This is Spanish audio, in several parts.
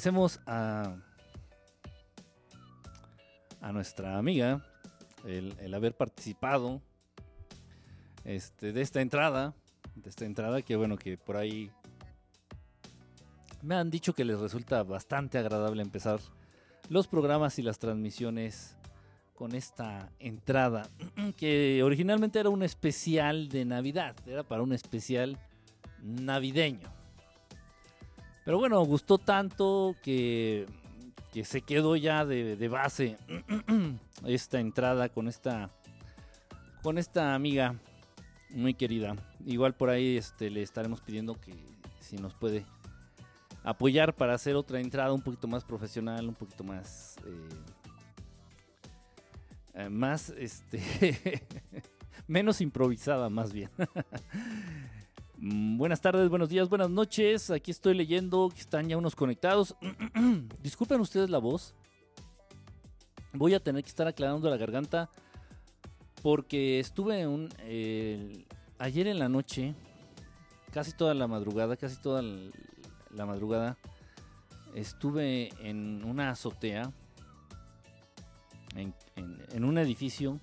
agradecemos a, a nuestra amiga el, haber participado este, de esta entrada. De esta entrada que bueno, que por ahí me han dicho que les resulta bastante agradable empezar los programas y las transmisiones con esta entrada, que originalmente era un especial de Navidad, era para un especial navideño. Pero bueno, gustó tanto que, que se quedó ya de, base esta entrada con esta, con esta amiga muy querida. Igual por ahí este, le estaremos pidiendo que si nos puede apoyar para hacer otra entrada un poquito más profesional, un poquito más... Eh, eh, más, este, menos improvisada más bien. Mm, buenas tardes, buenos días, buenas noches. Aquí estoy leyendo que están ya unos conectados. Disculpen ustedes la voz. Voy a tener que estar aclarando la garganta porque estuve un, ayer en la noche, casi toda la madrugada, casi toda la madrugada, estuve en una azotea en, un edificio.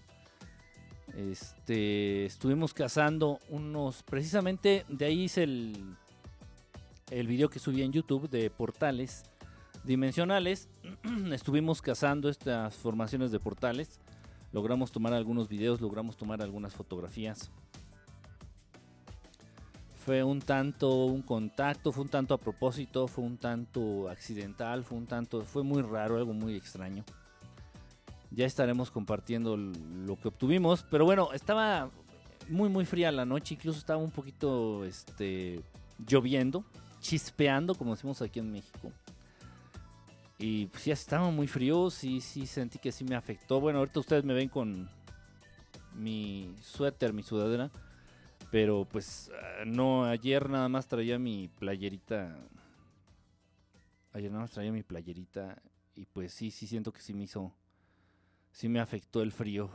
Este, estuvimos cazando unos, precisamente de ahí hice el, el video que subí en YouTube de portales dimensionales. Estuvimos cazando estas formaciones de portales. Logramos tomar algunos videos, logramos tomar algunas fotografías. Fue un tanto un contacto, fue un tanto a propósito, fue un tanto accidental, fue un tanto, fue muy raro, algo muy extraño. Ya estaremos compartiendo lo que obtuvimos. Pero bueno, estaba muy muy fría la noche, incluso estaba un poquito este lloviendo, chispeando, como decimos aquí en México. Y pues ya estaba muy frío, sí, sí sentí que sí me afectó. Bueno, ahorita ustedes me ven con mi suéter, mi sudadera. Pero pues no, ayer nada más traía mi playerita. Ayer nada más traía mi playerita. Y pues sí, sí siento que sí me hizo sí me afectó el frío.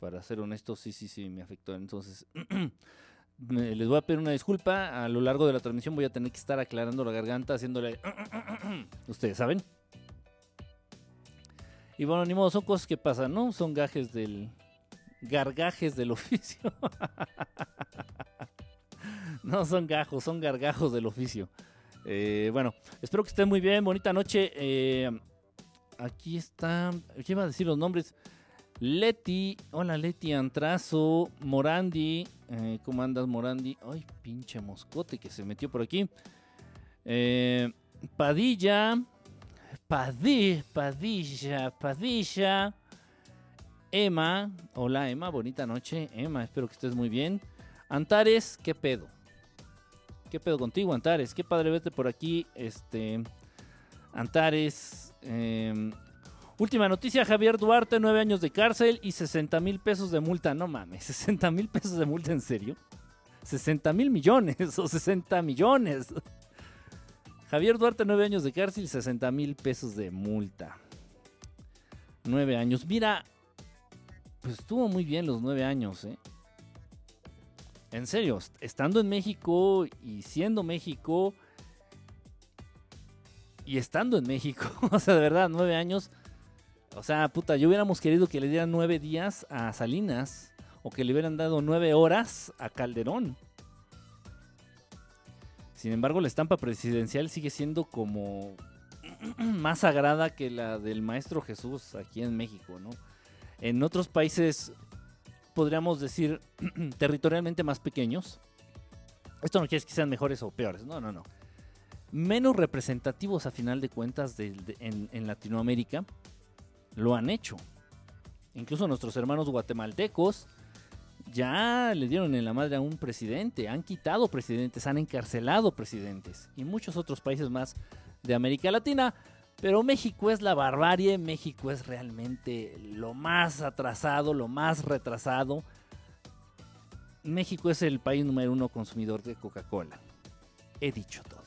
Para ser honesto, sí, sí, sí, me afectó. Entonces, les voy a pedir una disculpa. A lo largo de la transmisión voy a tener que estar aclarando la garganta, haciéndole... Ustedes saben. Y bueno, ni modo, son cosas que pasan, ¿no? Son gajes del... Gargajes del oficio. no son gajos, son gargajos del oficio. Eh, bueno, espero que estén muy bien. Bonita noche. Eh, aquí está, ¿qué iba a decir los nombres? Leti, hola Leti Antrazo, Morandi, eh, ¿cómo andas Morandi? Ay, pinche moscote que se metió por aquí. Eh, Padilla, Padilla, Padilla, Padilla. Emma, hola Emma, bonita noche. Emma, espero que estés muy bien. Antares, ¿qué pedo? ¿Qué pedo contigo, Antares? Qué padre verte por aquí. Este, Antares, Em, última noticia, Javier Duarte, nueve años de cárcel y 60 mil pesos de multa. No mames, 60 mil pesos de multa, ¿en serio? 60 mil millones o 60 millones. Javier Duarte, nueve años de cárcel y 60 mil pesos de multa. Nueve años. Mira, pues estuvo muy bien los nueve años, ¿eh? En serio, estando en México y siendo México, y estando en México, o sea, de verdad, nueve años. O sea, puta, yo hubiéramos querido que le dieran nueve días a Salinas o que le hubieran dado nueve horas a Calderón. Sin embargo, la estampa presidencial sigue siendo como más sagrada que la del Maestro Jesús aquí en México, ¿no? En otros países, podríamos decir, territorialmente más pequeños. Esto no quiere decir que sean mejores o peores, no, no, no menos representativos a final de cuentas en, Latinoamérica lo han hecho. Incluso nuestros hermanos guatemaltecos ya le dieron en la madre a un presidente, han quitado presidentes, han encarcelado presidentes y muchos otros países más de América Latina. Pero México es la barbarie, México es realmente lo más atrasado, lo más retrasado. México es el país número uno consumidor de Coca-Cola. He dicho todo.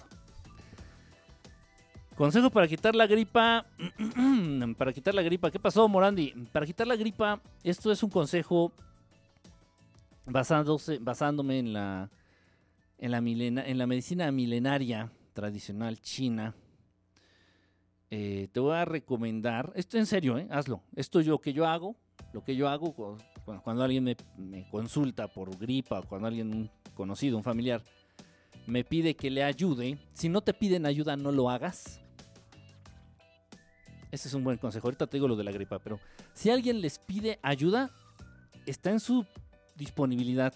Consejo para quitar la gripa. para quitar la gripa. ¿Qué pasó, Morandi? Para quitar la gripa, esto es un consejo basándose, basándome en la, en la, en la medicina milenaria tradicional china. eh, te voy a recomendar, esto en serio, ¿eh? hazlo. Esto yo que yo hago, lo que yo hago cuando, alguien me, consulta por gripa, cuando alguien un conocido, un familiar, me pide que le ayude. Si no te piden ayuda, no lo hagas. Ese es un buen consejo. Ahorita te digo lo de la gripa, pero si alguien les pide ayuda, está en su disponibilidad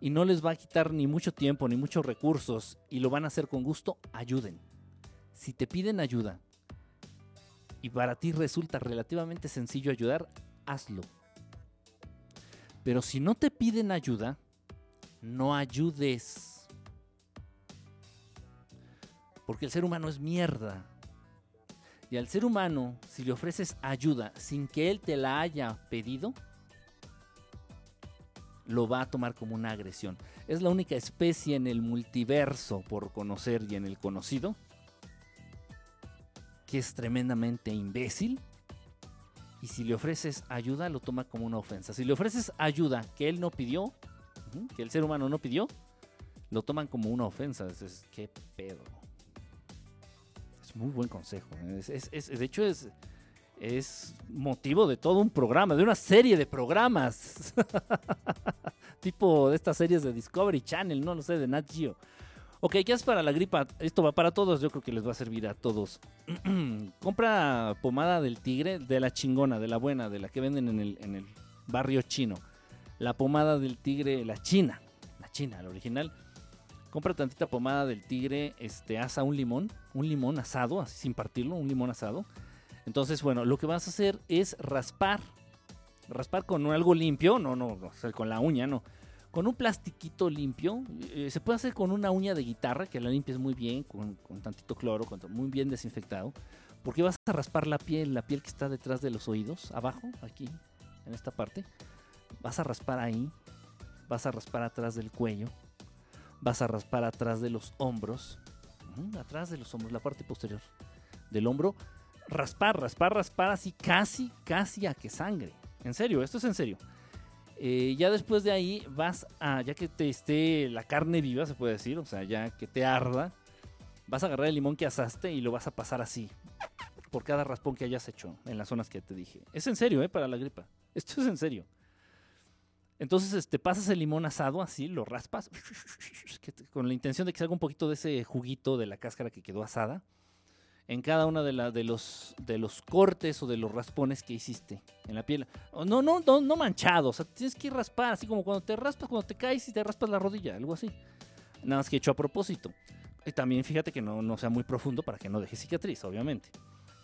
y no les va a quitar ni mucho tiempo ni muchos recursos y lo van a hacer con gusto, ayuden. Si te piden ayuda y para ti resulta relativamente sencillo ayudar, hazlo. Pero si no te piden ayuda, no ayudes. Porque el ser humano es mierda. Y al ser humano, si le ofreces ayuda sin que él te la haya pedido, lo va a tomar como una agresión. Es la única especie en el multiverso por conocer y en el conocido que es tremendamente imbécil. Y si le ofreces ayuda, lo toma como una ofensa. Si le ofreces ayuda que él no pidió, que el ser humano no pidió, lo toman como una ofensa. Es, ¿Qué pedo? Muy buen consejo. ¿eh? de hecho, es, es motivo de todo un programa, de una serie de programas. tipo de estas series de Discovery Channel, no lo sé, de Nat Geo. Ok, ¿qué es para la gripa? Esto va para todos, yo creo que les va a servir a todos. Compra pomada del tigre, de la chingona, de la buena, de la que venden en el, en el barrio chino. La pomada del tigre, la china, la china, la original compra tantita pomada del tigre, este, asa un limón, un limón asado, así sin partirlo, un limón asado. Entonces, bueno, lo que vas a hacer es raspar, raspar con algo limpio, no, no, con la uña, no, con un plastiquito limpio. Eh, se puede hacer con una uña de guitarra, que la limpies muy bien, con, tantito cloro, muy bien desinfectado, porque vas a raspar la piel, la piel que está detrás de los oídos, abajo, aquí, en esta parte. Vas a raspar ahí, vas a raspar atrás del cuello, vas a raspar atrás de los hombros, atrás de los hombros, la parte posterior del hombro, raspar, raspar, raspar así casi, casi a que sangre. En serio, esto es en serio. Eh, ya después de ahí vas a, ya que te esté la carne viva, se puede decir, o sea, ya que te arda, vas a agarrar el limón que asaste y lo vas a pasar así, por cada raspón que hayas hecho en las zonas que te dije. Es en serio, ¿eh? Para la gripa. Esto es en serio. Entonces, este, pasas el limón asado así, lo raspas, con la intención de que salga un poquito de ese juguito de la cáscara que quedó asada en cada uno de, los, cortes o de los raspones que hiciste en la piel. No, no, no, no manchado, o tienes que raspar, así como cuando te raspas, cuando te caes y te raspas la rodilla, algo así. Nada más que hecho a propósito. Y también fíjate que no, no sea muy profundo para que no deje cicatriz, obviamente.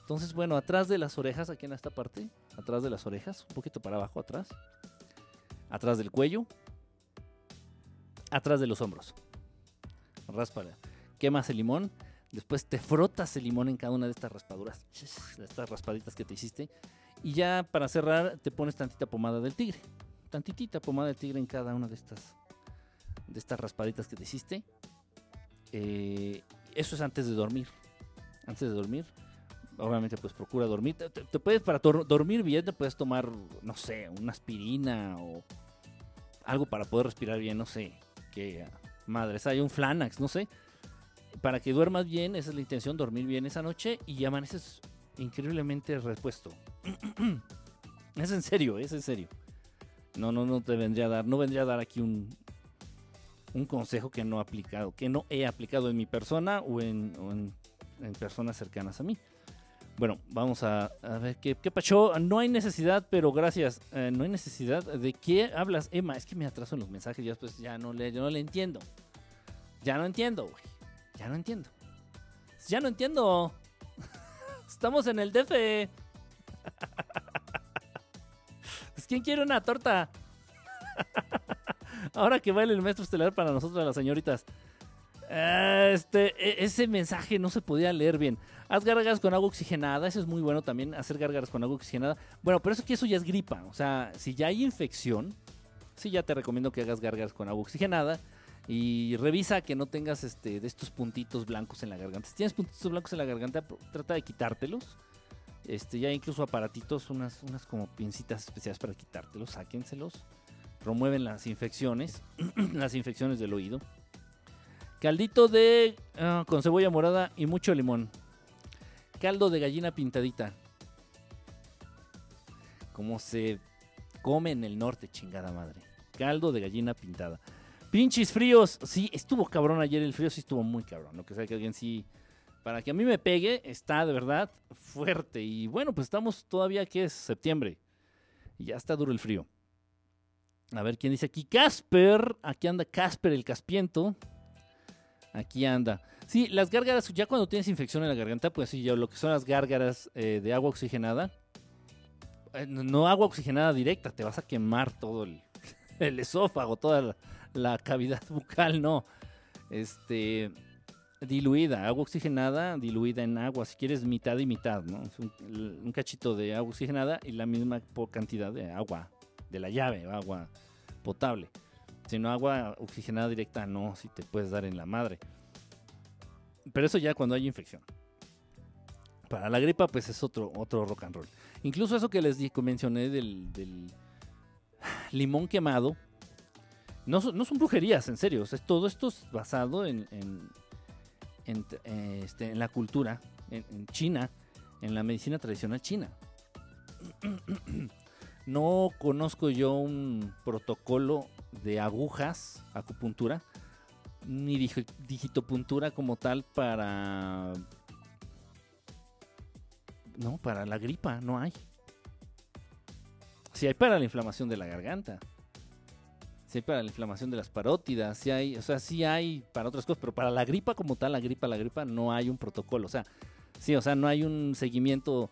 Entonces, bueno, atrás de las orejas, aquí en esta parte, atrás de las orejas, un poquito para abajo, atrás atrás del cuello, atrás de los hombros. Ráspala. Quemas el limón, después te frotas el limón en cada una de estas raspaduras, estas raspaditas que te hiciste, y ya para cerrar te pones tantita pomada del tigre, tantitita pomada del tigre en cada una de estas, de estas raspaditas que te hiciste. Eh, eso es antes de dormir. Antes de dormir, obviamente pues procura dormir. Te, puedes, para dormir bien, te puedes tomar, no sé, una aspirina o algo para poder respirar bien, no sé, que madres, hay un Flanax, no sé. Para que duermas bien, esa es la intención, dormir bien esa noche y amaneces increíblemente repuesto. es en serio, es en serio. No, no, no te vendría a dar, no vendría a dar aquí un, un consejo que no he aplicado, que no he aplicado en mi persona o en personas cercanas a mí. Bueno, vamos a, ver qué, qué pasó. No hay necesidad, pero gracias. Eh, no hay necesidad. ¿De qué hablas, Emma? Es que me atraso en los mensajes. Ya después ya no le, no le entiendo. Ya no entiendo, güey. Ya no entiendo. Ya no entiendo. Estamos en el DF. Pues, ¿Quién quiere una torta? Ahora que baile el maestro estelar para nosotros, las señoritas. Eh, este, e, ese mensaje no se podía leer bien. Haz gárgaras con agua oxigenada, eso es muy bueno también, hacer gárgaras con agua oxigenada. Bueno, pero eso que eso ya es gripa, o sea, si ya hay infección, sí ya te recomiendo que hagas gárgaras con agua oxigenada y revisa que no tengas este de estos puntitos blancos en la garganta. Si tienes puntitos blancos en la garganta, trata de quitártelos. Este, ya incluso aparatitos, unas, unas como pincitas especiales para quitártelos, sáquenselos. Promueven las infecciones, las infecciones del oído. Caldito de ah, con cebolla morada y mucho limón. Caldo de gallina pintadita. Como se come en el norte, chingada madre. Caldo de gallina pintada. Pinches fríos. Sí, estuvo cabrón ayer el frío, sí estuvo muy cabrón. Lo que sea que alguien sí. Para que a mí me pegue, está de verdad fuerte. Y bueno, pues estamos todavía que es septiembre. Y ya está duro el frío. A ver quién dice aquí. Casper. Aquí anda Casper el Caspiento. Aquí anda. Sí, las gárgaras, ya cuando tienes infección en la garganta, pues sí, ya lo que son las gárgaras eh, de agua oxigenada. eh, no agua oxigenada directa, te vas a quemar todo el, esófago, toda la, cavidad bucal, no. Este, diluida, agua oxigenada diluida en agua, si quieres mitad y mitad, ¿no? Un, un cachito de agua oxigenada y la misma cantidad de agua, de la llave, agua potable. Si no agua oxigenada directa, no, si te puedes dar en la madre. Pero eso ya cuando hay infección. Para la gripa, pues es otro, otro rock and roll. Incluso eso que les mencioné del, limón quemado. No, son- no son brujerías, en serio. o todo esto es basado en, en, en, eh, este, en la cultura, en China, en la medicina tradicional china. No conozco yo un protocolo de agujas, acupuntura, ni digi- digitopuntura como tal para... No, para la gripa, no hay. Si hay para la inflamación de la garganta. Si hay para la inflamación de las parótidas, si hay, o sea, sí hay para otras cosas, pero para la gripa como tal, la gripa, la gripa, no hay un protocolo. O sea, sí, o sea, no hay un seguimiento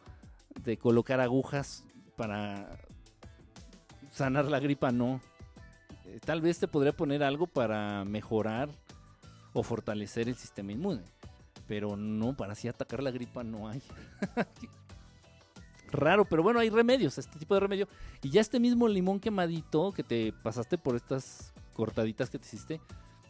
de colocar agujas para sanar la gripa, no. Eh, Tal vez te podría poner algo para mejorar o fortalecer el sistema inmune, pero no para así atacar la gripa, no hay. Raro, pero bueno, hay remedios, este tipo de remedio. Y ya este mismo limón quemadito que te pasaste por estas cortaditas que te hiciste,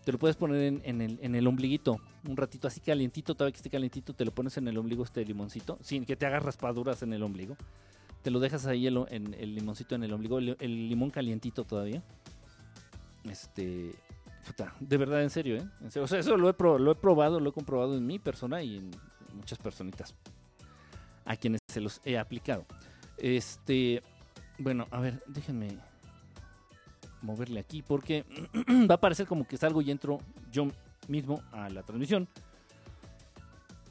te lo puedes poner en, el, ombliguito, un ratito así calientito, todavía que esté calientito, te lo pones en el ombligo este limoncito, sin que te hagas raspaduras en el ombligo. Te lo dejas ahí el, en, el limoncito en el ombligo, el limón calientito todavía. Este, puta, de verdad, en serio, ¿eh? Eso lo he, pro- lo he probado, lo he comprobado en mi persona y en muchas personitas a quienes se los he aplicado. Este, bueno, a ver, déjenme moverle aquí porque va a parecer como que salgo y entro yo mismo a la transmisión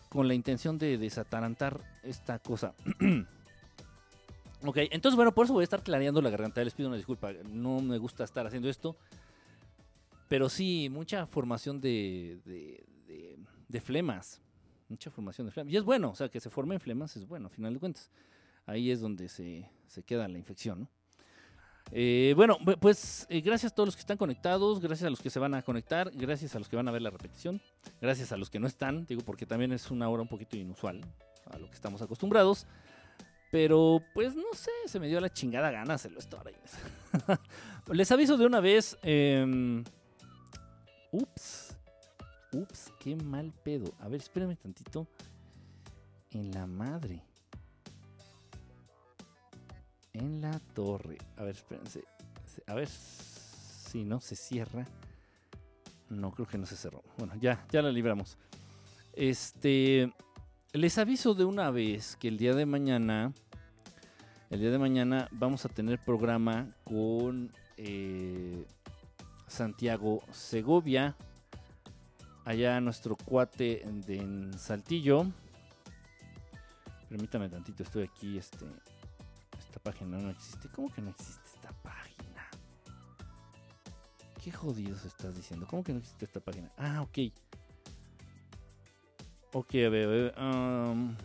con la intención de desatarantar esta cosa. ok, entonces bueno, por eso voy a estar clareando la garganta. Les pido una disculpa, no me gusta estar haciendo esto. Pero sí, mucha formación de, de, de- de flemas. Mucha formación de flemas. Y es bueno, o sea, que se formen flemas es bueno, a final de cuentas. Ahí es donde se, se queda la infección. Eh, bueno, bu- pues eh, gracias a todos los que están conectados, gracias a los que se van a conectar, gracias a los que van a ver la repetición, gracias a los que no están, digo, porque también es una hora un poquito inusual a lo que estamos acostumbrados. Pero, pues no sé, se me dio la chingada gana hacerlo esto ahora. Les aviso de una vez. em, ups. Ups, qué mal pedo. A ver, espérame tantito. En la madre. En la torre. A ver, espérense. Se- A ver si no se cierra. No, creo que no se cerró. Bueno, ya, ya la libramos. Este. Les aviso de una vez que el día de mañana. El día de mañana vamos a tener programa con eh, Santiago Segovia. Allá nuestro cuate de en Saltillo. Permítame tantito, estoy aquí. Este, esta página no existe. ¿Cómo que no existe esta página? ¿Qué jodidos estás diciendo? ¿Cómo que no existe esta página? Ah, ok. Ok, a ver, a ver. um,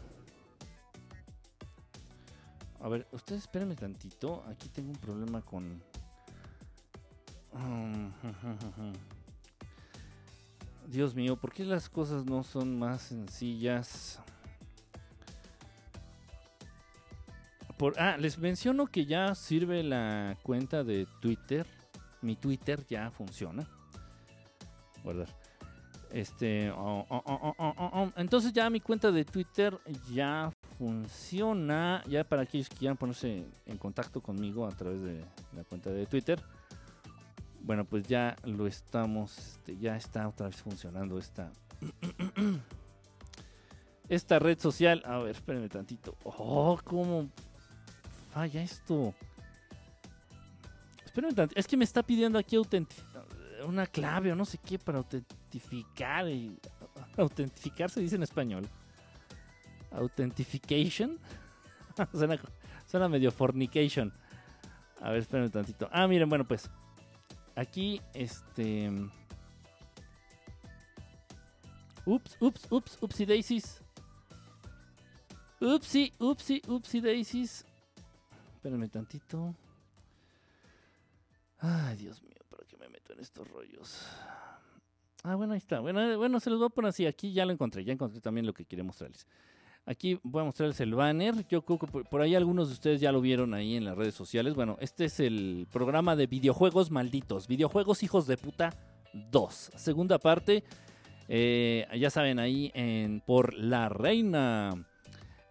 a ver, ustedes espérenme tantito. Aquí tengo un problema con. Um, Dios mío, ¿por qué las cosas no son más sencillas? Por, ah, les menciono que ya sirve la cuenta de Twitter. Mi Twitter ya funciona. Guardar. Este, oh, oh, oh. entonces ya mi cuenta de Twitter ya funciona. Ya para aquellos que quieran ponerse en contacto conmigo a través de la cuenta de Twitter. Bueno, pues ya lo estamos, este, ya está otra vez funcionando esta esta red social. A ver, espérenme tantito. Oh, cómo falla esto. Espérenme tantito. Es que me está pidiendo aquí una clave o no sé qué para autentificar. Y... Autentificar se dice en español. Authentication. suena, suena medio fornication. A ver, espérenme tantito. Ah, miren, bueno, pues. Aquí, este. Ups, ups, ups, upsi daisies. Upsi, upsi, upsi daisies. Espérenme tantito. Ay, Dios mío, ¿para qué me meto en estos rollos? Ah, bueno, ahí está. Bueno, bueno, se los voy a poner así. Aquí ya lo encontré. Ya encontré también lo que quería mostrarles. Aquí voy a mostrarles el banner. Yo creo que por ahí algunos de ustedes ya lo vieron ahí en las redes sociales. Bueno, este es el programa de videojuegos malditos. Videojuegos hijos de puta 2. Segunda parte. Eh, ya saben, ahí en Por la Reina.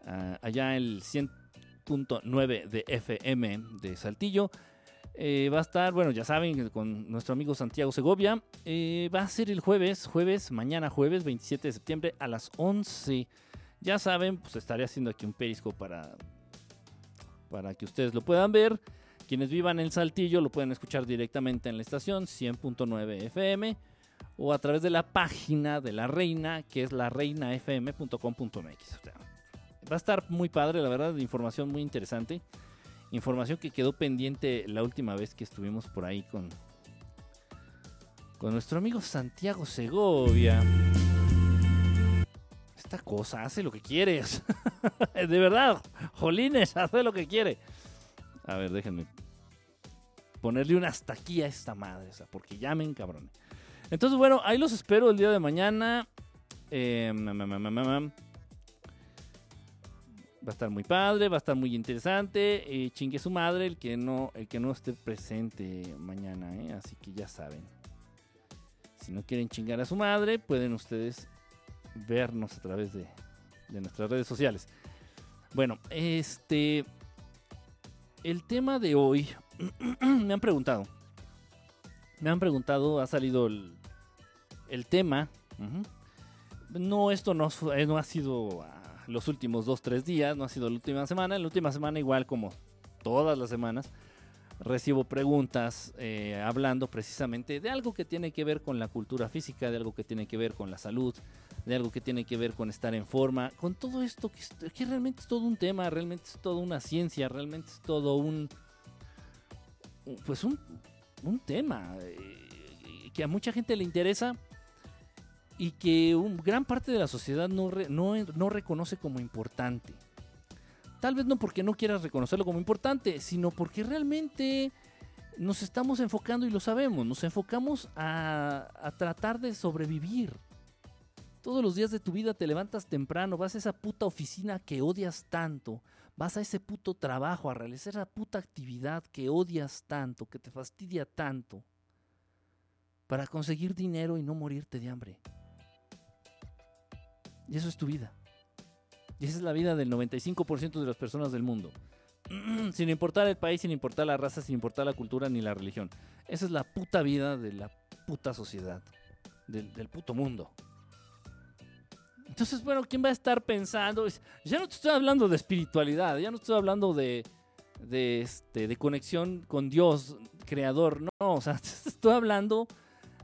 Ah, allá el 100.9 de FM de Saltillo. Eh, va a estar, bueno, ya saben, con nuestro amigo Santiago Segovia. Eh, va a ser el jueves, jueves, mañana jueves 27 de septiembre a las 11 ya saben, pues estaré haciendo aquí un perisco para, para que ustedes lo puedan ver. Quienes vivan en Saltillo lo pueden escuchar directamente en la estación 100.9 FM o a través de la página de la reina, que es la reinafm.com.mx. va a estar muy padre, la verdad, información muy interesante. Información que quedó pendiente la última vez que estuvimos por ahí con, con nuestro amigo Santiago Segovia esta cosa hace lo que quieres. de verdad, Jolines, hace lo que quiere. A ver, déjenme ponerle una hasta aquí a esta madre, o sea, porque llamen, cabrón. Entonces, bueno, ahí los espero el día de mañana. Eh, va a estar muy padre, va a estar muy interesante. Eh, chingue su madre el que no, el que no esté presente mañana, ¿eh? así que ya saben. Si no quieren chingar a su madre, pueden ustedes vernos a través de, nuestras redes sociales. Bueno, este. El tema de hoy. me han preguntado. Me han preguntado, ha salido el, el tema. No, esto no, eh, no ha sido ah, los últimos dos, tres días, no ha sido la última semana. La última semana, igual como todas las semanas, recibo preguntas eh, hablando precisamente de algo que tiene que ver con la cultura física, de algo que tiene que ver con la salud, de algo que tiene que ver con estar en forma, con todo esto que, realmente es todo un tema, realmente es toda una ciencia, realmente es todo un, pues un, tema eh, que a mucha gente le interesa y que un, gran parte de la sociedad no, no, reconoce como importante. Tal vez no porque no quieras reconocerlo como importante, sino porque realmente nos estamos enfocando y lo sabemos, nos enfocamos a, a tratar de sobrevivir todos los días de tu vida te levantas temprano, vas a esa puta oficina que odias tanto, vas a ese puto trabajo a realizar esa puta actividad que odias tanto, que te fastidia tanto, para conseguir dinero y no morirte de hambre. Y eso es tu vida. Y esa es la vida del 95% de las personas del mundo. sin importar el país, sin importar la raza, sin importar la cultura ni la religión. Esa es la puta vida de la puta sociedad, del, puto mundo. Entonces, bueno, ¿quién va a estar pensando? Ya no te estoy hablando de espiritualidad, ya no estoy hablando de, de, este, de conexión con Dios, creador, no, o sea, te estoy hablando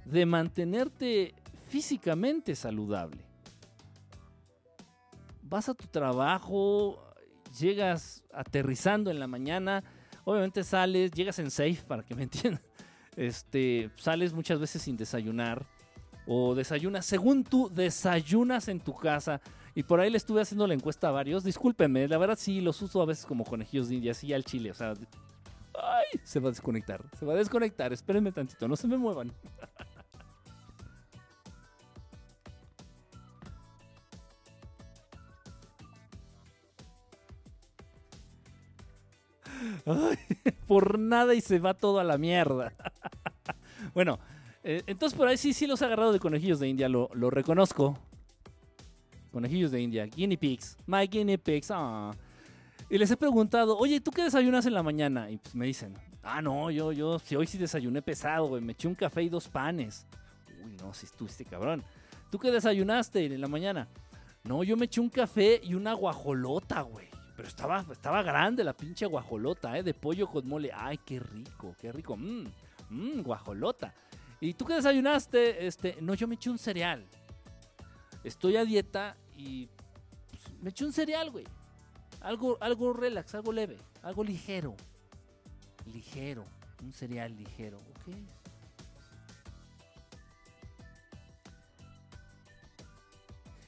de mantenerte físicamente saludable. Vas a tu trabajo, llegas aterrizando en la mañana, obviamente sales, llegas en safe para que me entiendan. Este, sales muchas veces sin desayunar o desayunas, según tú desayunas en tu casa. Y por ahí le estuve haciendo la encuesta a varios. Discúlpenme, la verdad sí los uso a veces como conejillos de India, así al chile. O sea, ay, se va a desconectar. Se va a desconectar. Espérenme tantito, no se me muevan. Por nada y se va todo a la mierda. bueno, eh, entonces por ahí sí, sí los he agarrado de conejillos de India, lo, reconozco. Conejillos de India, guinea pigs, my guinea pigs. Ah. Y les he preguntado, oye, ¿tú qué desayunas en la mañana? Y pues me dicen, ah, no, yo, yo, si hoy sí desayuné pesado, güey, me eché un café y dos panes. Uy, no, si estuviste cabrón. ¿Tú qué desayunaste en la mañana? No, yo me eché un café y una guajolota, güey. Pero estaba, estaba grande la pinche guajolota, ¿eh? De pollo con mole. Ay, qué rico, qué rico. Mmm, mmm, guajolota. ¿Y tú qué desayunaste? Este, no, yo me eché un cereal. Estoy a dieta y pues, me eché un cereal, güey. Algo, algo relax, algo leve, algo ligero. Ligero, un cereal ligero, ¿ok?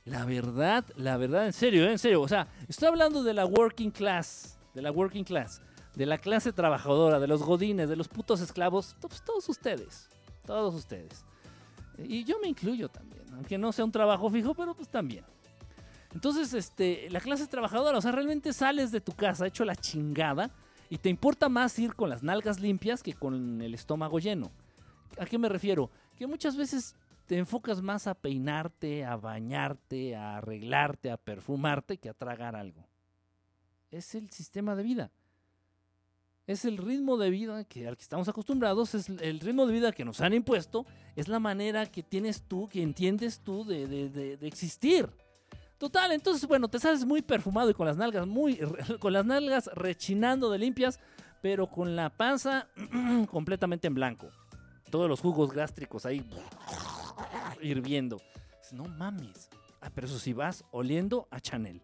La verdad, la verdad, en serio, ¿eh? en serio. O sea, estoy hablando de la working class, de la working class, de la clase trabajadora, de los godines, de los putos esclavos, pues, todos ustedes, todos ustedes. Y yo me incluyo también, aunque no sea un trabajo fijo, pero pues también. Entonces, este, la clase trabajadora, o sea, realmente sales de tu casa hecho la chingada y te importa más ir con las nalgas limpias que con el estómago lleno. ¿A qué me refiero? Que muchas veces te enfocas más a peinarte, a bañarte, a arreglarte, a perfumarte que a tragar algo. Es el sistema de vida. Es el ritmo de vida que, al que estamos acostumbrados, es el ritmo de vida que nos han impuesto, es la manera que tienes tú, que entiendes tú de, de existir. Total, entonces, bueno, te sales muy perfumado y con las nalgas muy, con las nalgas rechinando de limpias, pero con la panza completamente en blanco. Todos los jugos gástricos ahí hirviendo. No mames. Ah, pero eso sí vas oliendo a Chanel.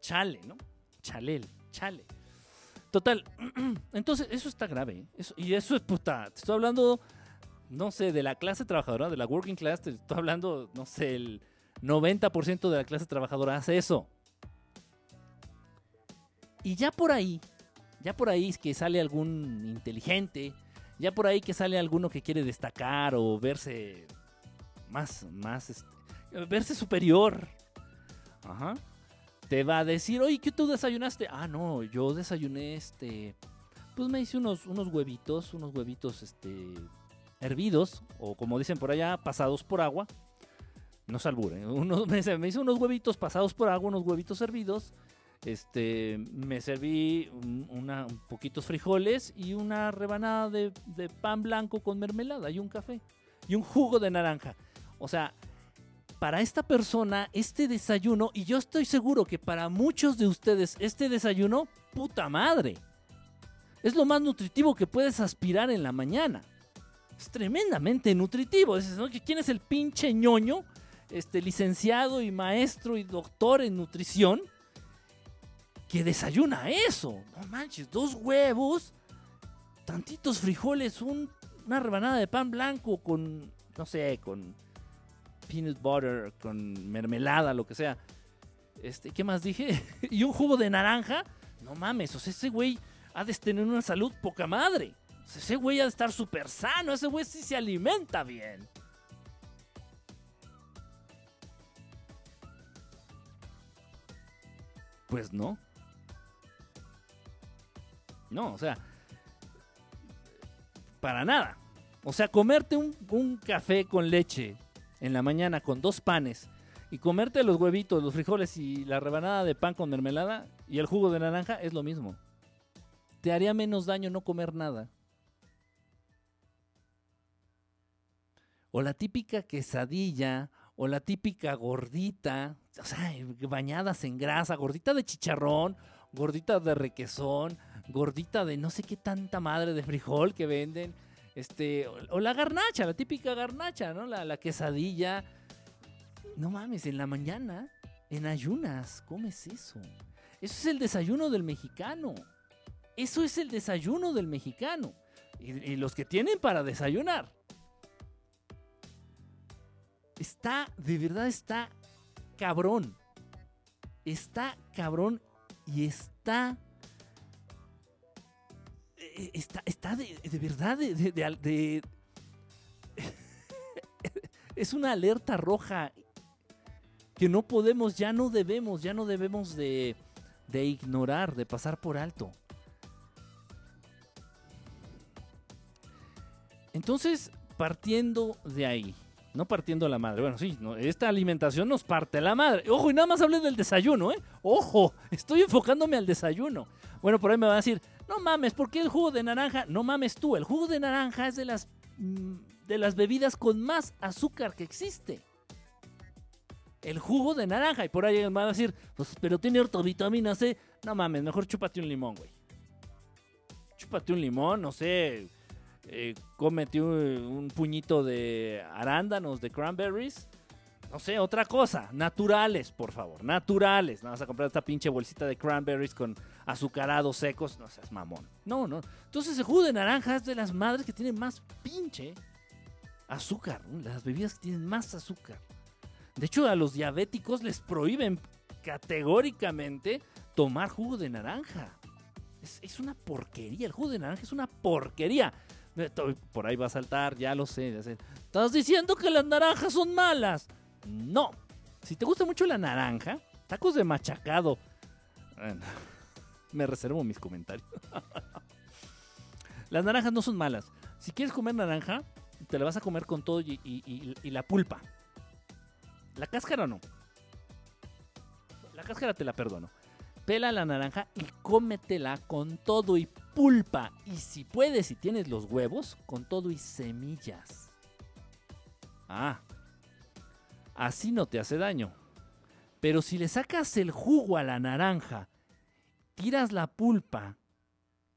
Chale, ¿no? Chalel, chale. Total. Entonces, eso está grave. ¿eh? y eso es puta. Te estoy hablando, no sé, de la clase trabajadora, de la working class. Te estoy hablando, no sé, el 90% de la clase trabajadora hace eso. Y ya por ahí, ya por ahí es que sale algún inteligente, ya por ahí que sale alguno que quiere destacar o verse más, más, este, verse superior. Ajá. Te va a decir, oye, ¿qué tú desayunaste? Ah, no, yo desayuné este, pues me hice unos, unos huevitos, unos huevitos, este, hervidos, o como dicen por allá, pasados por agua. No salburen, unos, me, hice unos huevitos pasados por agua, unos huevitos hervidos. Este, me serví una, un poquitos frijoles y una rebanada de, de pan blanco con mermelada y un café y un jugo de naranja. O sea, para esta persona, este desayuno, y yo estoy seguro que para muchos de ustedes, este desayuno, puta madre. Es lo más nutritivo que puedes aspirar en la mañana. Es tremendamente nutritivo. ¿Quién es el pinche ñoño? Este licenciado y maestro y doctor en nutrición que desayuna eso. No manches, dos huevos, tantitos frijoles, una rebanada de pan blanco con, no sé, con peanut butter, con mermelada, lo que sea. Este, ¿qué más dije? y un jugo de naranja. No mames, o sea, ese güey ha de tener una salud poca madre. ese güey ha de estar súper sano, ese güey sí se alimenta bien. Pues no. No, o sea, para nada. O sea, comerte un, un café con leche en la mañana con dos panes y comerte los huevitos, los frijoles y la rebanada de pan con mermelada y el jugo de naranja es lo mismo. Te haría menos daño no comer nada. O la típica quesadilla, o la típica gordita, o sea, bañadas en grasa, gordita de chicharrón, gordita de requesón, gordita de no sé qué tanta madre de frijol que venden este, o, la garnacha, la típica garnacha, ¿no? La, quesadilla. No mames, en la mañana, en ayunas, comes eso. Eso es el desayuno del mexicano. Eso es el desayuno del mexicano. Y, los que tienen para desayunar. Está, de verdad está cabrón. Está cabrón y está está, está de, verdad, de, es una alerta roja que no podemos, ya no debemos, ya no debemos de, de ignorar, de pasar por alto. Entonces, partiendo de ahí, no partiendo la madre, bueno, sí, esta alimentación nos parte la madre. Ojo, y nada más hablé del desayuno, ¿eh? Ojo, estoy enfocándome al desayuno. Bueno, por ahí me van a decir, no mames, ¿por qué el jugo de naranja? No mames tú, el jugo de naranja es de las, mm, de las bebidas con más azúcar que existe. el jugo de naranja. Y por ahí me van a decir, pues, pero tiene vitamina C. No mames, mejor chúpate un limón, güey. Chúpate un limón, no sé. Eh, cómete un, puñito de arándanos, de cranberries. No sé, otra cosa. Naturales, por favor. Naturales. No vas a comprar esta pinche bolsita de cranberries con azucarados secos. No seas mamón. No, no. Entonces el jugo de naranja es de las madres que tienen más pinche azúcar. Las bebidas que tienen más azúcar. De hecho, a los diabéticos les prohíben categóricamente tomar jugo de naranja. Es, una porquería. El jugo de naranja es una porquería. Por ahí va a saltar, ya lo sé. Estás diciendo que las naranjas son malas. No. Si te gusta mucho la naranja, tacos de machacado. me reservo mis comentarios. las naranjas no son malas. Si quieres comer naranja, te la vas a comer con todo y, la pulpa. La cáscara no. La cáscara te la perdono. Pela la naranja y cómetela con todo y pulpa. Y si puedes, si tienes los huevos, con todo y semillas. Ah, así no te hace daño. Pero si le sacas el jugo a la naranja, tiras la pulpa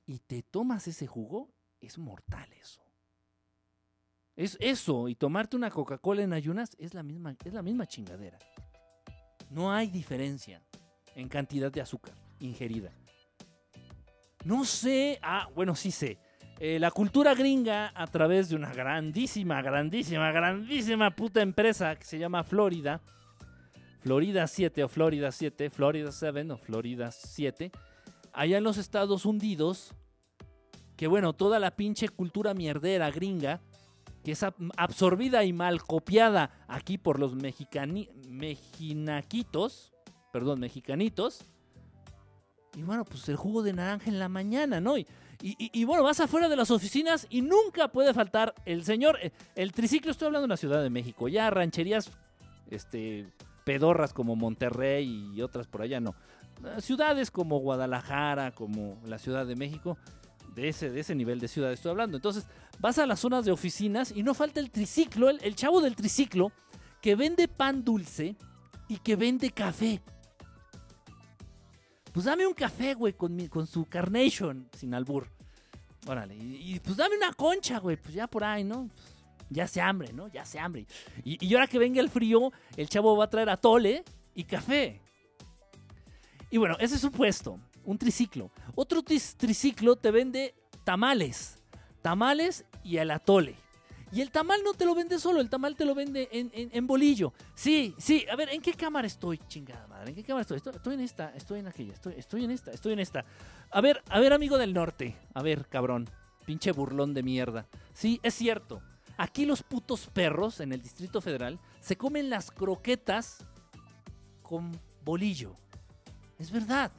y te tomas ese jugo, es mortal eso. Es eso, y tomarte una Coca-Cola en ayunas es la, misma, es la misma chingadera. No hay diferencia en cantidad de azúcar ingerida. No sé, ah, bueno, sí sé. Eh, la cultura gringa, a través de una grandísima, grandísima, grandísima puta empresa que se llama Florida, Florida 7 o Florida 7, Florida 7 o Florida 7, allá en los Estados Unidos, que bueno, toda la pinche cultura mierdera gringa que es absorbida y mal copiada aquí por los mexicani mejinaquitos, perdón, mexicanitos. Y bueno, pues el jugo de naranja en la mañana, ¿no? Y, y, bueno, vas afuera de las oficinas y nunca puede faltar el señor, eh, el triciclo, estoy hablando de la Ciudad de México, ya rancherías, este, pedorras como Monterrey y otras por allá, no. Ciudades como Guadalajara, como la Ciudad de México, de ese, de ese nivel de ciudad estoy hablando. Entonces, vas a las zonas de oficinas y no falta el triciclo, el, chavo del triciclo, que vende pan dulce y que vende café. Pues dame un café, güey, con, con su carnation, sin albur. Órale, y, pues dame una concha, güey, pues ya por ahí, ¿no? Pues, ya se hambre, ¿no? Ya se hambre. Y, y ahora que venga el frío, el chavo va a traer atole y café. Y bueno, ese es su puesto un triciclo. Otro triciclo te vende tamales, tamales y el atole. Y el tamal no te lo vende solo, el tamal te lo vende en, bolillo. Sí, sí, a ver, ¿en qué cámara estoy? Chingada madre, ¿en qué cámara estoy? estoy? en esta, estoy en aquella, estoy, estoy en esta, estoy en esta. A ver, a ver, amigo del norte, a ver, cabrón, pinche burlón de mierda. Sí, es cierto, aquí los putos perros en el Distrito Federal se comen las croquetas con bolillo. Es verdad.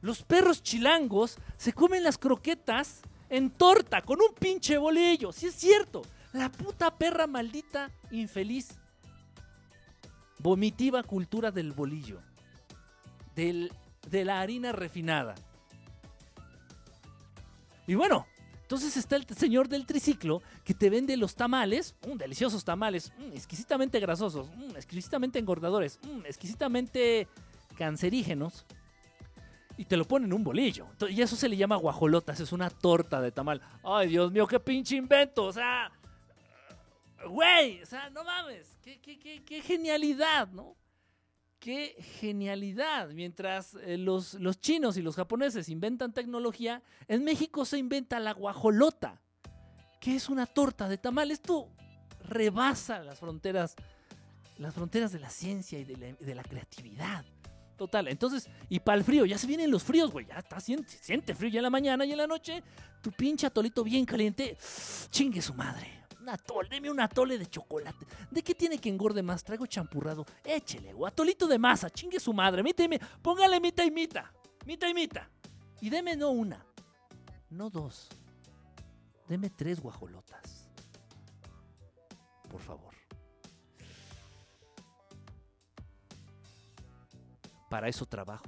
Los perros chilangos se comen las croquetas en torta con un pinche bolillo. Si es cierto. La puta perra maldita infeliz. Vomitiva cultura del bolillo. Del, de la harina refinada. Y bueno, entonces está el señor del triciclo que te vende los tamales, mm, deliciosos tamales, mm, exquisitamente grasosos, mm, exquisitamente engordadores, exquisitamente cancerígenos y te lo ponen en un bolillo. Y eso se le llama guajolotas, es una torta de tamal. Ay, Dios mío, qué pinche invento. O sea, güey, o sea, no mames, qué, genialidad, ¿no? Qué genialidad. Mientras eh, los, los chinos y los japoneses inventan tecnología, en México se inventa la guajolota, que es una torta de tamal. Esto rebasa las fronteras, las fronteras de la ciencia y de la creatividad. Total, entonces, y para el frío, ya se vienen los fríos, güey. Ya está, siente, frío ya en la mañana y en la noche. Tu pinche atolito bien caliente. Chingue su madre. Un atole, deme un atole de chocolate. ¿De qué tiene que engorde más? Traigo champurrado. Échele, güey. Atolito de masa. Chingue su madre. Míteme, póngale mita y mita. Mita y mita. Y deme no una, no dos. Deme tres guajolotas. Por favor. Para eso trabajo.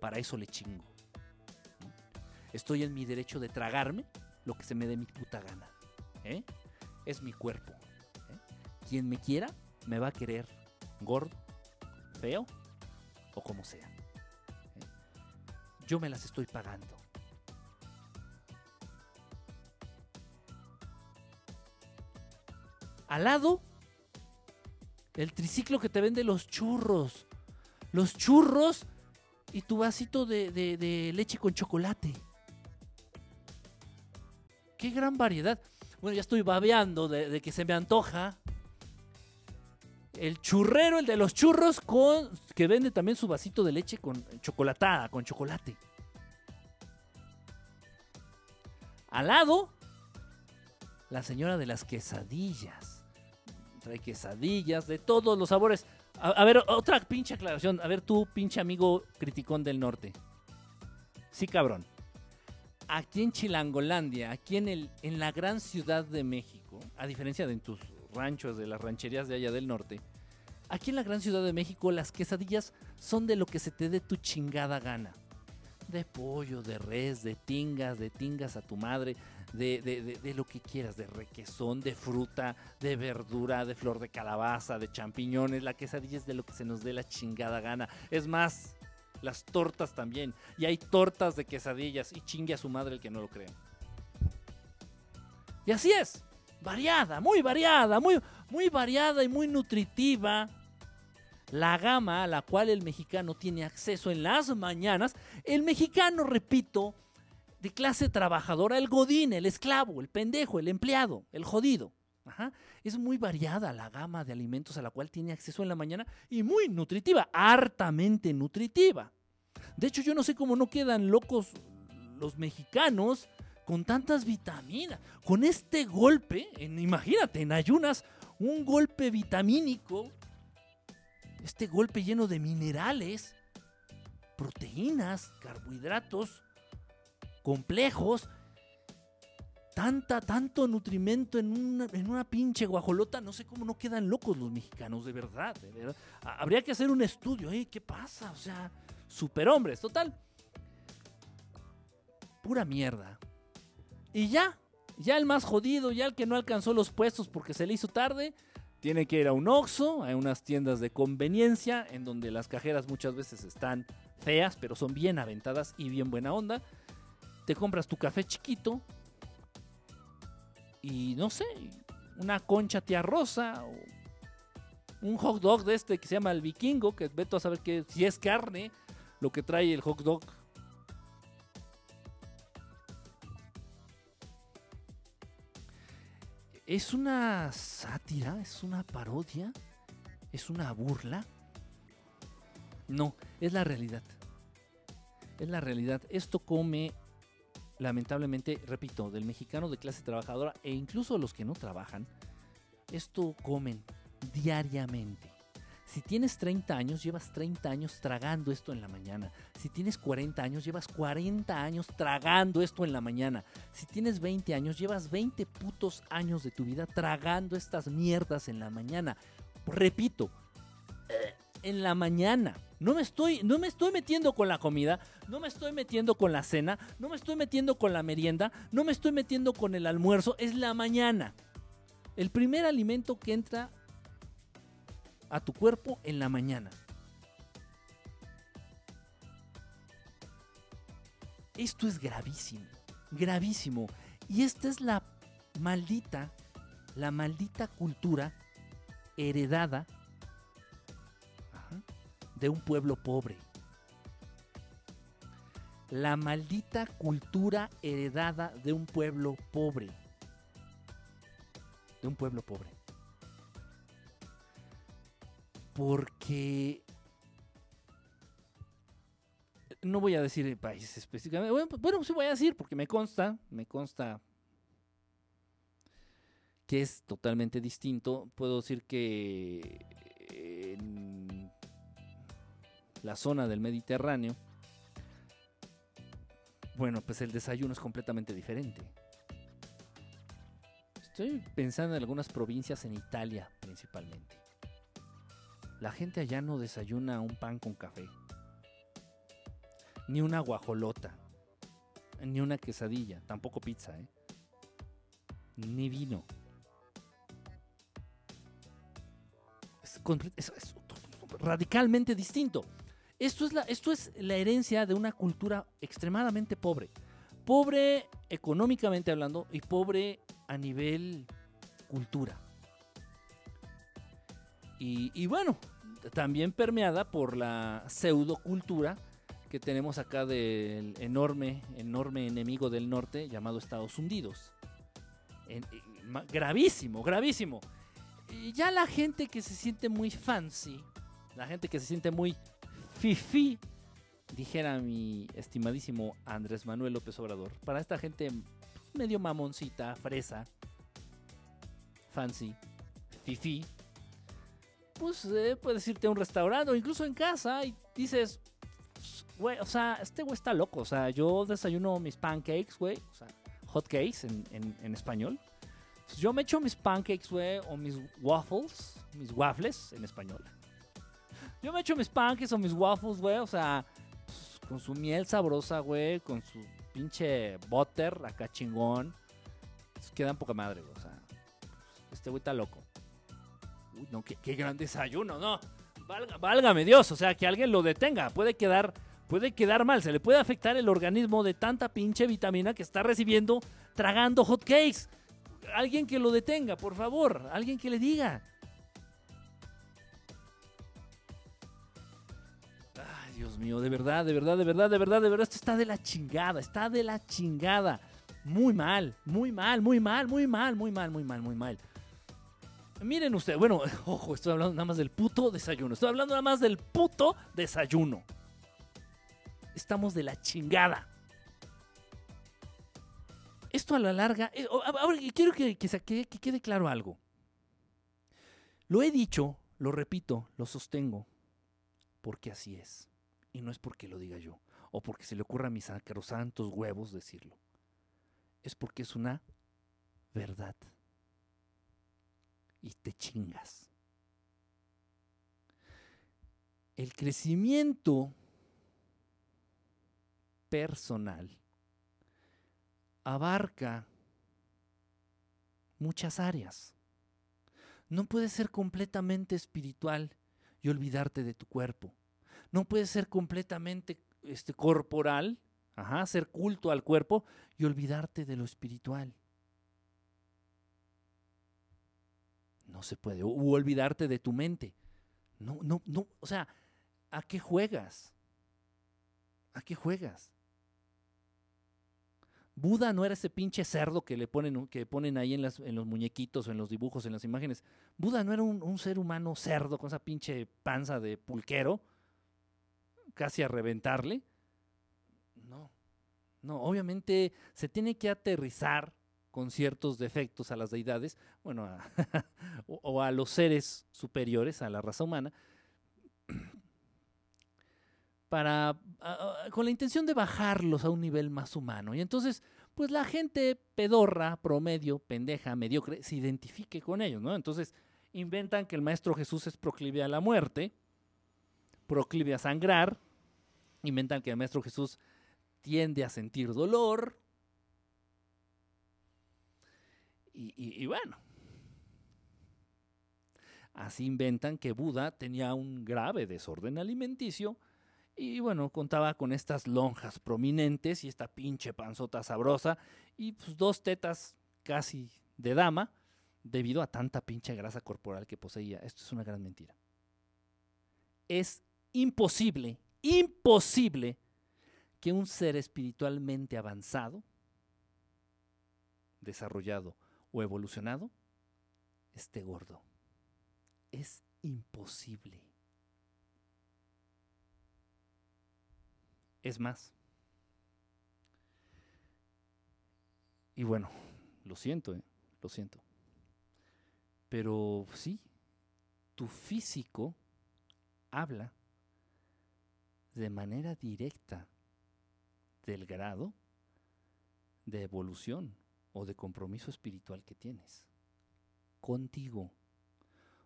Para eso le chingo. Estoy en mi derecho de tragarme lo que se me dé mi puta gana. ¿eh? Es mi cuerpo. ¿eh? Quien me quiera, me va a querer gordo, feo o como sea. ¿eh? Yo me las estoy pagando. Al lado, el triciclo que te vende los churros. Los churros y tu vasito de, de- leche con chocolate. Qué gran variedad. Bueno, ya estoy babeando de, de que se me antoja. El churrero, el de los churros, con que vende también su vasito de leche con chocolatada, con chocolate. Al lado, la señora de las quesadillas. Trae quesadillas de todos los sabores. A, ver, otra pinche aclaración. A ver, tú, pinche amigo criticón del norte. Sí, cabrón. Aquí en Chilangolandia, aquí en, el, en la gran ciudad de México, a diferencia de tus ranchos, de las rancherías de allá del norte, aquí en la gran ciudad de México las quesadillas son de lo que se te dé tu chingada gana. De pollo, de res, de tingas, de tingas a tu madre, de, de- de- lo que quieras, de requesón, de fruta, de verdura, de flor de calabaza, de champiñones. La quesadilla es de lo que se nos dé la chingada gana. Es más, las tortas también. Y hay tortas de quesadillas y chingue a su madre el que no lo cree. Y así es. Variada, muy variada, muy, muy variada y muy nutritiva. La gama a la cual el mexicano tiene acceso en las mañanas. El mexicano, repito, de clase trabajadora, el godín, el esclavo, el pendejo, el empleado, el jodido. Ajá. Es muy variada la gama de alimentos a la cual tiene acceso en la mañana y muy nutritiva, hartamente nutritiva. De hecho, yo no sé cómo no quedan locos los mexicanos con tantas vitaminas. Con este golpe, en- imagínate, en ayunas, un golpe vitamínico, este golpe lleno de minerales, proteínas, carbohidratos complejos, tanta, tanto nutrimento en una, en una pinche guajolota, no sé cómo no quedan locos los mexicanos, de verdad, Habría que hacer un estudio, ¿eh? ¿Qué pasa? O sea, superhombres, total. Pura mierda. Y ya, ya el más jodido, ya el que no alcanzó los puestos porque se le hizo tarde, tiene que ir a un Oxxo, a unas tiendas de conveniencia, en donde las cajeras muchas veces están feas, pero son bien aventadas y bien buena onda. Te compras tu café chiquito y no sé, una concha tía rosa un hot dog de este que se llama el vikingo, que veto a saber que si es carne, lo que trae el hot dog. ¿Es una sátira? ¿Es una parodia? ¿Es una burla? No, es la realidad. Es la realidad. Esto come, lamentablemente, repito, del mexicano de clase trabajadora e incluso los que no trabajan. Esto comen diariamente. Si tienes 30 años, llevas 30 años tragando esto en la mañana. Si tienes 40 años, llevas 40 años tragando esto en la mañana. Si tienes 20 años, llevas 20 putos años de tu vida tragando estas mierdas en la mañana. Repito, eh, en la mañana. No me estoy, no me estoy metiendo con la comida, no me estoy metiendo con la cena, no me estoy metiendo con la merienda, no me estoy metiendo con el almuerzo, es la mañana. El primer alimento que entra a tu cuerpo en la mañana. Esto es gravísimo, gravísimo. Y esta es la maldita, la maldita cultura heredada de un pueblo pobre. La maldita cultura heredada de un pueblo pobre. De un pueblo pobre. Porque no voy a decir país específicamente. Bueno, pues, bueno, sí voy a decir porque me consta, me consta que es totalmente distinto. Puedo decir que la zona del Mediterráneo, bueno, pues el desayuno es completamente diferente. Estoy pensando en algunas provincias en Italia principalmente. La gente allá no desayuna un pan con café. Ni una guajolota. Ni una quesadilla. Tampoco pizza, ¿eh? Ni vino. radicalmente distinto. Esto es, la, esto es la herencia de una cultura extremadamente pobre. Pobre económicamente hablando y pobre a nivel cultura. Y, bueno, también permeada por la pseudocultura que tenemos acá del enorme, enorme enemigo del norte llamado Estados Unidos. gravísimo, gravísimo. Y ya la gente que se siente muy fancy, la gente que se siente muy fifi, dijera mi estimadísimo Andrés Manuel López Obrador, para esta gente medio mamoncita, fresa, fancy, fifi, pues eh, puedes irte a un restaurante o incluso en casa y dices, güey, o sea, este güey está loco. O sea, yo desayuno mis pancakes, güey. O sea, hot cakes en, español. yo me echo mis pancakes, güey, o mis waffles, mis waffles en español. Yo me echo mis pancakes o mis waffles, güey, o sea, pues, con su miel sabrosa, güey, con su pinche butter acá chingón. Pues, quedan poca madre, güey, o sea, este güey está loco. Uy, no, qué, qué gran desayuno, no. válgame Dios, o sea, que alguien lo detenga. Puede quedar puede quedar mal, se le puede afectar el organismo de tanta pinche vitamina que está recibiendo tragando hot cakes. Alguien que lo detenga, por favor, alguien que le diga. Dios mío, de verdad, de verdad, de verdad, de verdad, de verdad, esto está de la chingada, está de la chingada. Muy mal, muy mal, muy mal, muy mal, muy mal, muy mal, muy mal. Miren ustedes, bueno, ojo, estoy hablando nada más del puto desayuno. Estoy hablando nada más del puto desayuno estamos de la chingada. Esto a la larga, eh, ahora quiero que, que quede claro algo. Lo he dicho, lo repito, lo sostengo, porque así es. Y no es porque lo diga yo, o porque se le ocurra a mis sacrosantos huevos decirlo. Es porque es una verdad. Y te chingas. El crecimiento personal abarca muchas áreas. No puedes ser completamente espiritual y olvidarte de tu cuerpo. No puedes ser completamente este, corporal, ajá, hacer culto al cuerpo y olvidarte de lo espiritual. No se puede. O olvidarte de tu mente. No, no, no. O sea, ¿a qué juegas? ¿A qué juegas? Buda no era ese pinche cerdo que le ponen, que ponen ahí en, los muñequitos en los dibujos, en las imágenes. Buda no era un, ser humano cerdo con esa pinche panza de pulquero, casi a reventarle. No, no, obviamente se tiene que aterrizar con ciertos defectos a las deidades, bueno, o, a los seres superiores, a la raza humana, para, con la intención de bajarlos a un nivel más humano. Y entonces, pues la gente pedorra, promedio, pendeja, mediocre, se identifique con ellos, ¿no? Entonces, inventan que el Maestro Jesús es proclive a la muerte, proclive a sangrar, inventan que el Maestro Jesús tiende a sentir dolor. y bueno, así inventan que Buda tenía un grave desorden alimenticio y bueno, contaba con estas lonjas prominentes y esta pinche panzota sabrosa y pues, dos tetas casi de dama debido a tanta pinche grasa corporal que poseía. Esto es una gran mentira. Es imposible, imposible que un ser espiritualmente avanzado, desarrollado o evolucionado esté gordo. Es imposible. es más. Y bueno, lo siento, ¿eh? lo siento. Pero sí, tu físico habla de manera directa del grado de evolución o de compromiso espiritual que tienes contigo.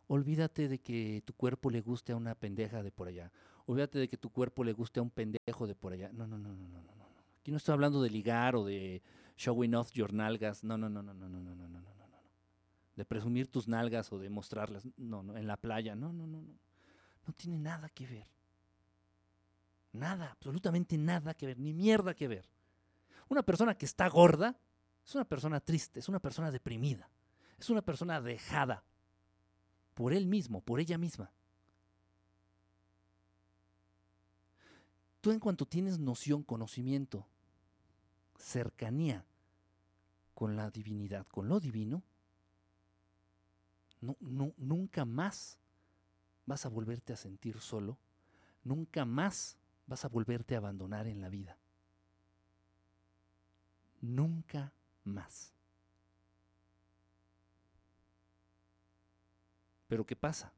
Olvídate de que tu cuerpo le guste a una pendeja de por allá olvídate de que tu cuerpo le guste a un pendejo de por allá. No, no, no, no, no, no. Aquí no estoy hablando de ligar o de showing off your nalgas. No, no, no, no, no, no, no, no, no, no, no. de presumir tus nalgas o de mostrarlas, no, no, en la playa, no, no, no, no, no tiene nada que ver. Nada, absolutamente nada que ver, ni mierda que ver. Una persona que está gorda es una persona triste, es una persona deprimida, es una persona dejada por él mismo, por ella misma. Tú en cuanto tienes noción, conocimiento, cercanía con la divinidad, con lo divino, no, no, nunca más vas a volverte a sentir solo, nunca más vas a volverte a abandonar en la vida. Nunca más. Pero ¿qué pasa?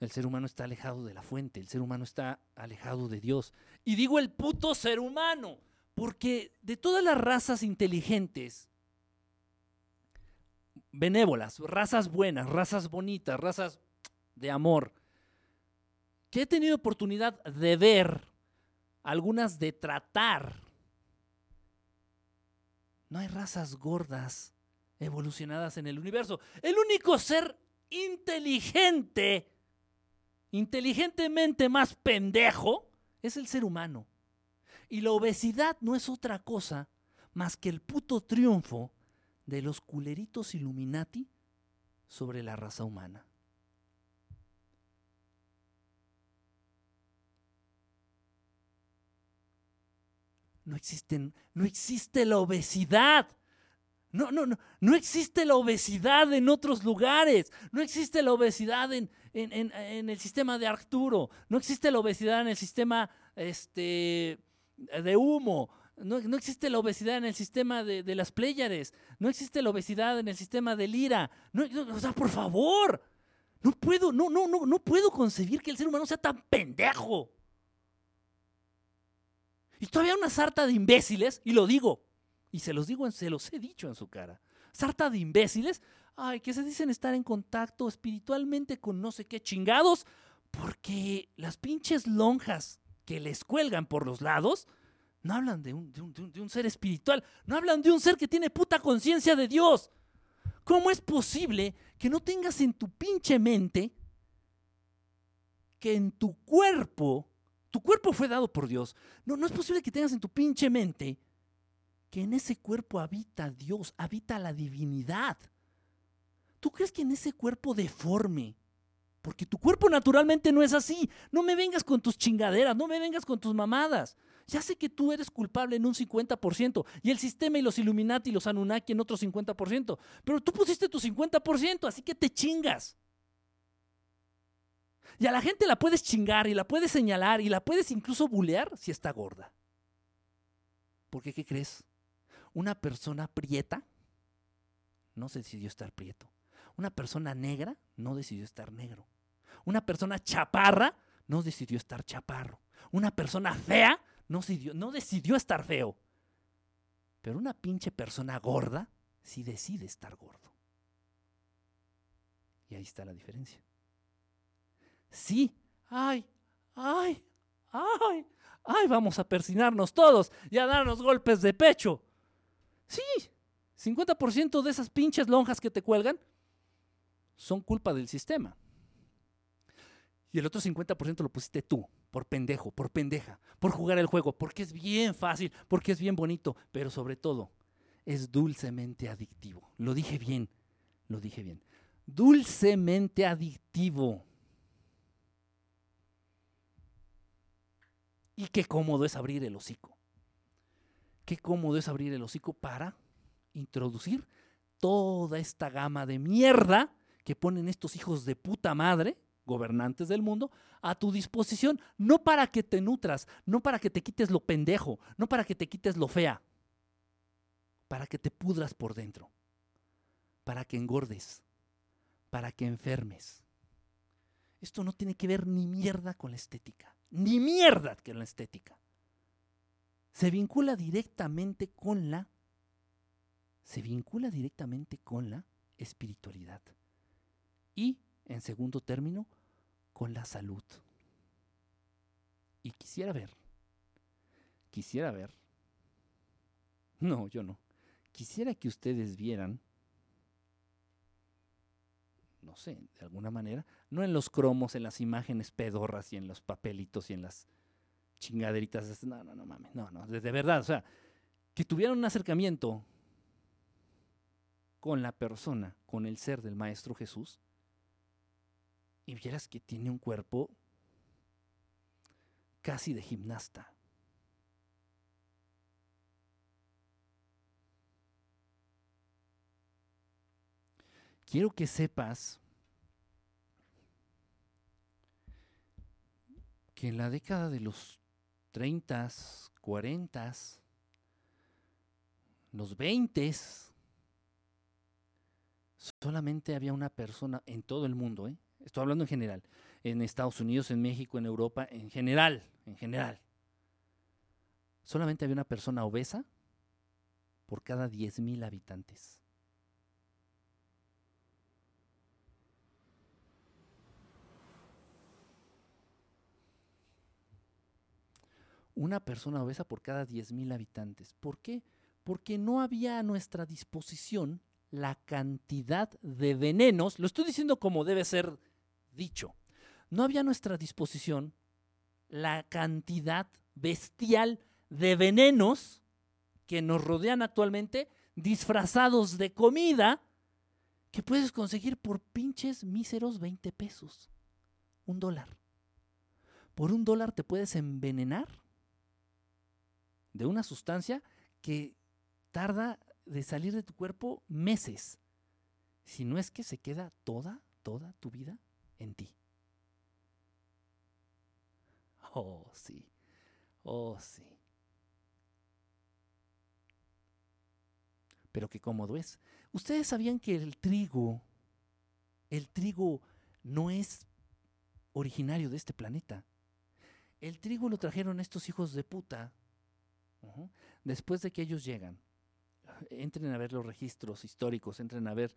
El ser humano está alejado de la fuente, el ser humano está alejado de Dios. Y digo el puto ser humano, porque de todas las razas inteligentes, benévolas, razas buenas, razas bonitas, razas de amor, que he tenido oportunidad de ver, algunas de tratar, no hay razas gordas evolucionadas en el universo. El único ser inteligente, inteligentemente más pendejo, es el ser humano. Y la obesidad no es otra cosa más que el puto triunfo de los culeritos Illuminati sobre la raza humana. No, existen, no existe la obesidad. No, no, no, no existe la obesidad en otros lugares. No existe la obesidad en, en, el sistema de Arturo. No existe la obesidad en el sistema este, de humo. No, existe la obesidad en el sistema de, las Pléyades. No existe la obesidad en el sistema de Lira. No, o sea, por favor. No puedo, no, no, no, no puedo concebir que el ser humano sea tan pendejo. Y todavía una sarta de imbéciles, y lo digo, y se los digo, se los he dicho en su cara. Sarta de imbéciles, ay, que se dicen estar en contacto espiritualmente con no sé qué chingados, porque las pinches lonjas que les cuelgan por los lados, no hablan de un, de un, ser espiritual, no hablan de un ser que tiene puta conciencia de Dios. ¿Cómo es posible que no tengas en tu pinche mente que en tu cuerpo, tu cuerpo fue dado por Dios, no, no es posible que tengas en tu pinche mente que en ese cuerpo habita Dios, habita la divinidad? ¿Tú crees que en ese cuerpo deforme, porque tu cuerpo naturalmente no es así. No me vengas con tus chingaderas, no me vengas con tus mamadas. Ya sé que tú eres culpable en un 50% y el sistema y los Illuminati y los Anunnaki en otro 50%, pero tú pusiste tu 50%, así que te chingas. Y a la gente la puedes chingar y la puedes señalar y la puedes incluso bulear si está gorda. Porque, ¿qué crees? Una persona prieta no decidió estar prieto. Una persona negra no decidió estar negro. Una persona chaparra no decidió estar chaparro. Una persona fea no decidió, no decidió estar feo. Pero una pinche persona gorda sí decide estar gordo. Y ahí está la diferencia. Sí, ay, ay, ay, ay, vamos a persinarnos todos y a darnos golpes de pecho. Sí, 50% de esas pinches lonjas que te cuelgan son culpa del sistema. Y el otro 50% lo pusiste tú, por pendejo, por pendeja, por jugar el juego, porque es bien fácil, porque es bien bonito, pero sobre todo es dulcemente adictivo. Lo dije bien, lo dije bien. Dulcemente adictivo. Y qué cómodo es abrir el hocico. Qué cómodo es abrir el hocico para introducir toda esta gama de mierda que ponen estos hijos de puta madre gobernantes del mundo, a tu disposición, no para que te nutras, no para que te quites lo pendejo, no para que te quites lo fea, para que te pudras por dentro, para que engordes, para que enfermes. Esto no tiene que ver ni mierda con la estética, ni mierda con la estética. Se vincula directamente con la se vincula directamente con la espiritualidad. Y en segundo término, con la salud. Y quisiera ver, quisiera ver, no, yo no, quisiera que ustedes vieran no sé, de alguna manera, no en los cromos, en las imágenes pedorras y en los papelitos y en las chingaderitas. No, no, no mames, no, no, de, de verdad, o sea, que tuvieran un acercamiento con la persona, con el ser del Maestro Jesús, y vieras que tiene un cuerpo casi de gimnasta. Quiero que sepas que en la década de los 30, 40, los 20, solamente había una persona en todo el mundo, ¿eh? estoy hablando en general, en Estados Unidos, en México, en Europa, en general, en general. Solamente había una persona obesa por cada 10.000 habitantes. Una persona obesa por cada 10.000 habitantes. ¿Por qué? Porque no había a nuestra disposición la cantidad de venenos, lo estoy diciendo como debe ser dicho, no había a nuestra disposición la cantidad bestial de venenos que nos rodean actualmente disfrazados de comida que puedes conseguir por pinches míseros 20 pesos, un dólar. Por un dólar te puedes envenenar de una sustancia que tarda de salir de tu cuerpo meses. Si no es que se queda toda, toda tu vida en ti. Oh, sí. Oh, sí. Pero qué cómodo es. Ustedes sabían que el trigo, el trigo no es originario de este planeta. El trigo lo trajeron estos hijos de puta después de que ellos llegan entren a ver los registros históricos, entren a ver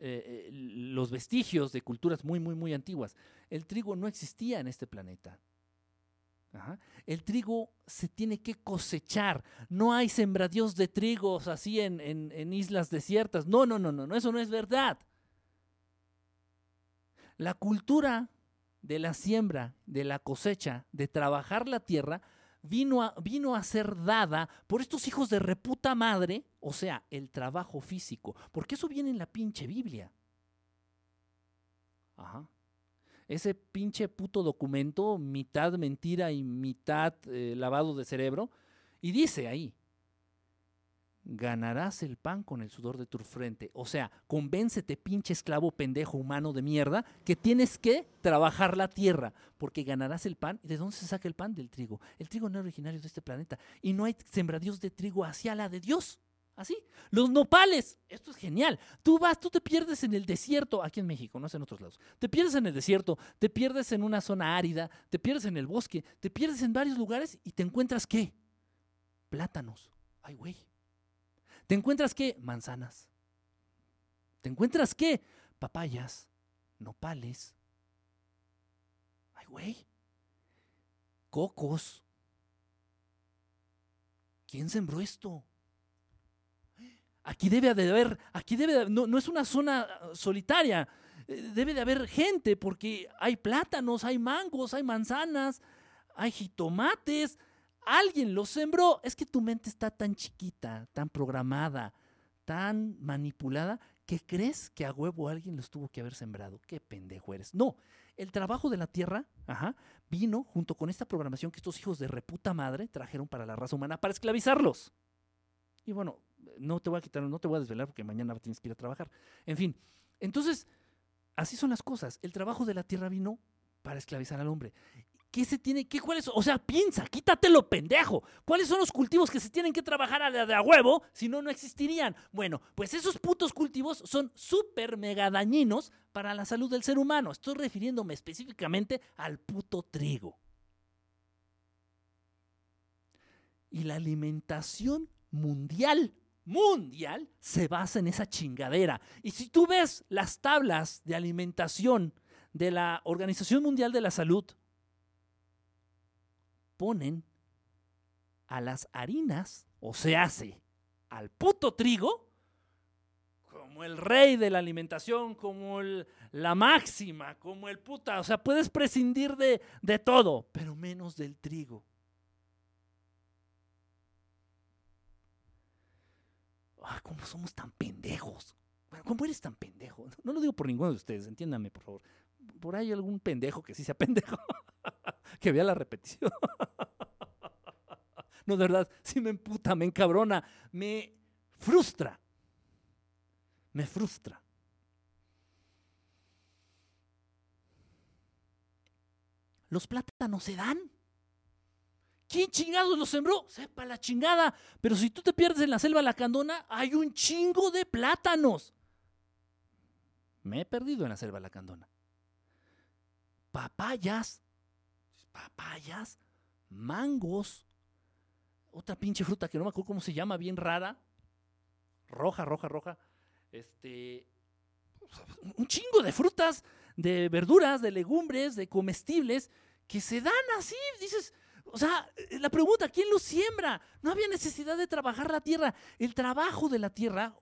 eh, eh, los vestigios de culturas muy, muy, muy antiguas. El trigo no existía en este planeta. El trigo se tiene que cosechar. No hay sembradíos de trigos así en, en islas desiertas. No, no, no, no, no, eso no es verdad. La cultura de la siembra, de la cosecha, de trabajar la tierra, vino a, vino a ser dada por estos hijos de reputa madre, o sea, el trabajo físico, porque eso viene en la pinche Biblia. Ajá. Ese pinche puto documento, mitad mentira y mitad eh, lavado de cerebro, y dice ahí, ganarás el pan con el sudor de tu frente. O sea, convéncete, pinche esclavo pendejo humano de mierda, que tienes que trabajar la tierra, porque ganarás el pan. ¿Y de dónde se saca el pan? Del trigo. El trigo no es originario de este planeta. Y no hay sembradíos de trigo hacia la de Dios. Así. Los nopales. Esto es genial. Tú vas, tú te pierdes en el desierto, aquí en México, no es en otros lados. Te pierdes en el desierto, te pierdes en una zona árida, te pierdes en el bosque, te pierdes en varios lugares y te encuentras qué? Plátanos. Ay, güey ¿Te encuentras qué? Manzanas. ¿Te encuentras qué? Papayas, nopales. Ay, güey. Cocos. ¿Quién sembró esto? Aquí debe de haber, aquí debe de, no, no es una zona solitaria, eh, debe de haber gente porque hay plátanos, hay mangos, hay manzanas, hay jitomates, Alguien lo sembró. Es que tu mente está tan chiquita, tan programada, tan manipulada, que crees que a huevo alguien los tuvo que haber sembrado. Qué pendejo eres. No, el trabajo de la tierra ajá, vino junto con esta programación que estos hijos de reputa madre trajeron para la raza humana para esclavizarlos. Y bueno, no te voy a quitar, no te voy a desvelar porque mañana tienes que ir a trabajar. En fin, entonces, así son las cosas. El trabajo de la tierra vino para esclavizar al hombre. ¿Qué se tiene? ¿Qué cuáles? O sea, piensa, quítatelo, pendejo. ¿Cuáles son los cultivos que se tienen que trabajar a de a huevo? Si no, no existirían. Bueno, pues esos putos cultivos son súper mega dañinos para la salud del ser humano. Estoy refiriéndome específicamente al puto trigo. Y la alimentación mundial, mundial, se basa en esa chingadera. Y si tú ves las tablas de alimentación de la Organización Mundial de la Salud, ponen a las harinas, o se hace al puto trigo, como el rey de la alimentación, como la máxima, como el puta. O sea, puedes prescindir de, de todo, pero menos del trigo. Ah, ¿Cómo somos tan pendejos? Bueno, ¿cómo eres tan pendejo? No lo digo por ninguno de ustedes, entiéndanme, por favor. Por ahí algún pendejo que sí sea pendejo, que vea la repetición. no, de verdad, sí me emputa, me encabrona, me frustra. Me frustra. Los plátanos se dan. ¿Quién chingados los sembró? Sepa la chingada. Pero si tú te pierdes en la selva lacandona, hay un chingo de plátanos. Me he perdido en la selva lacandona. Papayas, papayas, mangos, otra pinche fruta que no me acuerdo cómo se llama, bien rara, roja, roja, roja. Este, un chingo de frutas, de verduras, de legumbres, de comestibles que se dan así. Dices, o sea, la pregunta, ¿quién los siembra? No había necesidad de trabajar la tierra. El trabajo de la tierra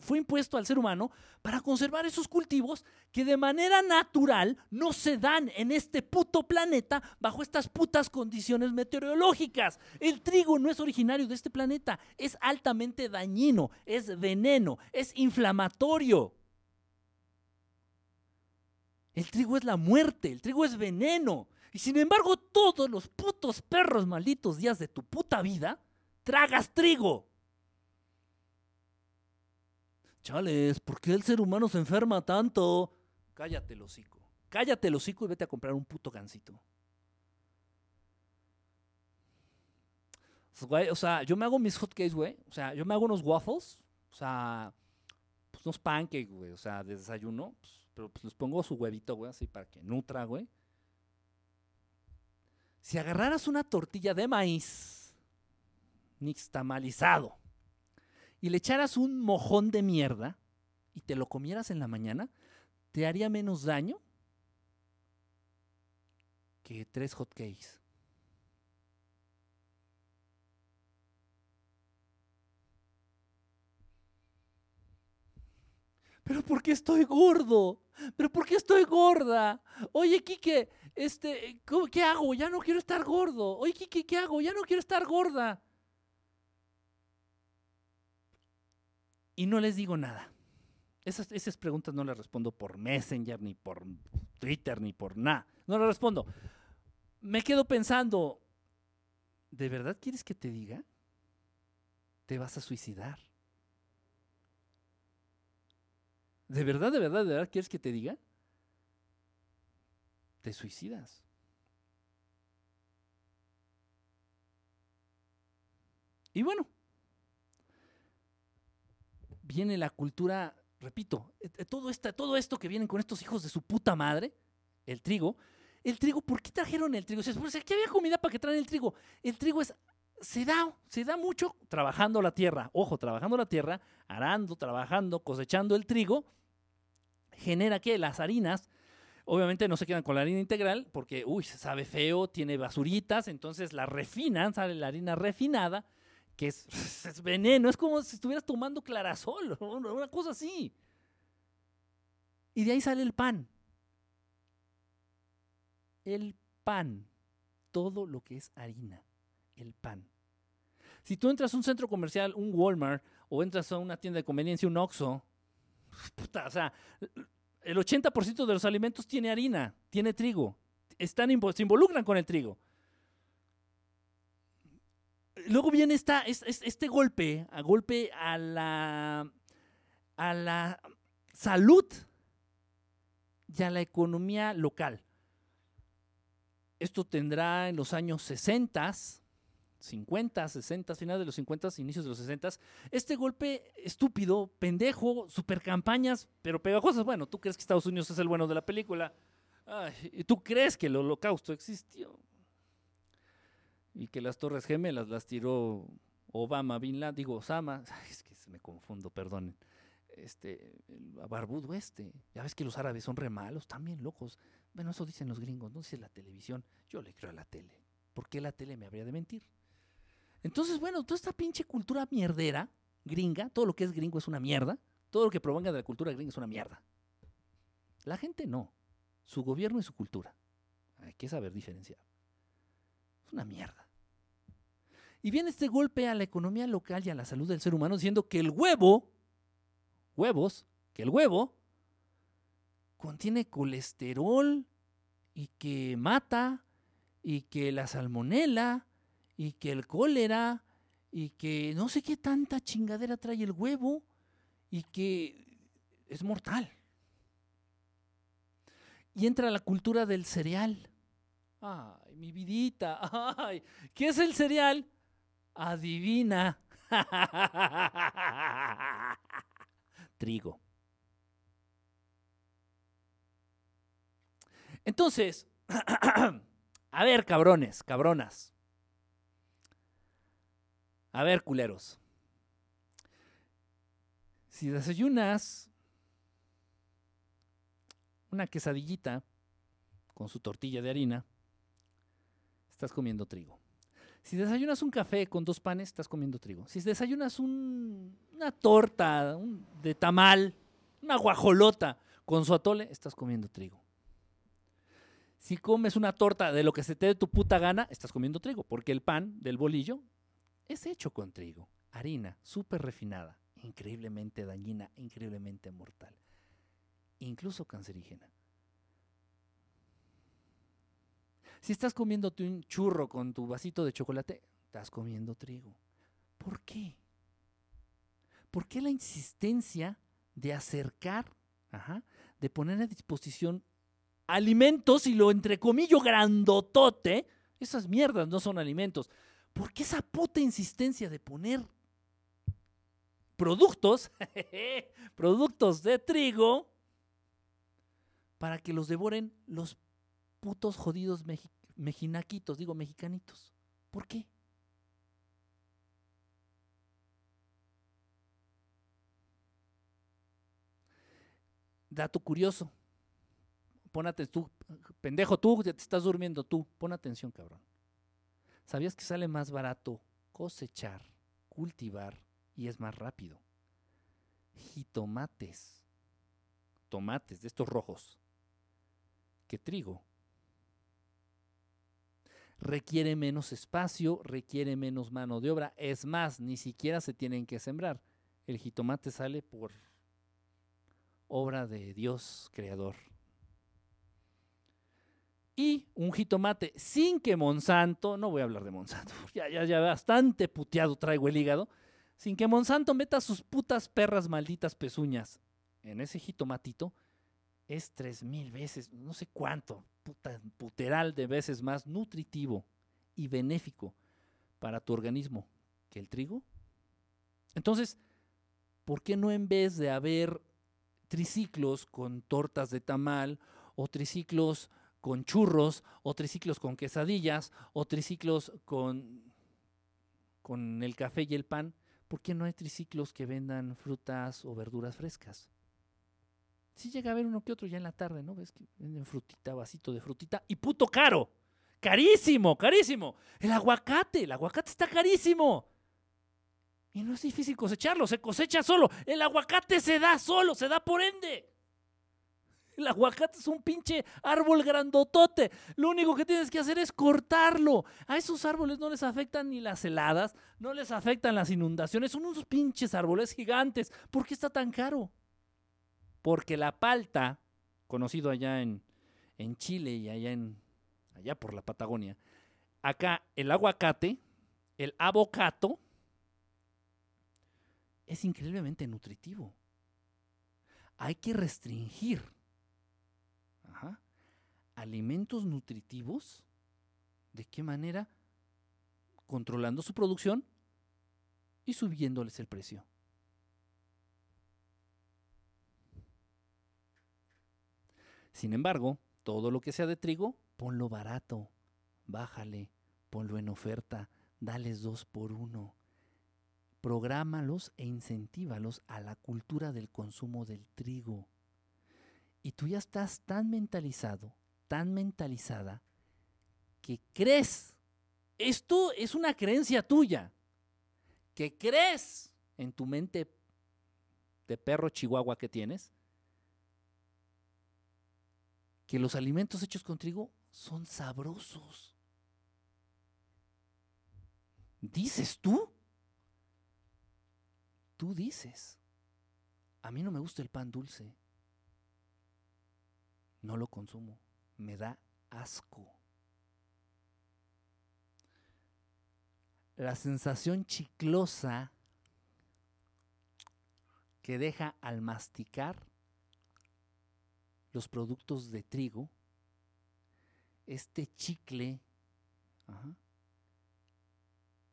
fue impuesto al ser humano para conservar esos cultivos que de manera natural no se dan en este puto planeta bajo estas putas condiciones meteorológicas. El trigo no es originario de este planeta, es altamente dañino, es veneno, es inflamatorio. El trigo es la muerte, el trigo es veneno. Y sin embargo, todos los putos perros malditos días de tu puta vida, tragas trigo. Chales, ¿por qué el ser humano se enferma tanto? Cállate el hocico. Cállate el hocico y vete a comprar un puto gancito. o sea, yo me hago mis hotcakes, güey. O sea, yo me hago unos waffles. O sea, pues unos pancakes, güey. O sea, de desayuno. Pues, pero pues les pongo su huevito, güey, así para que nutra, güey. Si agarraras una tortilla de maíz nixtamalizado y le echaras un mojón de mierda y te lo comieras en la mañana, te haría menos daño que tres hotcakes. ¿Pero por qué estoy gordo? ¿Pero por qué estoy gorda? Oye, Quique, este, ¿qué hago? Ya no quiero estar gordo. Oye, Quique, ¿qué hago? Ya no quiero estar gorda. Y no les digo nada. Esas, preguntas no las respondo por Messenger, ni por Twitter, ni por nada. No las respondo. Me quedo pensando, ¿de verdad quieres que te diga? Te vas a suicidar. ¿De verdad, de verdad, de verdad quieres que te diga? Te suicidas. Y bueno, viene la cultura, repito, eh, eh, todo, esta, todo esto que vienen con estos hijos de su puta madre, el trigo. El trigo, ¿por qué trajeron el trigo? Pues aquí había comida para que traen el trigo. El trigo es, se da, se da mucho trabajando la tierra. Ojo, trabajando la tierra, arando, trabajando, cosechando el trigo. Genera que las harinas, obviamente no se quedan con la harina integral porque, uy, se sabe feo, tiene basuritas, entonces la refinan, sale la harina refinada que es, veneno, es como si estuvieras tomando clarasol, una cosa así. Y de ahí sale el pan. El pan, todo lo que es harina, el pan. Si tú entras a un centro comercial, un Walmart, o entras a una tienda de conveniencia, un Oxxo, o sea, el 80% de los alimentos tiene harina, tiene trigo, están, se involucran con el trigo luego viene esta, este golpe, a golpe a la, a la salud y a la economía local. Esto tendrá en los años 60, 50, 60, finales de los 50, inicios de los 60, este golpe estúpido, pendejo, super campañas, pero pegajosas. Bueno, tú crees que Estados Unidos es el bueno de la película. ¿Tú crees que el holocausto existió? Y que las Torres Gemelas las tiró Obama, Bin Laden, digo Osama, es que me confundo, perdonen. Este, el barbudo este. Ya ves que los árabes son re malos, también locos. Bueno, eso dicen los gringos, no dice la televisión. Yo le creo a la tele. ¿Por qué la tele me habría de mentir? Entonces, bueno, toda esta pinche cultura mierdera, gringa, todo lo que es gringo es una mierda. todo lo que provenga de la cultura gringa es una mierda. La gente no. Su gobierno y su cultura. Hay que saber diferenciar. Es una mierda. Y viene este golpe a la economía local y a la salud del ser humano diciendo que el huevo, huevos, que el huevo contiene colesterol y que mata y que la salmonela y que el cólera y que no sé qué tanta chingadera trae el huevo y que es mortal. Y entra la cultura del cereal. Ay, mi vidita, ay, ¿qué es el cereal? Adivina. Trigo. Entonces, a ver, cabrones, cabronas. A ver, culeros. Si desayunas una quesadillita con su tortilla de harina, estás comiendo trigo. Si desayunas un café con dos panes, estás comiendo trigo. Si desayunas una torta de tamal, una guajolota con su atole, estás comiendo trigo. Si comes una torta de lo que se te dé tu puta gana, estás comiendo trigo, porque el pan del bolillo es hecho con trigo, harina súper refinada, increíblemente dañina, increíblemente mortal, incluso cancerígena. Si estás comiéndote un churro con tu vasito de chocolate, estás comiendo trigo. ¿Por qué? ¿Por qué la insistencia de acercar, de poner a disposición alimentos y lo entrecomillo grandotote? Esas mierdas no son alimentos. ¿Por qué esa puta insistencia de poner productos, productos de trigo, para que los devoren los putos jodidos mejinaquitos, digo mexicanitos. ¿Por qué? Dato curioso. Pon atención, tú, pendejo, tú te estás durmiendo tú. Pon atención, cabrón. ¿Sabías que sale más barato cosechar, cultivar y es más rápido? Jitomates, tomates de estos rojos, que trigo requiere menos espacio, requiere menos mano de obra. Es más, ni siquiera se tienen que sembrar. El jitomate sale por obra de Dios creador. Y un jitomate sin que Monsanto, no voy a hablar de Monsanto, ya, ya, ya bastante puteado traigo el hígado, sin que Monsanto meta sus putas perras malditas pezuñas en ese jitomatito, es tres mil veces, no sé cuánto, puteral de veces más nutritivo y benéfico para tu organismo que el trigo. Entonces, ¿por qué no en vez de haber triciclos con tortas de tamal o triciclos con churros o triciclos con quesadillas o triciclos con, con el café y el pan, ¿por qué no hay triciclos que vendan frutas o verduras frescas? Sí llega a haber uno que otro ya en la tarde, ¿no? Ves que venden frutita, vasito de frutita. Y puto caro. Carísimo, carísimo. El aguacate, el aguacate está carísimo. Y no es difícil cosecharlo, se cosecha solo. El aguacate se da solo, se da por ende. El aguacate es un pinche árbol grandotote. Lo único que tienes que hacer es cortarlo. A esos árboles no les afectan ni las heladas, no les afectan las inundaciones. Son unos pinches árboles gigantes. ¿Por qué está tan caro? Porque la palta, conocido allá en, Chile y allá, en, allá por la Patagonia, acá el aguacate, el avocato, es increíblemente nutritivo. Hay que restringir alimentos nutritivos. ¿De qué manera? Controlando su producción y subiéndoles el precio. Sin embargo, todo lo que sea de trigo, ponlo barato, bájale, ponlo en oferta, dales dos por uno. Prográmalos e incentívalos a la cultura del consumo del trigo. Y tú ya estás tan mentalizado, tan mentalizada, que crees, esto es una creencia tuya, que crees en tu mente de perro chihuahua que tienes, que los alimentos hechos con trigo son sabrosos. ¿Dices tú? Tú dices. A mí no me gusta el pan dulce. No lo consumo. Me da asco. La sensación chiclosa que deja al masticar los productos de trigo, este chicle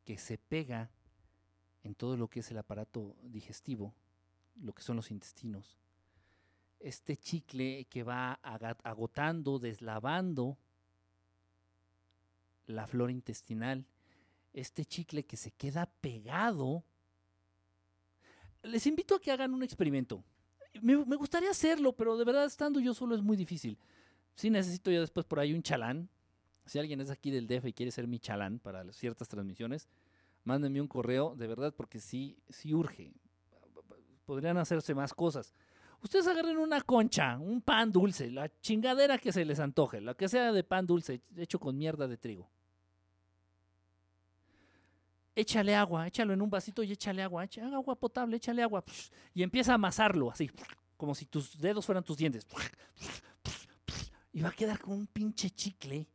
que se pega en todo lo que es el aparato digestivo, lo que son los intestinos, este chicle que va agotando, deslavando la flora intestinal, este chicle que se queda pegado. Les invito a que hagan un experimento. Me, gustaría hacerlo, pero de verdad estando yo solo es muy difícil. Sí necesito ya después por ahí un chalán. Si alguien es aquí del DF y quiere ser mi chalán para ciertas transmisiones, mándenme un correo, de verdad, porque sí, sí urge. Podrían hacerse más cosas. Ustedes agarren una concha, un pan dulce, la chingadera que se les antoje, la que sea de pan dulce, hecho con mierda de trigo échale agua, échalo en un vasito y échale agua, echa agua potable, échale agua. Y empieza a amasarlo así, como si tus dedos fueran tus dientes. Y va a quedar con un pinche chicle.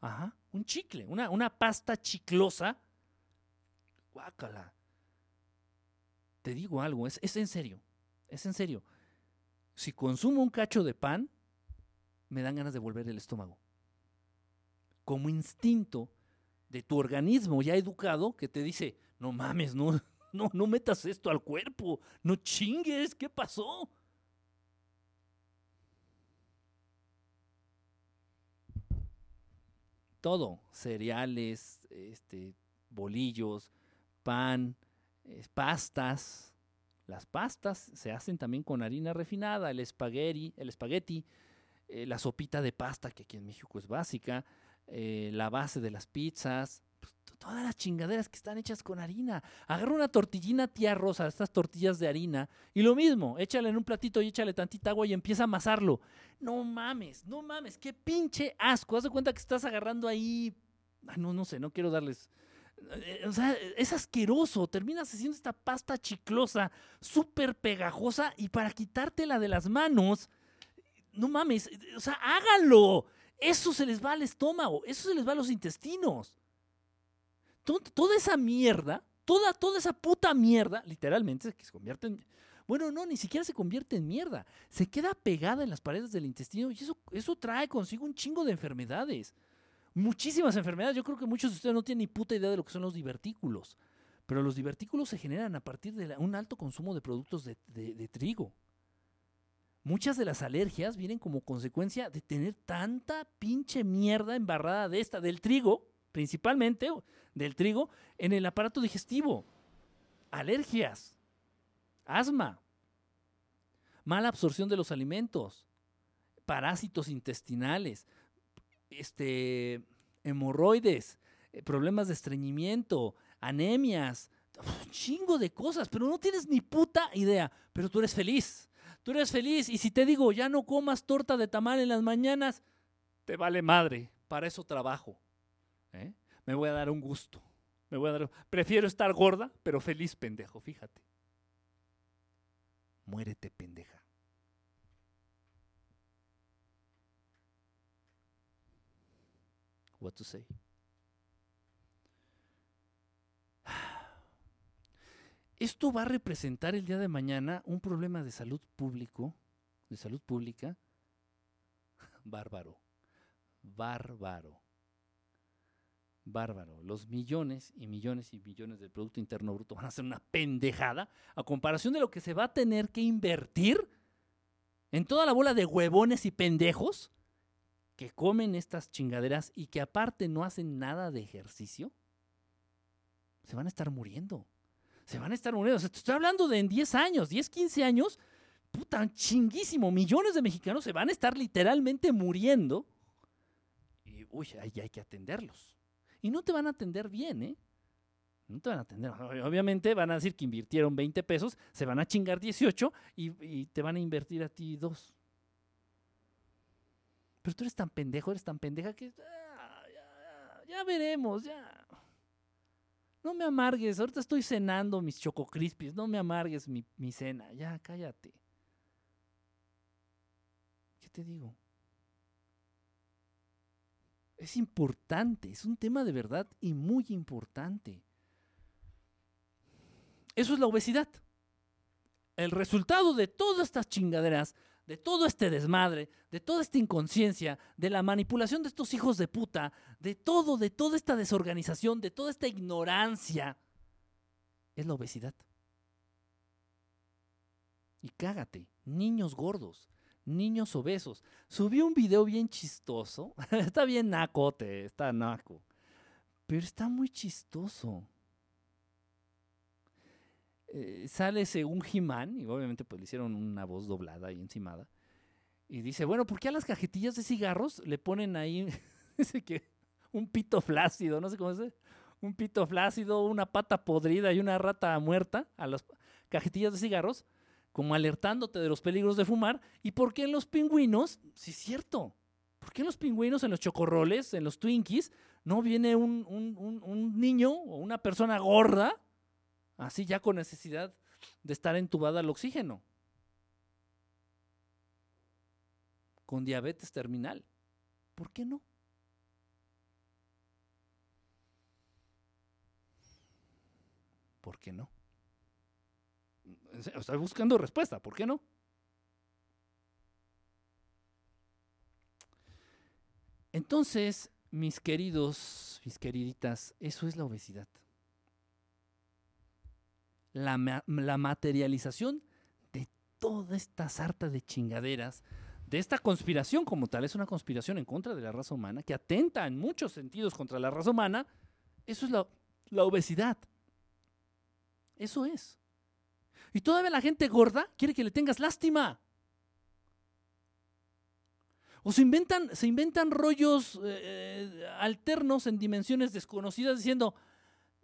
Ajá, un chicle, una, una pasta chiclosa. Guácala. Te digo algo, es, es en serio, es en serio. Si consumo un cacho de pan, me dan ganas de volver el estómago. Como instinto, de tu organismo ya educado que te dice, no mames, no, no, no metas esto al cuerpo, no chingues, ¿qué pasó? Todo, cereales, este, bolillos, pan, pastas. Las pastas se hacen también con harina refinada, el espagueti, el espagueti, eh, la sopita de pasta, que aquí en México es básica, eh, la base de las pizzas, pues, todas las chingaderas que están hechas con harina. Agarra una tortillina tía rosa, estas tortillas de harina, y lo mismo, échale en un platito y échale tantita agua y empieza a amasarlo. No mames, no mames, qué pinche asco. Haz de cuenta que estás agarrando ahí. no, no sé, no quiero darles. Eh, o sea, es asqueroso. Terminas haciendo esta pasta chiclosa, súper pegajosa, y para quitártela de las manos, no mames, o sea, háganlo. Eso se les va al estómago, eso se les va a los intestinos. Toda esa mierda, toda, toda esa puta mierda, literalmente, que se convierte en... Bueno, no, ni siquiera se convierte en mierda. Se queda pegada en las paredes del intestino y eso, eso trae consigo un chingo de enfermedades. Muchísimas enfermedades. Yo creo que muchos de ustedes no tienen ni puta idea de lo que son los divertículos. Pero los divertículos se generan a partir de un alto consumo de productos de trigo. Muchas de las alergias vienen como consecuencia de tener tanta pinche mierda embarrada de esta, del trigo, principalmente del trigo, en el aparato digestivo. Alergias, asma, mala absorción de los alimentos, parásitos intestinales, este, hemorroides, eh, problemas de estreñimiento, anemias, un chingo de cosas, pero no tienes ni puta idea, pero tú eres feliz. Tú eres feliz y si te digo, ya no comas torta de tamal en las mañanas, te vale madre. Para eso trabajo. ¿eh? Me voy a dar un gusto. Me voy a dar... Prefiero estar gorda, pero feliz, pendejo, fíjate. Muérete, pendeja. What to say? Esto va a representar el día de mañana un problema de salud público, de salud pública, bárbaro, bárbaro, bárbaro. Los millones y millones y millones del Producto Interno Bruto van a ser una pendejada a comparación de lo que se va a tener que invertir en toda la bola de huevones y pendejos que comen estas chingaderas y que aparte no hacen nada de ejercicio. Se van a estar muriendo se van a estar muriendo. Estoy hablando de en 10 años, 10, 15 años, puta, chinguísimo. Millones de mexicanos se van a estar literalmente muriendo. Y, uy, ahí hay que atenderlos. Y no te van a atender bien, ¿eh? No te van a atender. Obviamente van a decir que invirtieron 20 pesos, se van a chingar 18 y, te van a invertir a ti dos. Pero tú eres tan pendejo, eres tan pendeja que ah, ya, ya veremos, ya. No me amargues, ahorita estoy cenando mis choco crispies, no me amargues mi, mi cena, ya cállate. ¿Qué te digo? Es importante, es un tema de verdad y muy importante. Eso es la obesidad. El resultado de todas estas chingaderas, de todo este desmadre, de toda esta inconsciencia, de la manipulación de estos hijos de puta, de todo, de toda esta desorganización, de toda esta ignorancia, es la obesidad. Y cágate, niños gordos, niños obesos. Subí un video bien chistoso. está bien nacote, está naco. Pero está muy chistoso. Eh, sale según He-Man, y obviamente pues le hicieron una voz doblada y encimada. Y dice, bueno, ¿por qué a las cajetillas de cigarros le ponen ahí, un pito flácido, no sé cómo es, un pito flácido, una pata podrida y una rata muerta a las cajetillas de cigarros? como alertándote de los peligros de fumar. ¿Y por qué en los pingüinos? Sí, es cierto. ¿Por qué en los pingüinos, en los chocorroles, en los Twinkies, no viene un, un niño o una persona gorda, así ya con necesidad de estar entubada al oxígeno? Con diabetes terminal. ¿Por qué no? ¿Por qué no? Estoy buscando respuesta, ¿por qué no? Entonces, mis queridos, mis queriditas, eso es la obesidad. La, la, materialización de toda esta sarta de chingaderas, de esta conspiración como tal, es una conspiración en contra de la raza humana, que atenta en muchos sentidos contra la raza humana, eso es la, la obesidad. Eso es. Y todavía la gente gorda quiere que le tengas lástima. O se inventan, se inventan rollos eh, alternos en dimensiones desconocidas diciendo,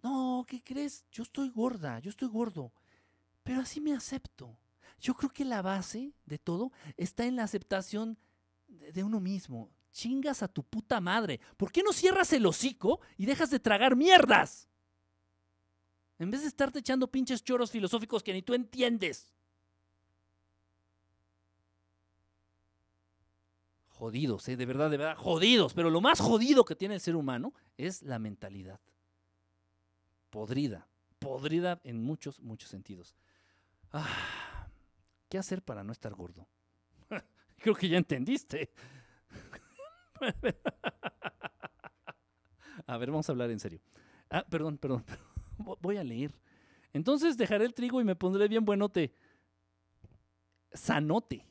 no, ¿qué crees? Yo estoy gorda, yo estoy gordo, pero así me acepto. Yo creo que la base de todo está en la aceptación de, uno mismo. Chingas a tu puta madre. ¿Por qué no cierras el hocico y dejas de tragar mierdas? En vez de estarte echando pinches choros filosóficos que ni tú entiendes. Jodidos, ¿eh? de verdad, de verdad, jodidos. Pero lo más jodido que tiene el ser humano es la mentalidad. Podrida, podrida en muchos, muchos sentidos. Ah, ¿Qué hacer para no estar gordo? Creo que ya entendiste. A ver, vamos a hablar en serio. Ah, perdón, perdón, voy a leer. Entonces dejaré el trigo y me pondré bien buenote. Sanote.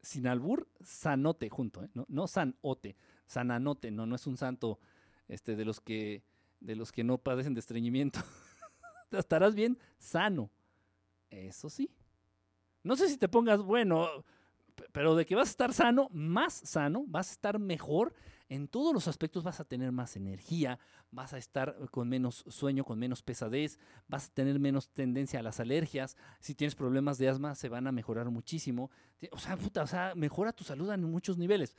Sin albur, sanote junto, ¿eh? no, no sanote, sananote, no, no es un santo este, de, los que, de los que no padecen de estreñimiento. Estarás bien sano. Eso sí. No sé si te pongas bueno, pero de que vas a estar sano, más sano, vas a estar mejor en todos los aspectos vas a tener más energía, vas a estar con menos sueño, con menos pesadez, vas a tener menos tendencia a las alergias. Si tienes problemas de asma, se van a mejorar muchísimo. O sea, puta, o sea, mejora tu salud en muchos niveles.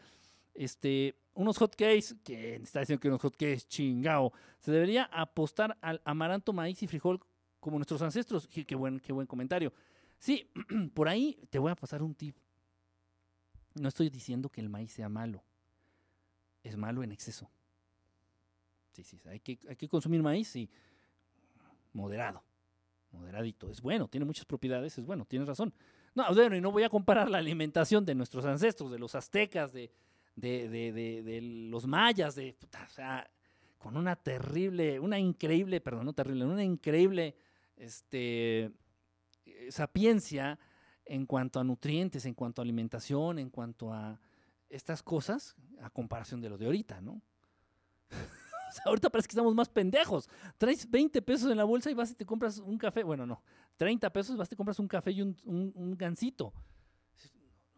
Este, unos hotcakes, que está diciendo que unos hotcakes, chingao. Se debería apostar al amaranto, maíz y frijol como nuestros ancestros. Qué buen, qué buen comentario. Sí, por ahí te voy a pasar un tip. No estoy diciendo que el maíz sea malo es malo en exceso. Sí, sí, hay que, hay que consumir maíz y moderado, moderadito. Es bueno, tiene muchas propiedades, es bueno, tienes razón. No, bueno, y no voy a comparar la alimentación de nuestros ancestros, de los aztecas, de, de, de, de, los mayas, de, o sea, con una terrible, una increíble, perdón, no terrible, una increíble este, sapiencia en cuanto a nutrientes, en cuanto a alimentación, en cuanto a estas cosas a comparación de lo de ahorita, ¿no? o sea, ahorita parece que estamos más pendejos. Traes 20 pesos en la bolsa y vas y te compras un café. Bueno, no, 30 pesos vas y te compras un café y un, un, gansito.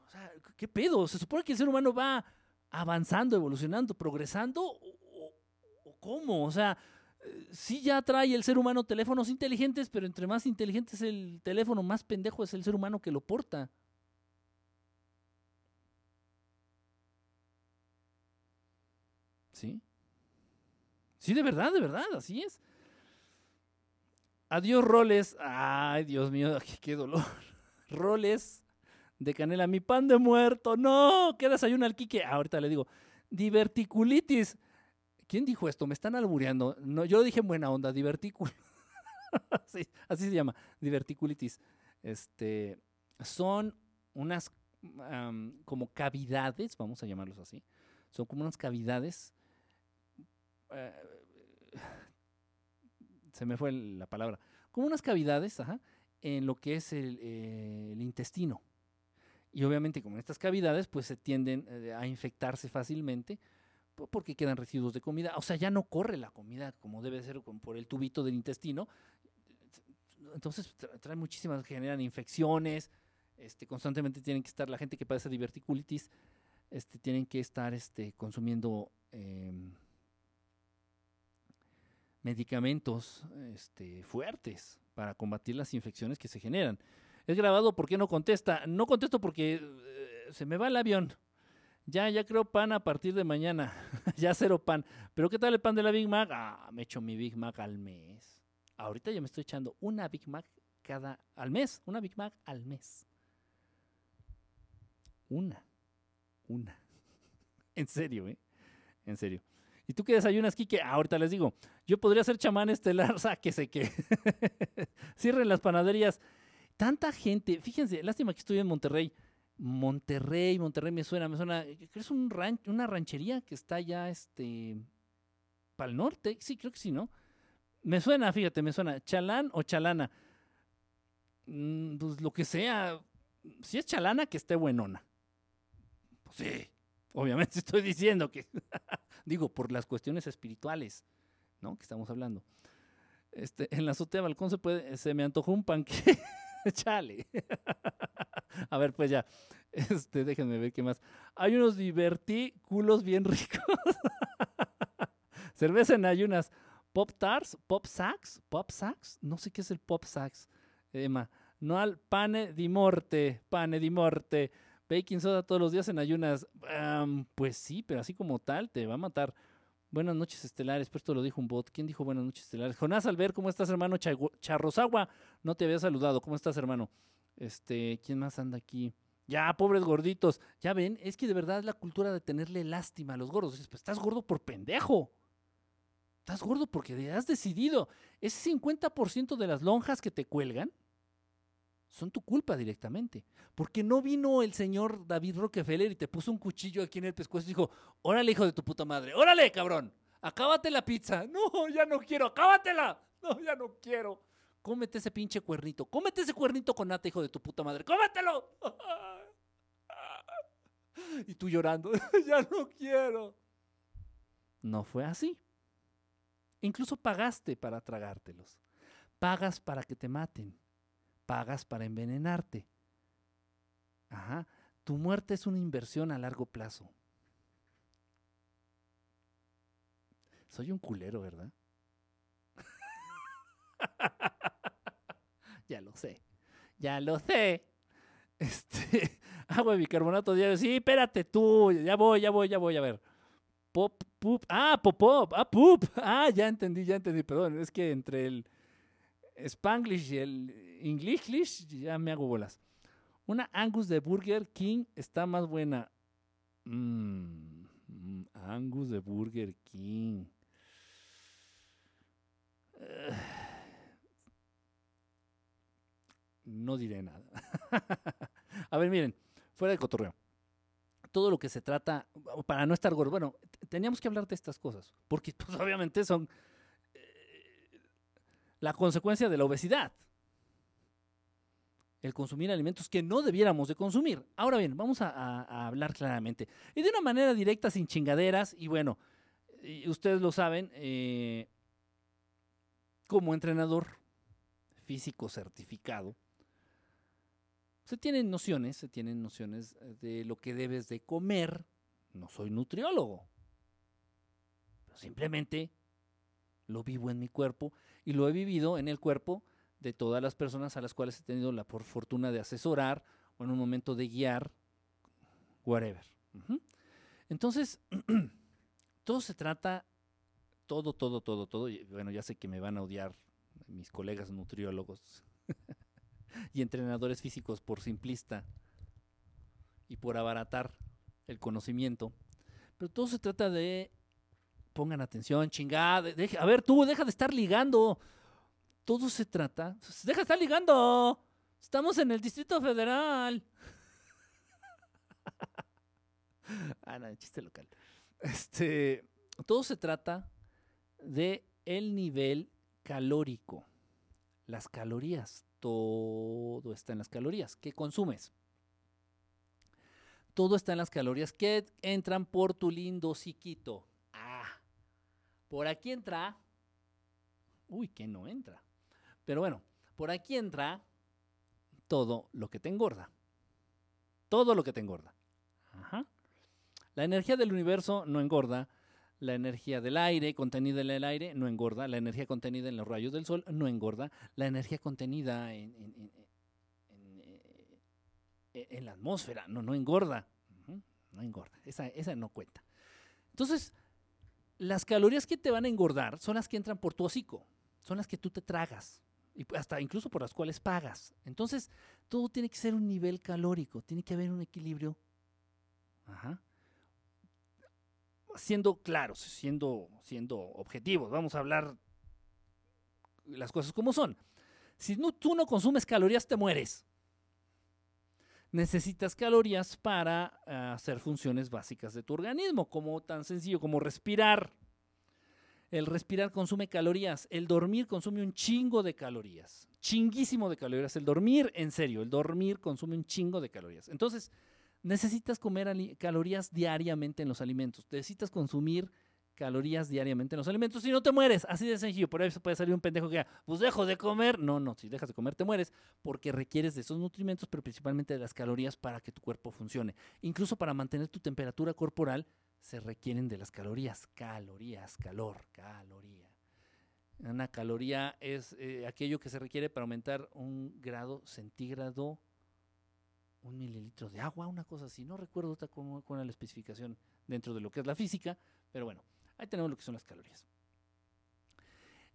O sea, ¿qué pedo? Se supone que el ser humano va avanzando, evolucionando, progresando, o, cómo? O sea, eh, sí ya trae el ser humano teléfonos inteligentes, pero entre más inteligente es el teléfono, más pendejo es el ser humano que lo porta. ¿Sí? Sí, de verdad, de verdad, así es. Adiós, roles. Ay, Dios mío, qué, dolor. Roles de canela. Mi pan de muerto. No, ¿qué desayuno al Quique? ahorita le digo. Diverticulitis. ¿Quién dijo esto? Me están albureando. No, yo lo dije en buena onda. Diverticul. sí, así se llama. Diverticulitis. Este, son unas como cavidades, vamos a llamarlos así. Son como unas cavidades eh, se me fue la palabra, como unas cavidades en lo que es eh, el, intestino. Y obviamente como en estas cavidades pues se tienden eh, a infectarse fácilmente porque quedan residuos de comida. O sea, ya no corre la comida como debe ser por el tubito del intestino. Entonces trae muchísimas, generan infecciones, este, constantemente tienen que estar, la gente que padece diverticulitis, este, tienen que estar este, consumiendo em, medicamentos este, fuertes para combatir las infecciones que se generan. Es grabado, ¿por qué no contesta? No contesto porque eh, se me va el avión. Ya, ya creo pan a partir de mañana. ya cero pan. Pero ¿qué tal el pan de la Big Mac? Ah, me echo mi Big Mac al mes. Ahorita ya me estoy echando una Big Mac cada al mes. Una Big Mac al mes. Una. Una. en serio, ¿eh? En serio. ¿Y tú qué desayunas, Kike? Ah, ahorita les digo. Yo podría ser chamán estelar, sáquese que. Cierren las panaderías. Tanta gente, fíjense, lástima que estoy en Monterrey. Monterrey, Monterrey me suena, me suena. ¿Crees un rancho, una ranchería que está ya este. para el norte? Sí, creo que sí, ¿no? Me suena, fíjate, me suena. ¿Chalán o chalana? Mm, pues lo que sea. Si es chalana, que esté buenona. Pues sí, obviamente estoy diciendo que. Digo, por las cuestiones espirituales, ¿no? Que estamos hablando. Este, en la azotea balcón se puede, se me antojó un panque. Chale. A ver, pues ya. Este, déjenme ver qué más. Hay unos divertículos bien ricos. Cerveza en ayunas. Pop Tars, Pop Sacks, Pop Sacks. No sé qué es el Pop Sacks. Emma. No al pane di morte, pane di morte. Baking soda todos los días en ayunas. pues sí, pero así como tal, te va a matar. Buenas noches, estelares. Pues esto lo dijo un bot. ¿Quién dijo buenas noches, estelares? Jonás Albert, ¿cómo estás, hermano? Charrosagua, no te había saludado. ¿Cómo estás, hermano? Este, ¿quién más anda aquí? Ya, pobres gorditos. Ya ven, es que de verdad es la cultura de tenerle lástima a los gordos. Pues estás gordo por pendejo. Estás gordo porque has decidido. Ese 50% de las lonjas que te cuelgan son tu culpa directamente. Porque no vino el señor David Rockefeller y te puso un cuchillo aquí en el pescuezo y dijo, órale, hijo de tu puta madre, órale, cabrón, acábate la pizza. No, ya no quiero, acábatela. No, ya no quiero. Cómete ese pinche cuernito. Cómete ese cuernito con nata, hijo de tu puta madre. ¡Cómetelo! Y tú llorando, ya no quiero. No fue así. Incluso pagaste para tragártelos. Pagas para que te maten pagas para envenenarte. Ajá. Tu muerte es una inversión a largo plazo. Soy un culero, ¿verdad? ya lo sé. Ya lo sé. Este, agua de bicarbonato diario. Sí, espérate tú. Ya voy, ya voy, ya voy a ver. Pop, poop. Ah, pop, pop. Ah, poop. Ah, ya entendí, ya entendí. Perdón, es que entre el Spanglish y el English ya me hago bolas. Una Angus de Burger King está más buena. Mm, Angus de Burger King. no diré nada. A ver, miren, fuera de cotorreo. Todo lo que se trata, para no estar gordo, bueno, teníamos que hablar de estas cosas, porque pues, obviamente son la consecuencia de la obesidad. El consumir alimentos que no debiéramos de consumir. Ahora bien, vamos a, hablar claramente. Y de una manera directa, sin chingaderas. Y bueno, ustedes lo saben, eh, como entrenador físico certificado, se tienen nociones, se tienen nociones de lo que debes de comer. No soy nutriólogo. simplemente lo vivo en mi cuerpo y lo he vivido en el cuerpo de todas las personas a las cuales he tenido la fortuna de asesorar o en un momento de guiar, whatever. Entonces, todo se trata, todo, todo, todo, todo, bueno, ya sé que me van a odiar mis colegas nutriólogos y entrenadores físicos por simplista y por abaratar el conocimiento, pero todo se trata de, pongan atención, chingada, a ver tú, deja de estar ligando, todo se trata, deja de estar ligando, estamos en el Distrito Federal. ah, no, chiste local. Este, todo se trata de el nivel calórico. Las calorías, todo está en las calorías. ¿Qué consumes? Todo está en las calorías que entran por tu lindo psiquito. Ah, por aquí entra. Uy, que no entra. Pero bueno, por aquí entra todo lo que te engorda. Todo lo que te engorda. La energía del universo no engorda, la energía del aire contenida en el aire no engorda, la energía contenida en los rayos del sol no engorda, la energía contenida en, eh, la atmósfera no, no engorda, no engorda, esa, esa no cuenta. Entonces, las calorías que te van a engordar son las que entran por tu hocico, son las que tú te tragas, y hasta incluso por las cuales pagas. Entonces, todo tiene que ser un nivel calórico, tiene que haber un equilibrio. Siendo claros, siendo, siendo objetivos, vamos a hablar las cosas como son. Si no, tú no consumes calorías, te mueres. Necesitas calorías para eh, hacer funciones básicas de tu organismo, como tan sencillo como respirar. El respirar consume calorías, el dormir consume un chingo de calorías, chinguísimo de calorías. El dormir, en serio, el dormir consume un chingo de calorías. Entonces, necesitas comer calorías diariamente en los alimentos. Necesitas consumir calorías diariamente en los alimentos si no te mueres. Así de sencillo. Por eso puede salir un pendejo que diga, pues dejo de comer. No, no, si dejas de comer te mueres porque requieres de esos nutrimentos, pero principalmente de las calorías para que tu cuerpo funcione. Incluso para mantener tu temperatura corporal se requieren de las calorías. Calorías, calor, caloría. Una caloría es eh, aquello que se requiere para aumentar un grado centígrado un mililitro de agua, una cosa así. No recuerdo cómo, era la especificación dentro de lo que es la física, pero bueno, ahí tenemos lo que son las calorías.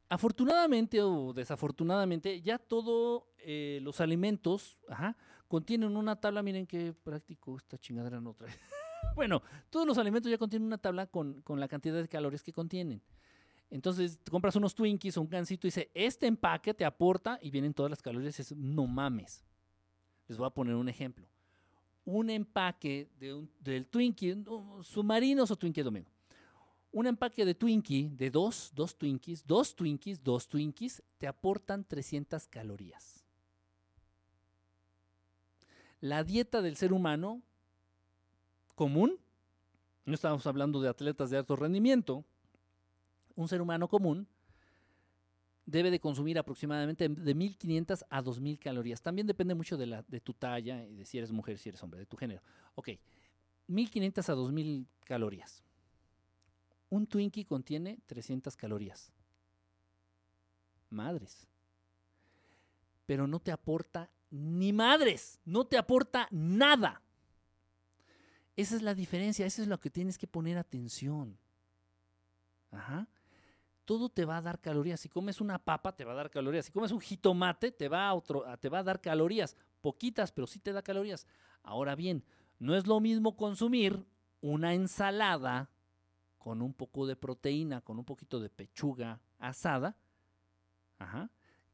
Afortunadamente o desafortunadamente, ya todos eh, los alimentos contienen una tabla. Miren qué práctico esta chingadera no trae. bueno, todos los alimentos ya contienen una tabla con, con la cantidad de calorías que contienen. Entonces, compras unos Twinkies o un gansito y dice, este empaque te aporta y vienen todas las calorías. Es, no mames. Les voy a poner un ejemplo. Un empaque de del Twinkie, submarinos o Twinkie Domingo. Un empaque de Twinkie, de dos, dos Twinkies, dos Twinkies, dos Twinkies, te aportan 300 calorías. La dieta del ser humano común, no estamos hablando de atletas de alto rendimiento, un ser humano común debe de consumir aproximadamente de 1500 a 2000 calorías. También depende mucho de, tu talla y de si eres mujer, si eres hombre, de tu género. Ok, 1500 a 2000 calorías. Un Twinkie contiene 300 calorías. Madres. Pero no te aporta ni madres, no te aporta nada. Esa es la diferencia, eso es lo que tienes que poner atención. Ajá todo te va a dar calorías. Si comes una papa, te va a dar calorías. Si comes un jitomate, te va a, otro, te va a dar calorías. Poquitas, pero sí te da calorías. Ahora bien, no es lo mismo consumir una ensalada con un poco de proteína, con un poquito de pechuga asada.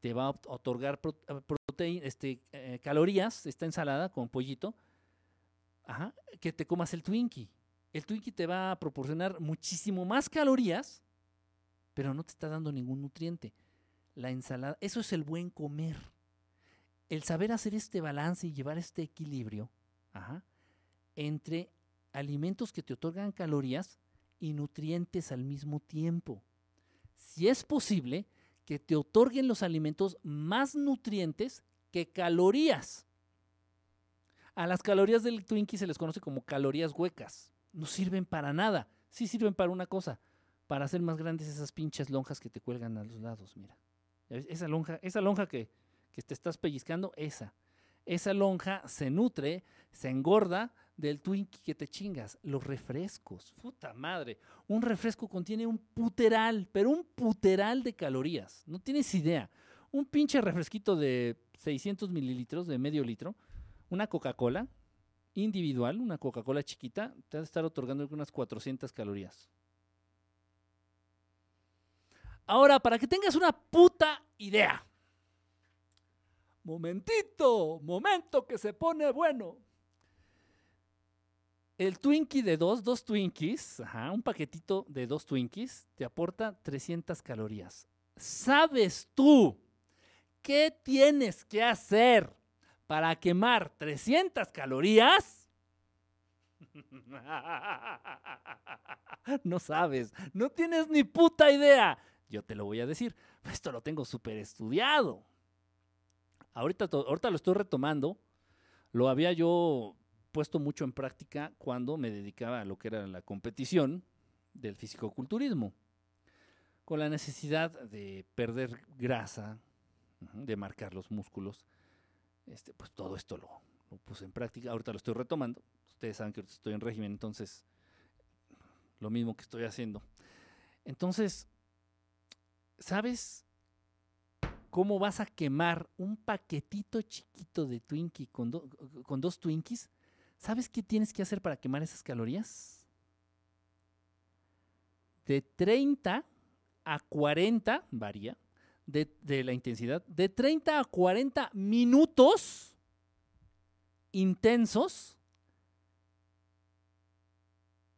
te va a otorgar proteína, este, eh, calorías, esta ensalada con pollito, que te comas el Twinkie. El Twinkie te va a proporcionar muchísimo más calorías pero no te está dando ningún nutriente. La ensalada, eso es el buen comer. El saber hacer este balance y llevar este equilibrio entre alimentos que te otorgan calorías y nutrientes al mismo tiempo. Si es posible, que te otorguen los alimentos más nutrientes que calorías. A las calorías del Twinkie se les conoce como calorías huecas. No sirven para nada. Sí sirven para una cosa, para hacer más grandes esas pinches lonjas que te cuelgan a los lados, mira. Esa lonja, esa lonja que, que te estás pellizcando, esa. Esa lonja se nutre, se engorda del Twinkie que te chingas. Los refrescos, puta madre. Un refresco contiene un puteral, pero un puteral de calorías. No tienes idea. Un pinche refresquito de 600 mililitros, de medio litro, una Coca-Cola individual, una Coca-Cola chiquita, te va a estar otorgando unas 400 calorías. Ahora, para que tengas una puta idea. Momentito, momento que se pone bueno. El Twinkie de dos, dos Twinkies, un paquetito de dos Twinkies, te aporta 300 calorías. ¿Sabes tú qué tienes que hacer para quemar 300 calorías? No sabes, no tienes ni puta idea. Yo te lo voy a decir, esto lo tengo súper estudiado. Ahorita, ahorita lo estoy retomando. Lo había yo puesto mucho en práctica cuando me dedicaba a lo que era la competición del fisicoculturismo, con la necesidad de perder grasa, de marcar los músculos. Este, pues todo esto lo, puse en práctica. Ahorita lo estoy retomando. Ustedes saben que estoy en régimen, entonces lo mismo que estoy haciendo. Entonces, ¿sabes cómo vas a quemar un paquetito chiquito de Twinkie con dos Twinkies? ¿Sabes qué tienes que hacer para quemar esas calorías? De 30 a 40, varía, de, de, la intensidad, de 30 a 40 minutos intensos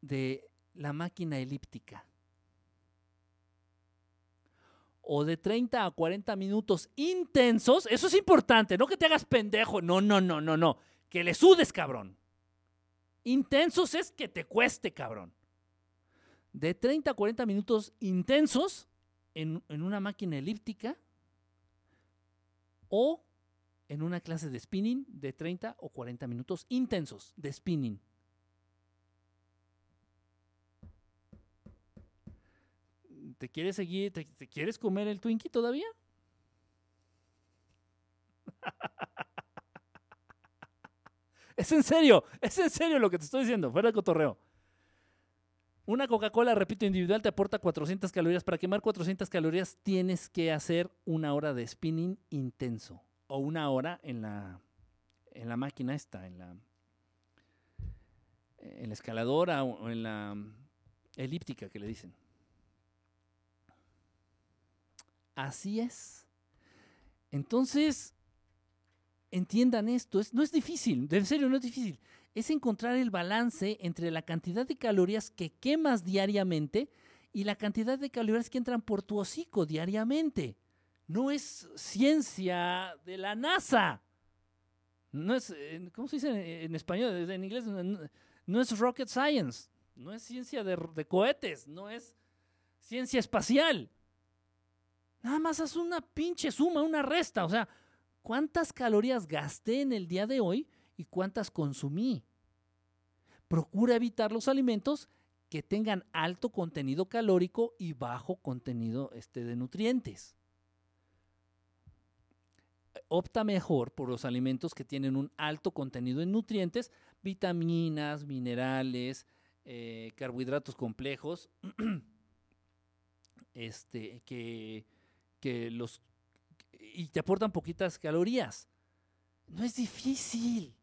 de la máquina elíptica o de 30 a 40 minutos intensos, eso es importante, no que te hagas pendejo, no, no, no, no, no, que le sudes, cabrón. Intensos es que te cueste, cabrón. De 30 a 40 minutos intensos en, en una máquina elíptica o en una clase de spinning de 30 o 40 minutos intensos de spinning. ¿Te quieres seguir? Te, quieres comer el Twinkie todavía? es en serio, es en serio lo que te estoy diciendo, fuera de cotorreo. Una Coca-Cola, repito, individual te aporta 400 calorías. Para quemar 400 calorías tienes que hacer una hora de spinning intenso o una hora en la, en la máquina esta, en la, en la escaladora o en la elíptica que le dicen. Así es. Entonces, entiendan esto, no es difícil, de serio no es difícil. Es encontrar el balance entre la cantidad de calorías que quemas diariamente y la cantidad de calorías que entran por tu hocico diariamente. No es ciencia de la NASA. No es, ¿cómo se dice en español? En inglés no, es rocket science. No es ciencia de cohetes. No es ciencia espacial. Nada más haz una pinche suma, una resta. O sea, ¿cuántas calorías gasté en el día de hoy y cuántas consumí? Procura evitar los alimentos que tengan alto contenido calórico y bajo contenido este, de nutrientes. Opta mejor por los alimentos que tienen un alto contenido en nutrientes, vitaminas, minerales, eh, carbohidratos complejos, este, que, que los y te aportan poquitas calorías. No es difícil.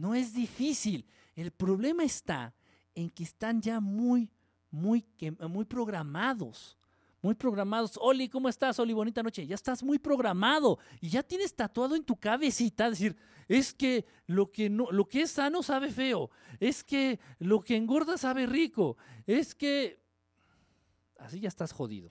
No es difícil. El problema está en que están ya muy, muy, muy programados. Muy programados. Oli, ¿cómo estás? Oli, bonita noche. Ya estás muy programado y ya tienes tatuado en tu cabecita decir, es que lo que no, lo que es sano sabe feo. Es que lo que engorda sabe rico. Es que así ya estás jodido.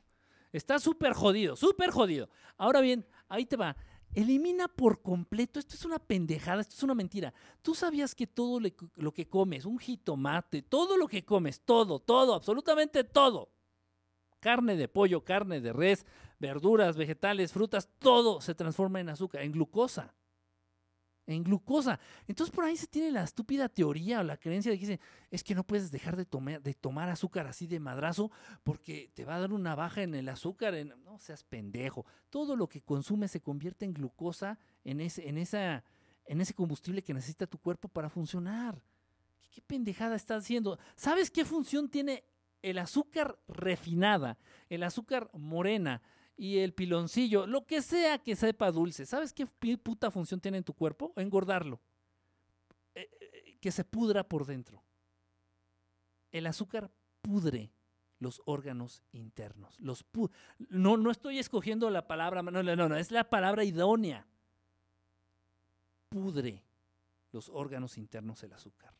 Está súper jodido, súper jodido. Ahora bien, ahí te va. Elimina por completo, esto es una pendejada, esto es una mentira. Tú sabías que todo lo que comes, un jitomate, todo lo que comes, todo, todo, absolutamente todo, carne de pollo, carne de res, verduras, vegetales, frutas, todo se transforma en azúcar, en glucosa. En glucosa. Entonces por ahí se tiene la estúpida teoría o la creencia de que dice, es que no puedes dejar de, tomar, azúcar así de madrazo porque te va a dar una baja en el azúcar. no seas pendejo. Todo lo que consumes se convierte en glucosa, en ese, combustible que necesita tu cuerpo para funcionar. ¿Qué, pendejada estás haciendo? ¿Sabes qué función tiene el azúcar refinada, el azúcar morena? Y el piloncillo, lo que sea que sepa dulce. ¿Sabes qué puta función tiene en tu cuerpo? Engordarlo. Eh, eh, que se pudra por dentro. El azúcar pudre los órganos internos. Los no, no estoy escogiendo la palabra, no, no, no, es la palabra idónea. Pudre los órganos internos el azúcar.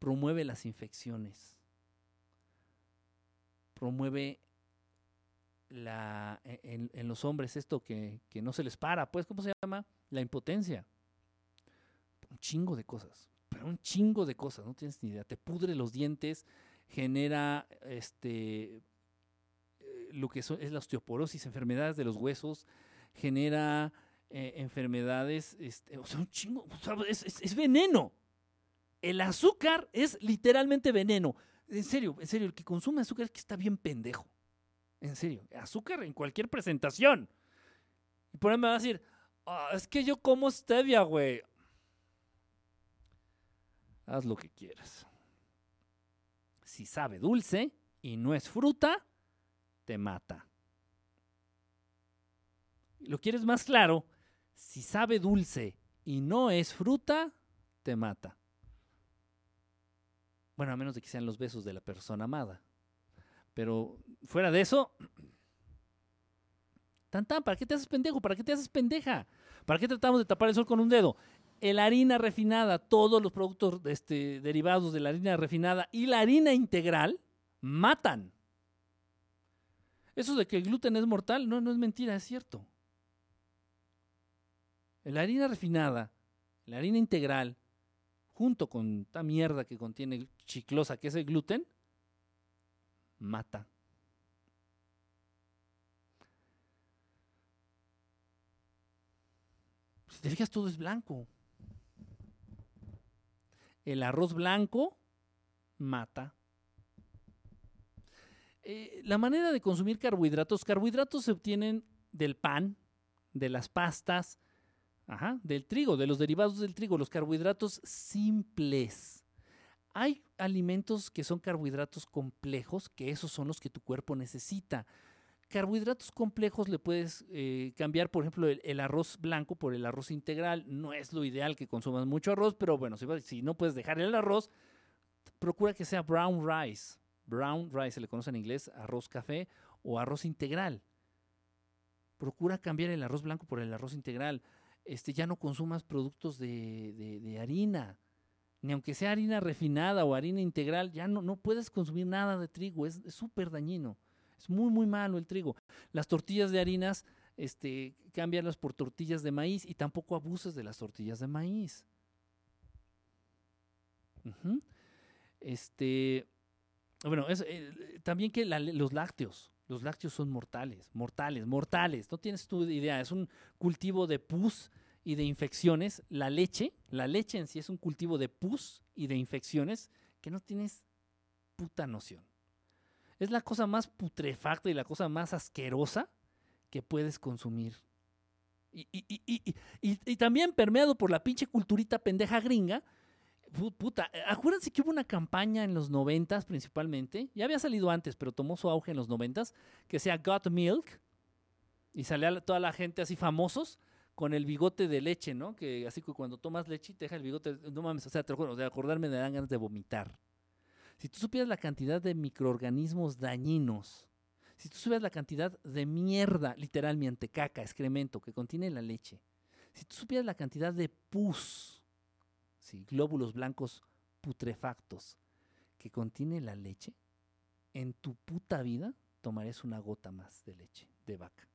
Promueve las infecciones. Promueve la, e, en, los hombres esto que, no se les para, pues, ¿cómo se llama? La impotencia. Un chingo de cosas, pero un chingo de cosas, no tienes ni idea. Te pudre los dientes, genera este eh, lo que es la osteoporosis, enfermedades de los huesos, genera eh, enfermedades, este, o sea, un chingo, es veneno. El azúcar es literalmente veneno. En serio, en serio, el que consume azúcar es que está bien pendejo. En serio, azúcar en cualquier presentación. Y por ahí me va a decir, ah, es que yo como stevia, güey. Haz lo que quieras. Si sabe dulce y no es fruta, te mata. ¿Lo quieres más claro? Si sabe dulce y no es fruta, te mata. Bueno, a menos de que sean los besos de la persona amada. Pero fuera de eso, tan tan, ¿para qué te haces pendejo? ¿Para qué te haces pendeja? ¿Para qué tratamos de tapar el sol con un dedo? La harina refinada, todos los productos este, derivados de la harina refinada y la harina integral matan. Eso de que el gluten es mortal, no, no es mentira, es cierto. La harina refinada, la harina integral, junto con esta mierda que contiene chiclosa, que es el gluten, mata. Si te fijas, todo es blanco. El arroz blanco mata. Eh, la manera de consumir carbohidratos, carbohidratos se obtienen del pan, de las pastas, del trigo, de los derivados del trigo, los carbohidratos simples. Hay alimentos que son carbohidratos complejos, que esos son los que tu cuerpo necesita. Carbohidratos complejos le puedes eh, cambiar, por ejemplo, el, arroz blanco por el arroz integral. No es lo ideal que consumas mucho arroz, pero bueno, si, no puedes dejar el arroz, procura que sea brown rice. Brown rice se le conoce en inglés, arroz café o arroz integral. Procura cambiar el arroz blanco por el arroz integral. Este, ya no consumas productos de harina ni aunque sea harina refinada o harina integral, ya no, no puedes consumir nada de trigo, es súper dañino. Es muy, muy malo el trigo. Las tortillas de harinas, este, cámbialas por tortillas de maíz y tampoco abuses de las tortillas de maíz. Este, bueno, es, eh, también que los lácteos, los lácteos son mortales, mortales, mortales. No tienes tu idea, es un cultivo de pus y de infecciones, la leche, la leche en sí es un cultivo de pus y de infecciones que no tienes puta noción. Es la cosa más putrefacta y la cosa más asquerosa que puedes consumir. Y, y, también permeado por la pinche culturita pendeja gringa. Puta, acuérdense que hubo una campaña en los noventas principalmente, ya había salido antes, pero tomó su auge en los noventas, que sea Got Milk, y salía toda la gente así famosos con el bigote de leche, ¿no? Que así que cuando tomas leche te deja el bigote, no mames, o sea, te de acordarme me dan ganas de vomitar. Si tú supieras la cantidad de microorganismos dañinos, si tú supieras la cantidad de mierda, literalmente caca, excremento que contiene la leche, si tú supieras la cantidad de pus, sí, glóbulos blancos putrefactos que contiene la leche, en tu puta vida tomarías una gota más de leche de vaca.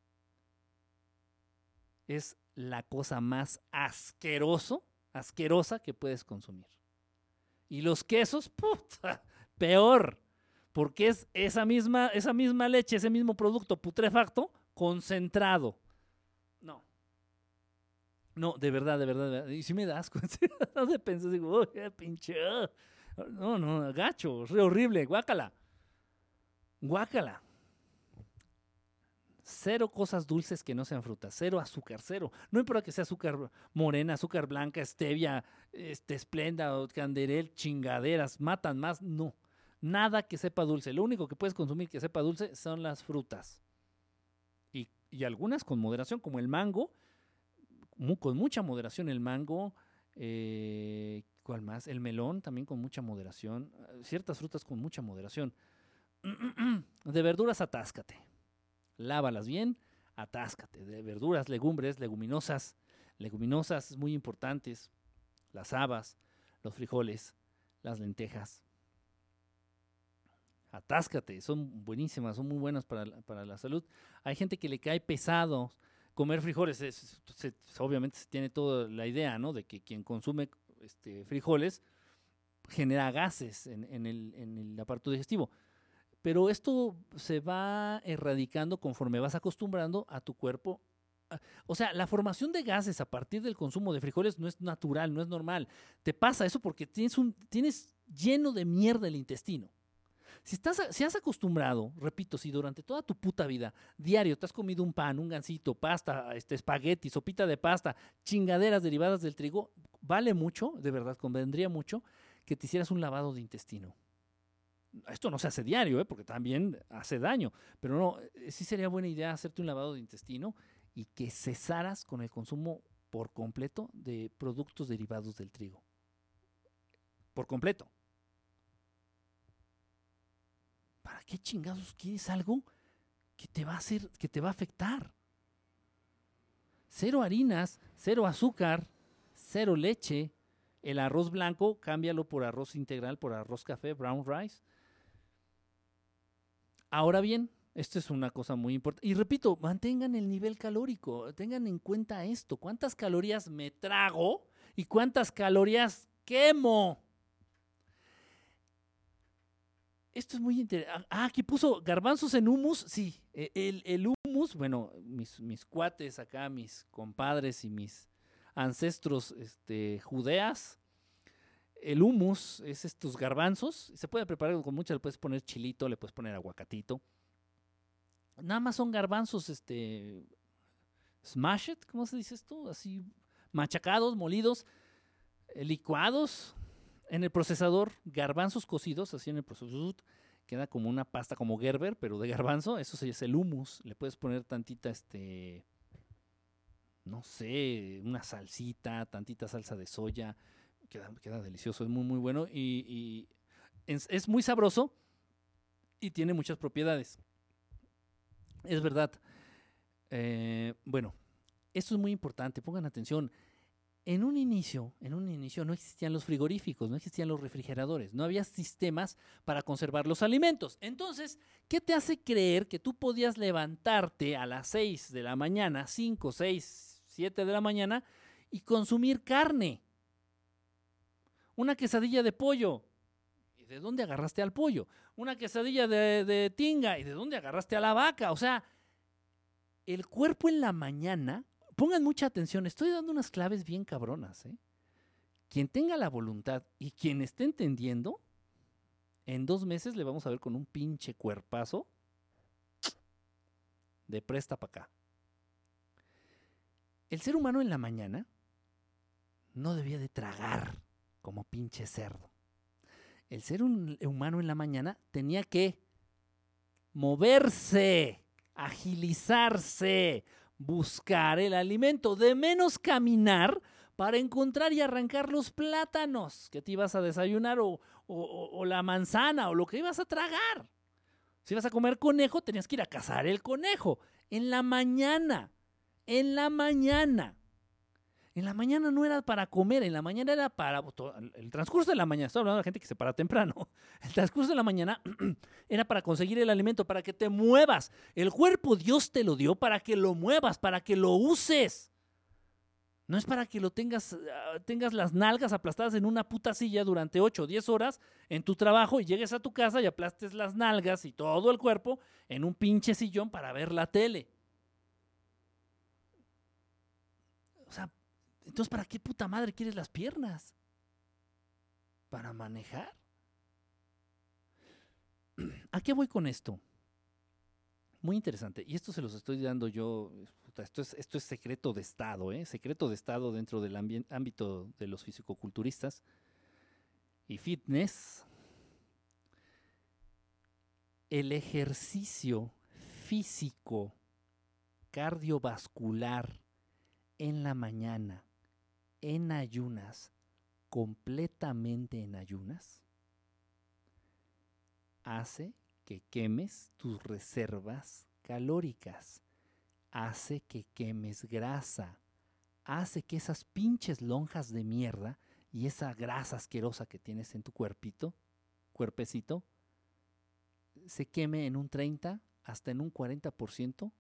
Es la cosa más asqueroso, asquerosa que puedes consumir. Y los quesos, puta, peor, porque es esa misma, esa misma leche, ese mismo producto putrefacto concentrado. No. No, de verdad, de verdad, de verdad. Y si me das cuenta, no se pensó, digo, oh, pinche. ah". No, no, gacho, es horrible, guácala. Guácala. Cero cosas dulces que no sean frutas, cero azúcar, cero. No importa que sea azúcar morena, azúcar blanca, stevia, este, esplenda canderel, chingaderas, matan más, no. Nada que sepa dulce. Lo único que puedes consumir que sepa dulce son las frutas. Y, y algunas con moderación, como el mango, con mucha moderación el mango, eh, ¿cuál más? El melón también con mucha moderación, ciertas frutas con mucha moderación. De verduras, atáscate. Lávalas bien, atáscate. De verduras, legumbres, leguminosas, leguminosas muy importantes, las habas, los frijoles, las lentejas. Atáscate, son buenísimas, son muy buenas para, la- para la salud. Hay gente que le cae pesado comer frijoles. es- obviamente se tiene toda la idea, ¿no? De que quien consume este, frijoles genera gases en, en el, en el aparato digestivo. Pero esto se va erradicando conforme vas acostumbrando a tu cuerpo. O sea, la formación de gases a partir del consumo de frijoles no es natural, no es normal. Te pasa eso porque tienes, un, tienes lleno de mierda el intestino. Si, estás, si has acostumbrado, repito, si durante toda tu puta vida, diario, te has comido un pan, un gansito, pasta, este, espagueti, sopita de pasta, chingaderas derivadas del trigo, vale mucho, de verdad, convendría mucho que te hicieras un lavado de intestino. Esto no se hace diario, ¿eh? porque también hace daño, pero no, eh, sí sería buena idea hacerte un lavado de intestino y que cesaras con el consumo por completo de productos derivados del trigo. Por completo. ¿Para qué chingados quieres algo que te va a hacer, que te va a afectar? Cero harinas, cero azúcar, cero leche. El arroz blanco, cámbialo por arroz integral, por arroz café, brown rice. Ahora bien, esto es una cosa muy importante. Y repito, mantengan el nivel calórico. Tengan en cuenta esto. ¿Cuántas calorías me trago y cuántas calorías quemo? Esto es muy interesante. Ah, aquí puso garbanzos en humus. Sí, e- el, humus, bueno, mis, mis cuates acá, mis compadres y mis ancestros este, judeas. El humus es estos garbanzos. Se puede preparar con mucho, le puedes poner chilito, le puedes poner aguacatito. Nada más son garbanzos, este, smashed, ¿cómo se dice esto? Así, machacados, molidos, eh, licuados en el procesador, garbanzos cocidos, así en el procesador, queda como una pasta como Gerber, pero de garbanzo, eso es el hummus. Le puedes poner tantita, este, no sé, una salsita, tantita salsa de soya, queda, queda delicioso, es muy, muy bueno y, es, es muy sabroso y tiene muchas propiedades. Es verdad. Eh, bueno, esto es muy importante, pongan atención. En un inicio, en un inicio no existían los frigoríficos, no existían los refrigeradores, no había sistemas para conservar los alimentos. Entonces, ¿qué te hace creer que tú podías levantarte a las 6 de la mañana, 5, 6, 7 de la mañana y consumir carne? Una quesadilla de pollo. ¿Y de dónde agarraste al pollo? Una quesadilla de, de tinga. ¿Y de dónde agarraste a la vaca? O sea, el cuerpo en la mañana pongan mucha atención, estoy dando unas claves bien cabronas. ¿eh? Quien tenga la voluntad y quien esté entendiendo, en dos meses le vamos a ver con un pinche cuerpazo de presta para acá. El ser humano en la mañana no debía de tragar como pinche cerdo. El ser un- humano en la mañana tenía que moverse, agilizarse, buscar el alimento, de menos caminar para encontrar y arrancar los plátanos que te ibas a desayunar o, o- o- o la manzana o lo que ibas a tragar. Si ibas a comer conejo, tenías que ir a cazar el conejo en la mañana, en la mañana. En la mañana no era para comer, en la mañana era para to- el transcurso de la mañana. Estoy hablando de gente que se para temprano. El transcurso de la mañana era para conseguir el alimento, para que te muevas. El cuerpo Dios te lo dio para que lo muevas, para que lo uses. No es para que lo tengas, ah, tengas las nalgas aplastadas en una puta silla durante 8 o 10 horas en tu trabajo y llegues a tu casa y aplastes las nalgas y todo el cuerpo en un pinche sillón para ver la tele. O sea, Entonces, ¿para qué puta madre quieres las piernas? ¿Para manejar? ¿A qué voy con esto? Muy interesante. Y esto se los estoy dando yo. Esto es, secreto de Estado, ¿eh? secreto de Estado dentro del ámbito de los fisicoculturistas y fitness. El ejercicio físico cardiovascular en la mañana, en ayunas, completamente en ayunas, hace que quemes tus reservas calóricas, hace que quemes grasa, hace que esas pinches lonjas de mierda y esa grasa asquerosa que tienes en tu cuerpito, cuerpecito, se queme en un 30 hasta en un 40% mm,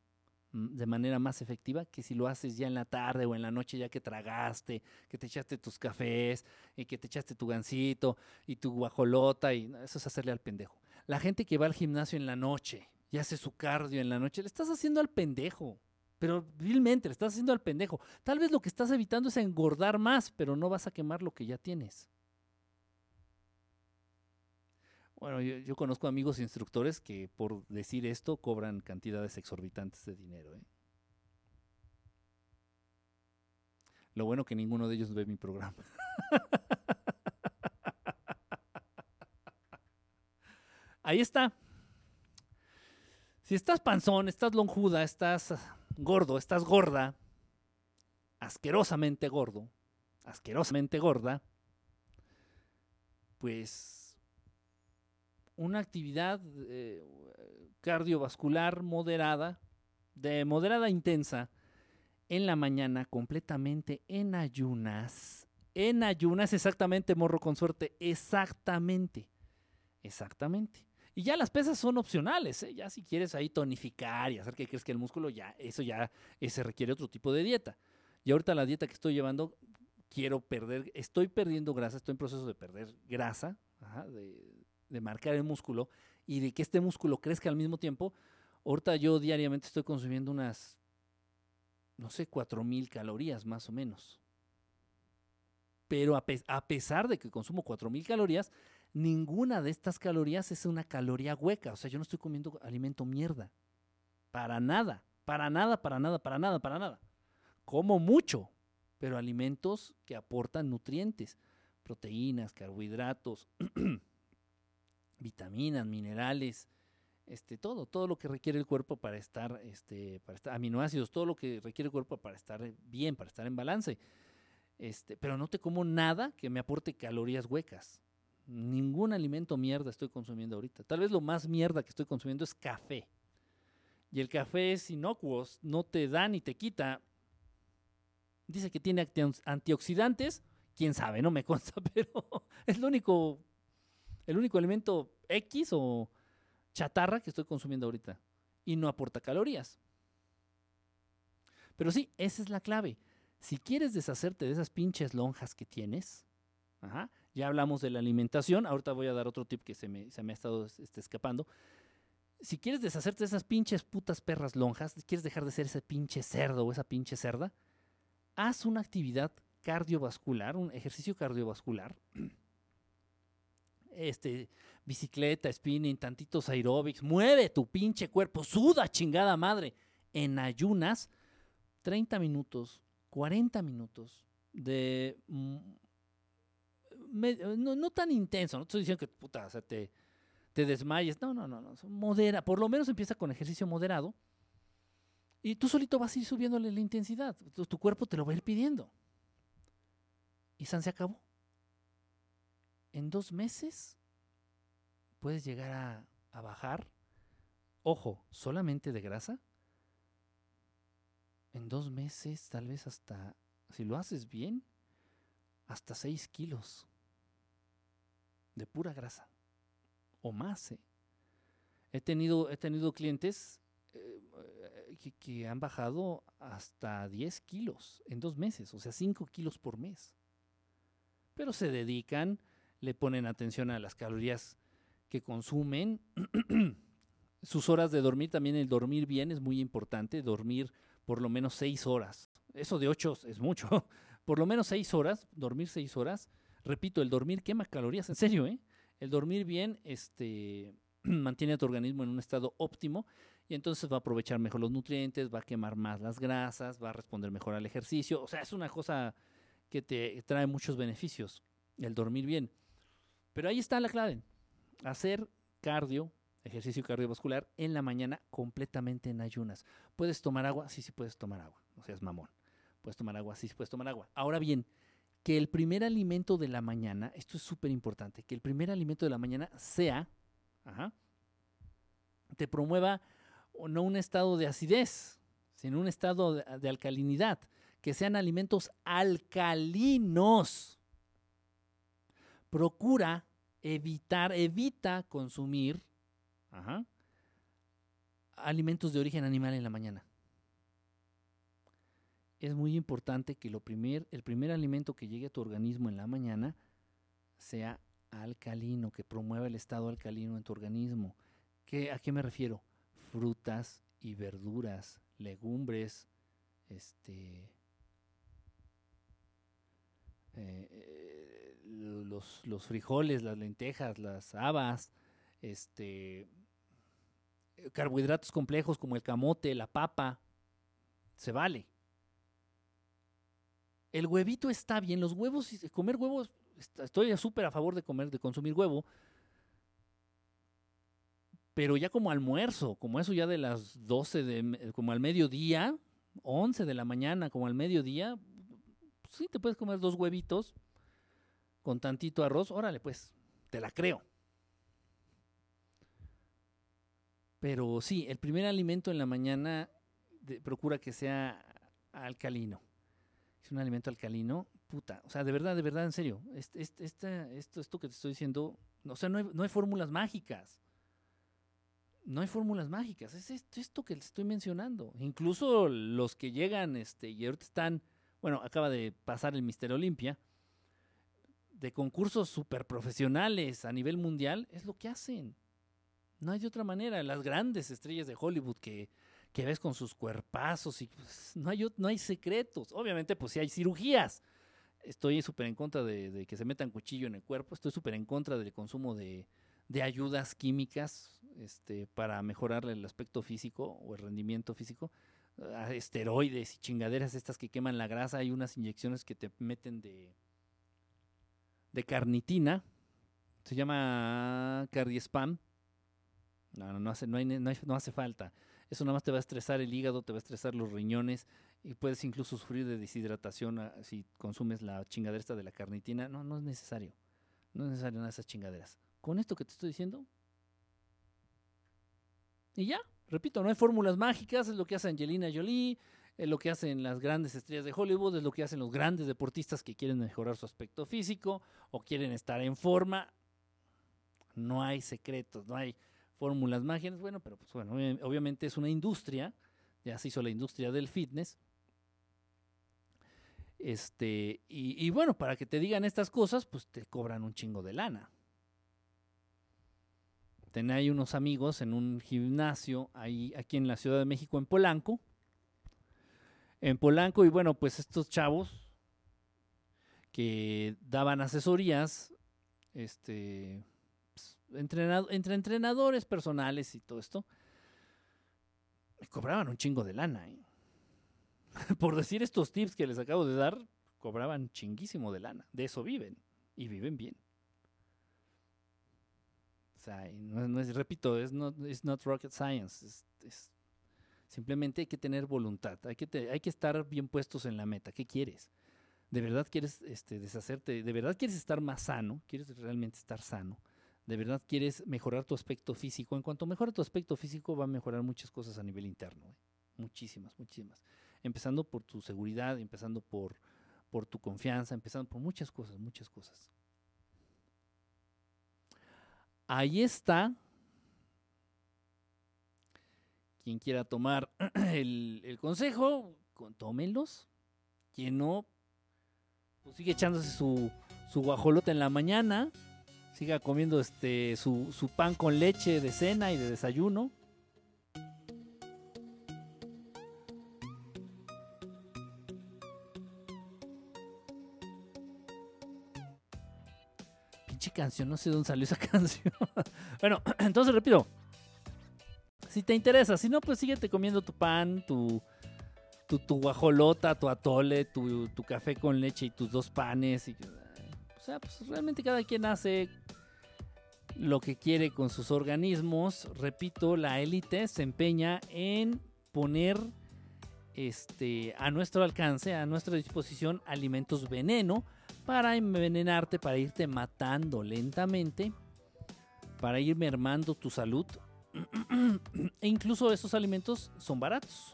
de manera más efectiva que si lo haces ya en la tarde o en la noche ya que tragaste, que te echaste tus cafés y que te echaste tu gansito y tu guajolota y eso es hacerle al pendejo. La gente que va al gimnasio en la noche y hace su cardio en la noche, le estás haciendo al pendejo. Pero vilmente le estás haciendo al pendejo. Tal vez lo que estás evitando es engordar más, pero no vas a quemar lo que ya tienes. Bueno, yo, conozco amigos instructores que por decir esto cobran cantidades exorbitantes de dinero. ¿eh? Lo bueno que ninguno de ellos ve mi programa. Ahí está. Si estás panzón, estás lonjuda, estás gordo, estás gorda, asquerosamente gordo, asquerosamente gorda, pues una actividad eh, cardiovascular moderada, de moderada intensa, en la mañana, completamente en ayunas. En ayunas, exactamente, morro con suerte, exactamente, exactamente. Y ya las pesas son opcionales, ¿eh? ya si quieres ahí tonificar y hacer que que el músculo, ya eso ya se requiere otro tipo de dieta. Y ahorita la dieta que estoy llevando, quiero perder, estoy perdiendo grasa, estoy en proceso de perder grasa, de, marcar el músculo y de que este músculo crezca al mismo tiempo. Ahorita yo diariamente estoy consumiendo unas, no sé, cuatro mil calorías más o menos. Pero a, pesar de que consumo cuatro mil calorías, ninguna de estas calorías es una caloría hueca. O sea, yo no estoy comiendo alimento mierda. Para nada, para nada, para nada, para nada, para nada. Como mucho, pero alimentos que aportan nutrientes, proteínas, carbohidratos, vitaminas, minerales, este, todo, todo lo que requiere el cuerpo para estar, este, para estar, aminoácidos, todo lo que requiere el cuerpo para estar bien, para estar en balance. Este, pero no te como nada que me aporte calorías huecas. Ningún alimento mierda estoy consumiendo ahorita. Tal vez lo más mierda que estoy consumiendo es café. Y el café es inocuo, no te da ni te quita. Dice que tiene antioxidantes, quién sabe, no me consta, pero es lo único, el único alimento X o chatarra que estoy consumiendo ahorita. Y no aporta calorías. Pero sí, esa es la clave. Si quieres deshacerte de esas pinches lonjas que tienes, ajá, ya hablamos de la alimentación, ahorita voy a dar otro tip que se me, ha estado este, escapando. Si quieres deshacerte de esas pinches putas perras lonjas, quieres dejar de ser ese pinche cerdo o esa pinche cerda, haz una actividad cardiovascular, un ejercicio cardiovascular. Este, bicicleta, spinning, tantitos aeróbics, mueve tu pinche cuerpo, suda chingada madre, en ayunas, 30 minutos, 40 minutos de mm, no, tan intenso, no estoy diciendo que puta, te, te desmayes, no, no, no, no, modera, por lo menos empieza con ejercicio moderado y tú solito vas a ir subiéndole la intensidad, tu, cuerpo te lo va a ir pidiendo. Y San se acabó. En dos meses puedes llegar a, bajar, ojo, solamente de grasa. En dos meses, tal vez hasta, si lo haces bien, hasta 6 kilos de pura grasa o más. ¿eh? He, tenido, he tenido clientes eh, que, han bajado hasta 10 kilos en dos meses, o sea, 5 kilos por mes. Pero se dedican, le ponen atención a las calorías que consumen. Sus horas de dormir, también el dormir bien es muy importante, dormir por lo menos 6 horas. Eso de 8 es mucho. por lo menos seis horas, dormir seis horas. Repito, el dormir quema calorías, en serio, ¿eh? El dormir bien este, mantiene a tu organismo en un estado óptimo y entonces va a aprovechar mejor los nutrientes, va a quemar más las grasas, va a responder mejor al ejercicio. O sea, es una cosa que te trae muchos beneficios, el dormir bien. Pero ahí está la clave, hacer cardio, ejercicio cardiovascular en la mañana completamente en ayunas. ¿Puedes tomar agua? Sí, sí puedes tomar agua, no seas mamón. Puedes tomar agua, sí, sí puedes tomar agua. Ahora bien, que el primer alimento de la mañana, esto es súper importante, que el primer alimento de la mañana sea, te promueva no un estado de acidez, sino un estado de alcalinidad, que sean alimentos alcalinos. Procura evitar, evita consumir alimentos de origen animal en la mañana es muy importante que lo primer, el primer alimento que llegue a tu organismo en la mañana sea alcalino, que promueva el estado alcalino en tu organismo. ¿Qué, ¿A qué me refiero? Frutas y verduras, legumbres, este, eh, los, los, frijoles, las lentejas, las habas, este, carbohidratos complejos como el camote, la papa, se vale. El huevito está bien, los huevos, comer huevos, estoy súper a favor de comer, de consumir huevo, pero ya como almuerzo, como eso ya de las 12, de, como al mediodía, 11 de la mañana, como al mediodía, sí te puedes comer dos huevitos con tantito arroz, órale pues, te la creo. Pero sí, el primer alimento en la mañana procura que sea alcalino es un alimento alcalino, puta, o sea, de verdad, de verdad, en serio, este, este, esto, esto que te estoy diciendo, o sea, no hay, no hay fórmulas mágicas. No hay fórmulas mágicas, es esto, que les estoy mencionando. Incluso los que llegan este, y ahorita están, bueno, acaba de pasar el Mister Olimpia, de concursos super profesionales a nivel mundial, es lo que hacen. No hay de otra manera. Las grandes estrellas de Hollywood que que ves con sus cuerpazos y pues, no, hay, no hay secretos. Obviamente, pues sí hay cirugías. Estoy súper en contra de, que se metan cuchillo en el cuerpo. Estoy súper en contra del consumo de, ayudas químicas este, para mejorar el aspecto físico o el rendimiento físico. Ah, esteroides y chingaderas estas que queman la grasa. Hay unas inyecciones que te meten de, de carnitina. Se llama cardiespam. No, no, no, hace, no, hay, no hace falta. Eso nada más te va a estresar el hígado, te va a estresar los riñones y puedes incluso sufrir de deshidratación ah, si consumes la chingadera de la carnitina. No, no es necesario. No es necesario nada de esas chingaderas. Con esto que te estoy diciendo. Y ya, repito, no hay fórmulas mágicas, es lo que hace Angelina Jolie, es lo que hacen las grandes estrellas de Hollywood, es lo que hacen los grandes deportistas que quieren mejorar su aspecto físico o quieren estar en forma. No hay secretos, no hay fórmulas mágicas, bueno, pero pues bueno, obviamente es una industria, ya se hizo la industria del fitness. Este, y, bueno, para que te digan estas cosas, pues te cobran un chingo de lana. Tenía ahí unos amigos en un gimnasio ahí aquí en la Ciudad de México, en Polanco. En Polanco, y bueno, pues estos chavos que daban asesorías, este, entre entrenadores personales y todo esto, cobraban un chingo de lana. ¿eh? Por decir estos tips que les acabo de dar, cobraban chinguísimo de lana. De eso viven. Y viven bien. O sea, repito, es not, not rocket science. Simplemente hay que tener voluntad. Hay que, hay que estar bien puestos en la meta. ¿Qué quieres? ¿De verdad quieres este, deshacerte? ¿De verdad quieres estar más sano? ¿Quieres realmente estar sano? de verdad quieres mejorar tu aspecto físico, en cuanto mejore tu aspecto físico va a mejorar muchas cosas a nivel interno. ¿eh? Muchísimas, muchísimas. Empezando por tu seguridad, empezando por, por tu confianza, empezando por muchas cosas, muchas cosas. Ahí está. Quien quiera tomar el, el consejo, tómenlos. Quien no, pues sigue echándose su, su guajolota en la mañana. Siga comiendo este su, su pan con leche de cena y de desayuno. ¡Pinche canción, no sé dónde salió esa canción. bueno, entonces repito, si te interesa, si no, pues síguete comiendo tu pan, tu, tu, guajolota, tu atole, tu, tu, café con leche y tus dos panes. O sea, pues realmente cada quien hace lo que quiere con sus organismos. Repito, la élite se empeña en poner este, a nuestro alcance, a nuestra disposición, alimentos veneno para envenenarte, para irte matando lentamente, para ir mermando tu salud. e incluso esos alimentos son baratos.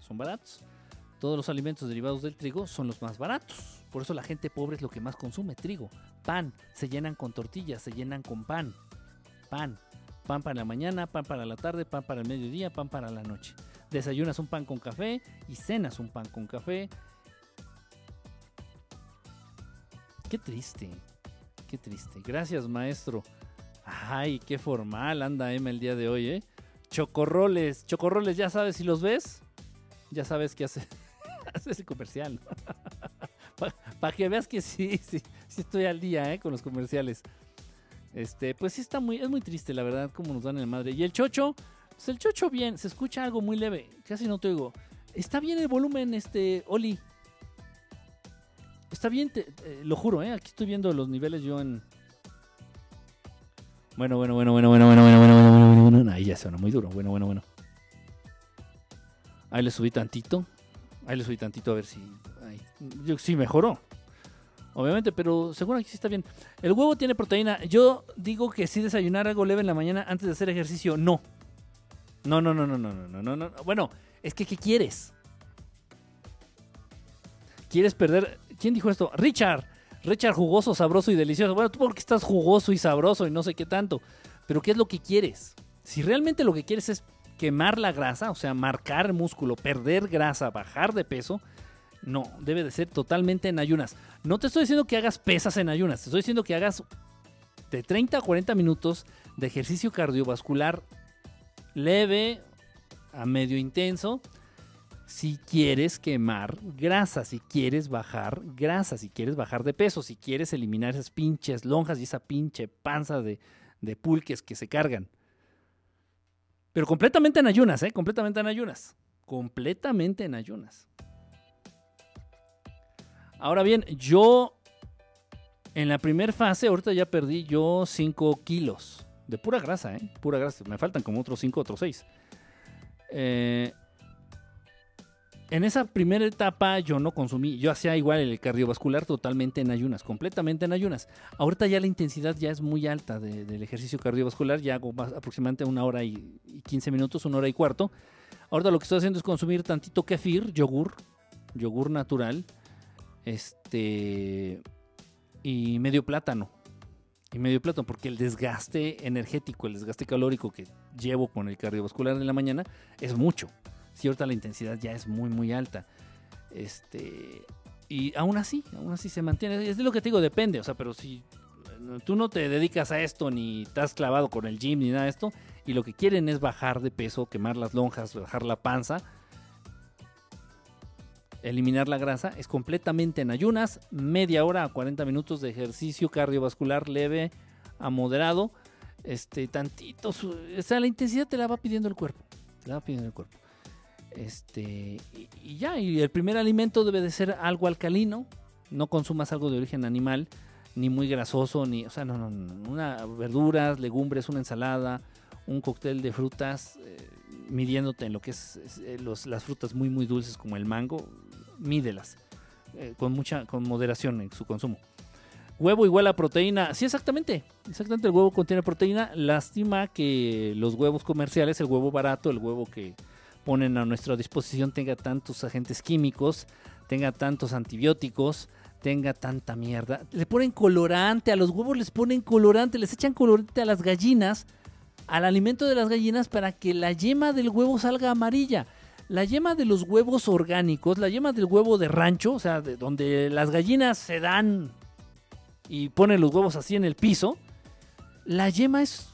Son baratos. Todos los alimentos derivados del trigo son los más baratos. Por eso la gente pobre es lo que más consume, trigo. Pan, se llenan con tortillas, se llenan con pan. Pan. Pan para la mañana, pan para la tarde, pan para el mediodía, pan para la noche. Desayunas un pan con café y cenas un pan con café. Qué triste, qué triste. Gracias, maestro. Ay, qué formal anda Emma el día de hoy, ¿eh? Chocorroles, chocorroles, ya sabes si los ves, ya sabes qué hace. Haces el comercial. Para que veas que sí, sí, sí estoy al día, ¿eh? Con los comerciales. Este, pues sí está muy, es muy triste, la verdad, como nos dan el madre. Y el chocho, pues el chocho bien, se escucha algo muy leve, casi no te oigo. Está bien el volumen, este, Oli. Está bien, lo juro, ¿eh? Aquí estoy viendo los niveles yo en... Bueno, bueno, bueno, bueno, bueno, bueno, bueno, bueno, bueno, bueno, bueno. Ahí ya suena muy duro. Bueno, bueno, bueno. Ahí le subí tantito. Ahí le subí tantito a ver si... Yo, sí mejoró. Obviamente, pero seguro que sí está bien. El huevo tiene proteína. Yo digo que si desayunar algo leve en la mañana antes de hacer ejercicio, no. No, no, no, no, no, no, no, no. Bueno, es que ¿qué quieres? ¿Quieres perder? ¿Quién dijo esto? Richard. Richard jugoso, sabroso y delicioso. Bueno, tú porque estás jugoso y sabroso y no sé qué tanto. Pero ¿qué es lo que quieres? Si realmente lo que quieres es quemar la grasa, o sea, marcar músculo, perder grasa, bajar de peso, no, debe de ser totalmente en ayunas. No te estoy diciendo que hagas pesas en ayunas, te estoy diciendo que hagas de 30 a 40 minutos de ejercicio cardiovascular leve a medio intenso si quieres quemar grasa, si quieres bajar grasa, si quieres bajar de peso, si quieres eliminar esas pinches lonjas y esa pinche panza de, de pulques que se cargan. Pero completamente en ayunas, ¿eh? Completamente en ayunas. Completamente en ayunas. Ahora bien, yo en la primera fase, ahorita ya perdí yo 5 kilos. De pura grasa, ¿eh? Pura grasa. Me faltan como otros 5, otros 6. Eh, en esa primera etapa yo no consumí, yo hacía igual el cardiovascular totalmente en ayunas, completamente en ayunas. Ahorita ya la intensidad ya es muy alta del ejercicio cardiovascular, ya hago aproximadamente una hora y, y 15 minutos, una hora y cuarto. Ahorita lo que estoy haciendo es consumir tantito kefir, yogur, yogur natural, este y medio plátano y medio plátano, porque el desgaste energético, el desgaste calórico que llevo con el cardiovascular en la mañana es mucho. Si ahorita la intensidad ya es muy, muy alta. Este, y aún así, aún así se mantiene. Es de lo que te digo, depende. O sea, pero si tú no te dedicas a esto, ni estás clavado con el gym, ni nada de esto, y lo que quieren es bajar de peso, quemar las lonjas, bajar la panza, eliminar la grasa es completamente en ayunas, media hora a 40 minutos de ejercicio cardiovascular leve a moderado. Este, tantito, o sea, la intensidad te la va pidiendo el cuerpo. Te la va pidiendo el cuerpo. Este, y, ya, y el primer alimento debe de ser algo alcalino. No consumas algo de origen animal, ni muy grasoso, ni, o sea, no, no, no. Una, verduras, legumbres, una ensalada, un cóctel de frutas, eh, midiéndote en lo que es, eh, las frutas muy, muy dulces como el mango, mídelas eh, con mucha con moderación en su consumo. Huevo igual a proteína. Sí, exactamente. Exactamente, el huevo contiene proteína. Lástima que los huevos comerciales, el huevo barato, el huevo que ponen a nuestra disposición tenga tantos agentes químicos, tenga tantos antibióticos, tenga tanta mierda. Le ponen colorante, a los huevos les ponen colorante, les echan colorante a las gallinas, al alimento de las gallinas para que la yema del huevo salga amarilla. La yema de los huevos orgánicos, la yema del huevo de rancho, o sea, de donde las gallinas se dan y ponen los huevos así en el piso, la yema es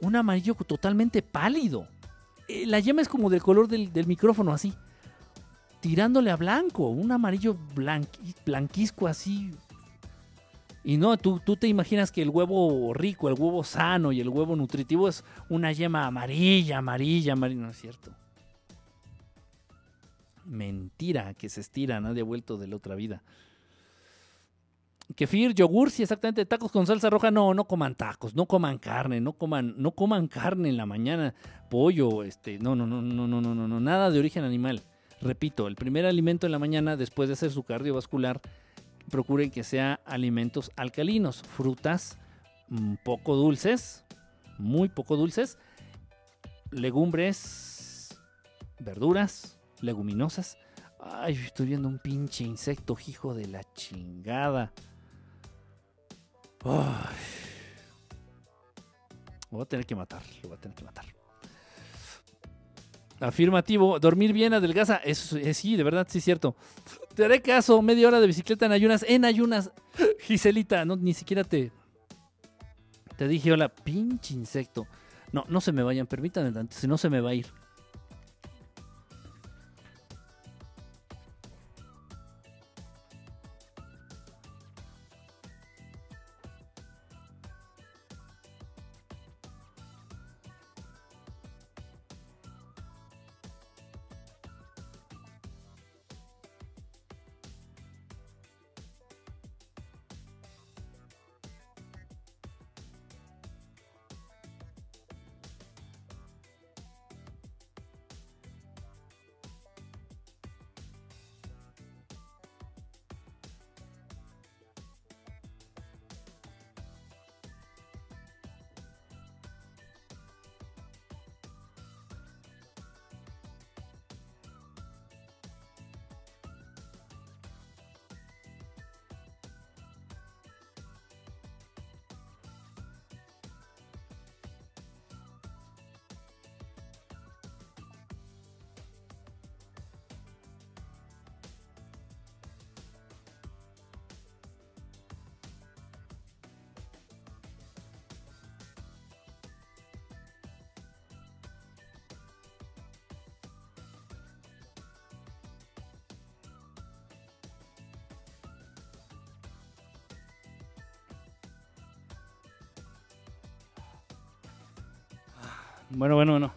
un amarillo totalmente pálido. Eh, la yema es como del color del, micrófono, así. Tirándole a blanco, un amarillo blanquisco así. Y no, tú, tú te imaginas que el huevo rico, el huevo sano y el huevo nutritivo es una yema amarilla, amarilla, amarilla. No es cierto. Mentira que se estira, nadie ha vuelto de la otra vida. Kefir, yogur, sí, exactamente. Tacos con salsa roja, no, no coman tacos, no coman carne, no coman, no coman carne en la mañana, pollo, este, no, no, no, no, no, no, no, no, nada de origen animal. Repito, el primer alimento en la mañana después de hacer su cardiovascular, procuren que sea alimentos alcalinos, frutas mm, poco dulces, muy poco dulces, legumbres, verduras, leguminosas. Ay, estoy viendo un pinche insecto, hijo de la chingada. Lo voy a tener que matar, lo voy a tener que matar. Afirmativo, dormir bien adelgaza. Eso, eh, sí, de verdad, sí es cierto. Te haré caso, media hora de bicicleta en ayunas. En ayunas, Giselita, no, ni siquiera te. Te dije, hola, pinche insecto. No, no se me vayan, permítanme tanto, si no se me va a ir. Bueno, bueno, bueno.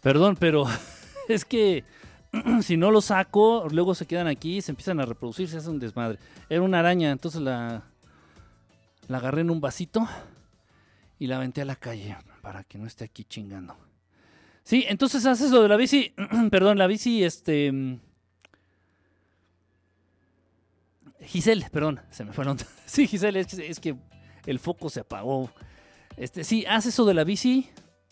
Perdón, pero es que si no lo saco, luego se quedan aquí, se empiezan a reproducir, se hace un desmadre. Era una araña, entonces la, la agarré en un vasito y la aventé a la calle para que no esté aquí chingando. Sí, entonces haces lo de la bici, perdón, la bici, este... Giselle, perdón, se me fueron. Sí, Giselle, es que, es que el foco se apagó. Este, sí, haz eso de la bici,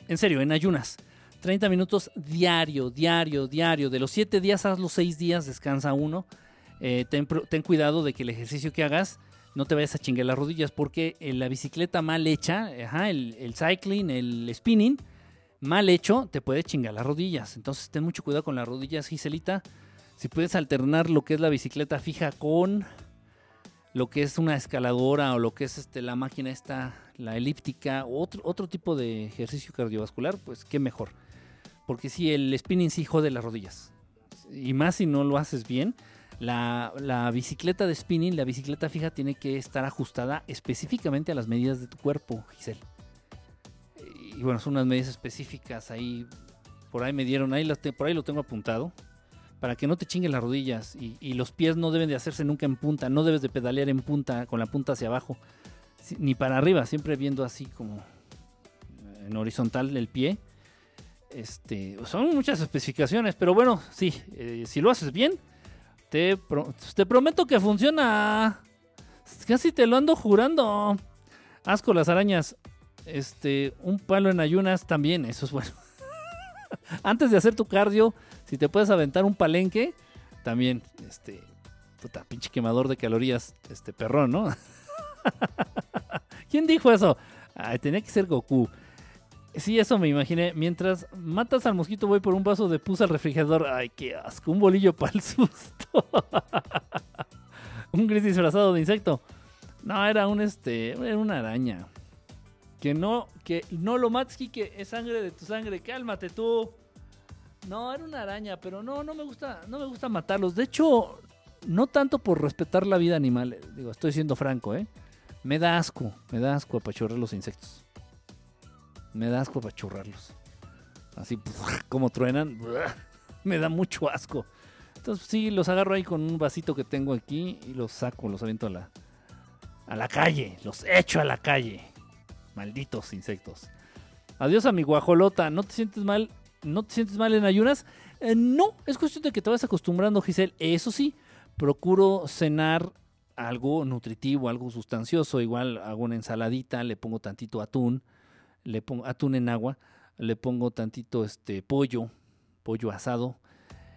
en serio, en ayunas. 30 minutos diario, diario, diario. De los 7 días, haz los 6 días, descansa uno. Eh, ten, ten, cuidado de que el ejercicio que hagas no te vayas a chingar las rodillas, porque la bicicleta mal hecha, el, el, cycling, el spinning, mal hecho, te puede chingar las rodillas. Entonces, ten mucho cuidado con las rodillas, Giselita. Si puedes alternar lo que es la bicicleta fija con lo que es una escaladora o lo que es este, la máquina esta, la elíptica, otro, otro tipo de ejercicio cardiovascular, pues qué mejor. Porque si el spinning sí jode las rodillas. Y más si no lo haces bien. La, la, bicicleta de spinning, la bicicleta fija, tiene que estar ajustada específicamente a las medidas de tu cuerpo, Giselle. Y bueno, son unas medidas específicas ahí. Por ahí me dieron, ahí por ahí lo tengo apuntado para que no te chinguen las rodillas y, los pies no deben de hacerse nunca en punta, no debes de pedalear en punta con la punta hacia abajo, ni para arriba, siempre viendo así como en horizontal el pie. Este, son muchas especificaciones, pero bueno, sí, eh, si lo haces bien, te, te prometo que funciona. Casi te lo ando jurando. Asco las arañas. Este, un palo en ayunas también, eso es bueno. Antes de hacer tu cardio, si te puedes aventar un palenque, también, este, puta, pinche quemador de calorías, este perrón, ¿no? ¿Quién dijo eso? Tenía que ser Goku. Sí, eso me imaginé. Mientras matas al mosquito, voy por un vaso de pus al refrigerador. Ay, qué asco. Un bolillo para el susto. un gris disfrazado de insecto. No, era un este. Era una araña. Que no, que no lo mates, que es sangre de tu sangre. Cálmate tú. No, era una araña, pero no, no me gusta, no me gusta matarlos. De hecho, no tanto por respetar la vida animal, eh, digo, estoy siendo franco, ¿eh? Me da asco, me da asco apachurrar los insectos. Me da asco apachurrarlos. Así como truenan, me da mucho asco. Entonces sí, los agarro ahí con un vasito que tengo aquí y los saco, los aviento a la, a la calle, los echo a la calle. Malditos insectos. Adiós a mi guajolota, ¿no te sientes mal? ¿No te sientes mal en ayunas? Eh, no, es cuestión de que te vas acostumbrando, Giselle. Eso sí, procuro cenar algo nutritivo, algo sustancioso. Igual hago una ensaladita, le pongo tantito atún, le pongo atún en agua, le pongo tantito este pollo, pollo asado.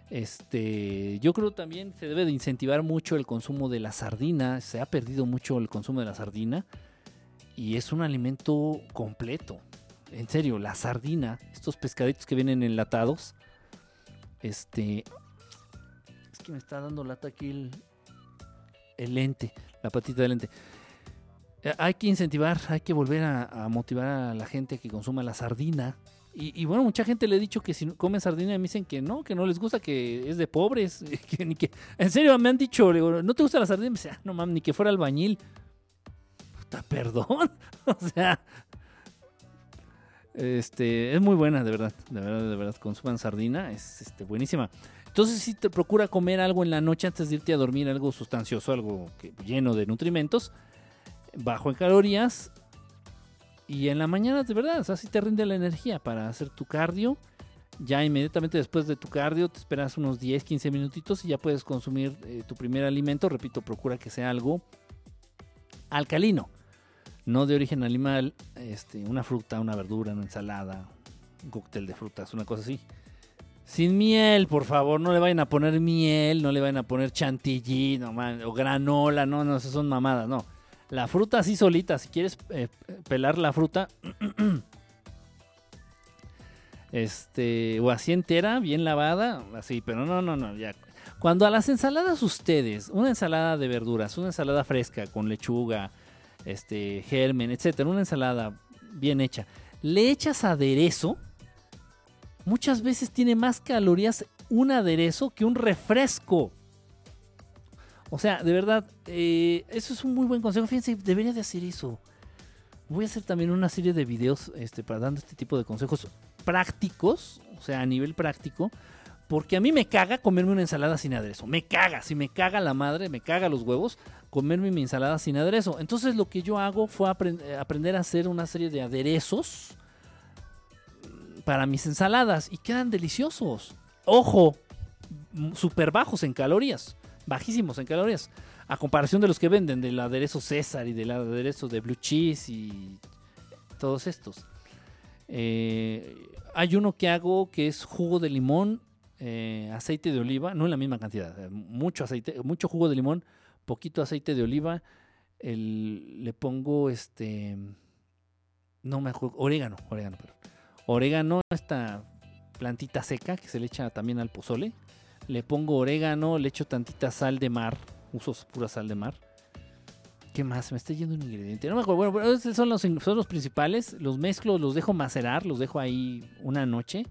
Este, yo creo también se debe de incentivar mucho el consumo de la sardina. Se ha perdido mucho el consumo de la sardina y es un alimento completo. En serio, la sardina, estos pescaditos que vienen enlatados, este, es que me está dando lata aquí el, el lente, la patita de lente. Eh, hay que incentivar, hay que volver a, motivar a la gente que consuma la sardina. Y, bueno, mucha gente le he dicho que si comen sardina me dicen que no, que no les gusta, que es de pobres. Que, ni que, en serio, me han dicho, ¿no te gusta la sardina? me dice, ah, no mames, ni que fuera albañil. Puta, perdón. o sea, este, es muy buena, de verdad. De verdad, de verdad. Consuman sardina, es este, buenísima. Entonces, si te procura comer algo en la noche antes de irte a dormir, algo sustancioso, algo lleno de nutrimentos, bajo en calorías. Y en la mañana, de verdad, así te rinde la energía para hacer tu cardio. Ya inmediatamente después de tu cardio, te esperas unos 10, 15 minutitos y ya puedes consumir eh, tu primer alimento. Repito, procura que sea algo alcalino, no de origen animal, este, una fruta, una verdura, una ensalada, un cóctel de frutas, una cosa así. Sin miel, por favor, no le vayan a poner miel, no le vayan a poner chantilly, no, o granola, no, no, esas son mamadas, no. La fruta así solita, si quieres eh, pelar la fruta, este, o así entera, bien lavada, así, pero no, no, no, ya. Cuando a las ensaladas ustedes, una ensalada de verduras, una ensalada fresca con lechuga, este, germen, etcétera, una ensalada bien hecha, le echas aderezo, muchas veces tiene más calorías un aderezo que un refresco. O sea, de verdad, eh, eso es un muy buen consejo. Fíjense, debería de hacer eso. Voy a hacer también una serie de videos este, para dando este tipo de consejos prácticos, o sea, a nivel práctico, porque a mí me caga comerme una ensalada sin aderezo. Me caga, si me caga la madre, me caga los huevos, comerme mi ensalada sin aderezo. Entonces lo que yo hago fue aprender a hacer una serie de aderezos para mis ensaladas y quedan deliciosos. Ojo, súper bajos en calorías, bajísimos en calorías, a comparación de los que venden del aderezo César y del aderezo de blue cheese y todos estos. Eh, hay uno que hago que es jugo de limón, eh, aceite de oliva, no en la misma cantidad, eh, mucho aceite, mucho jugo de limón, poquito aceite de oliva, le pongo este, no me acuerdo, orégano, orégano, pero orégano, esta plantita seca que se le echa también al pozole. Le pongo orégano, le echo tantita sal de mar, uso pura sal de mar. ¿Qué más? Me está yendo un ingrediente. No me acuerdo. Bueno, estos son los, son los principales. Los mezclo, los dejo macerar, los dejo ahí una noche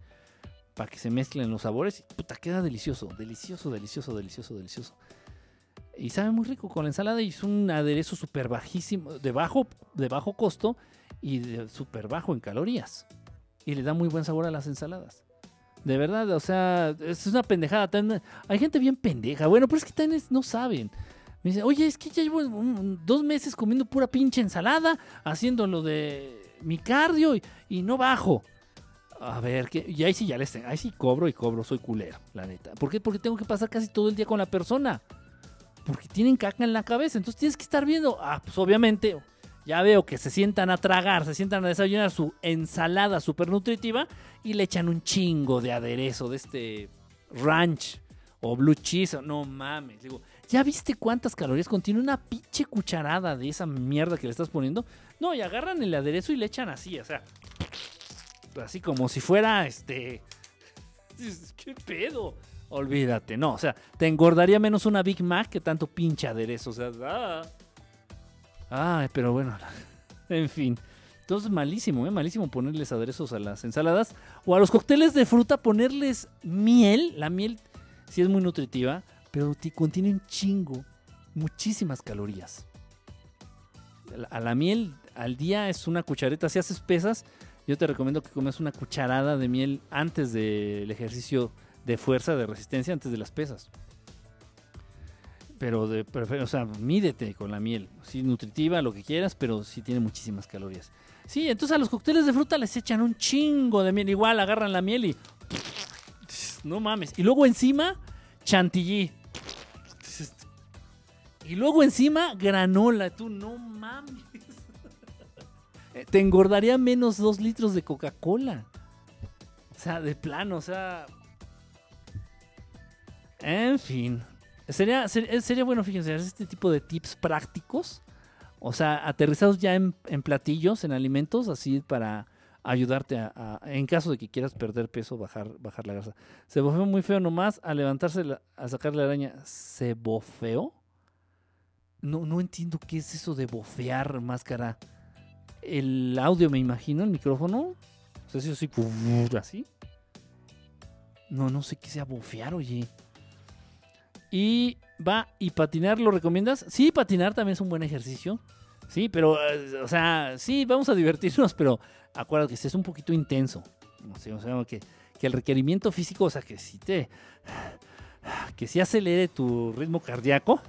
para que se mezclen los sabores. Y puta, queda delicioso. Delicioso, delicioso, delicioso, delicioso. Y sabe muy rico con la ensalada y es un aderezo súper bajísimo, de bajo, de bajo costo y súper bajo en calorías y le da muy buen sabor a las ensaladas. De verdad, o sea, es una pendejada. Hay gente bien pendeja. Bueno, pero es que también no saben. Me dicen, oye, es que ya llevo dos meses comiendo pura pinche ensalada, haciendo lo de mi cardio y, no bajo. A ver, que, y ahí sí ya les tengo, ahí sí cobro y cobro, soy culero, la neta. ¿Por qué? Porque tengo que pasar casi todo el día con la persona. Porque tienen caca en la cabeza, entonces tienes que estar viendo. Ah, pues obviamente, ya veo que se sientan a tragar, se sientan a desayunar su ensalada súper nutritiva y le echan un chingo de aderezo de este ranch o blue cheese. No mames. Digo, ¿ya viste cuántas calorías contiene una pinche cucharada de esa mierda que le estás poniendo? No, y agarran el aderezo y le echan así, o sea, así como si fuera este. ¿Qué pedo? Olvídate, no, o sea, te engordaría menos una Big Mac que tanto pinche aderezo, o sea, ah. Pero bueno, en fin. Entonces, malísimo, ¿eh? Malísimo ponerles aderezos a las ensaladas. O a los cócteles de fruta ponerles miel. La miel sí es muy nutritiva. pero contiene un chingo, muchísimas calorías. A la miel al día es una cuchareta, si haces pesas, yo te recomiendo que comes una cucharada de miel antes del ejercicio de fuerza, de resistencia, antes de las pesas. Pero, de, o sea, mídete con la miel. Sí, nutritiva, lo que quieras, pero sí tiene muchísimas calorías. Sí, entonces a los cócteles de fruta les echan un chingo de miel. Igual agarran la miel y. No mames. Y luego encima, chantilly. Y luego encima, granola. Tú, no mames. Te engordaría menos dos litros de Coca-Cola. O sea, de plano, o sea. En fin. Sería, sería, bueno, fíjense, este tipo de tips prácticos. O sea, aterrizados ya en, platillos, en alimentos, así para ayudarte a, en caso de que quieras perder peso, bajar, bajar la grasa. Se bofeó muy feo nomás a levantarse, a sacar la araña. ¿Se bofeó? No, no entiendo qué es eso de bofear máscara. El audio, me imagino, el micrófono. O sea, si así, así. No, no sé qué sea bofear, oye. Y va, ¿y patinar lo recomiendas? Sí, patinar también es un buen ejercicio. Sí, pero, eh, o sea, sí, vamos a divertirnos, pero acuérdate que este es un poquito intenso. O sea, que, que el requerimiento físico, o sea, que si te. que si acelere tu ritmo cardíaco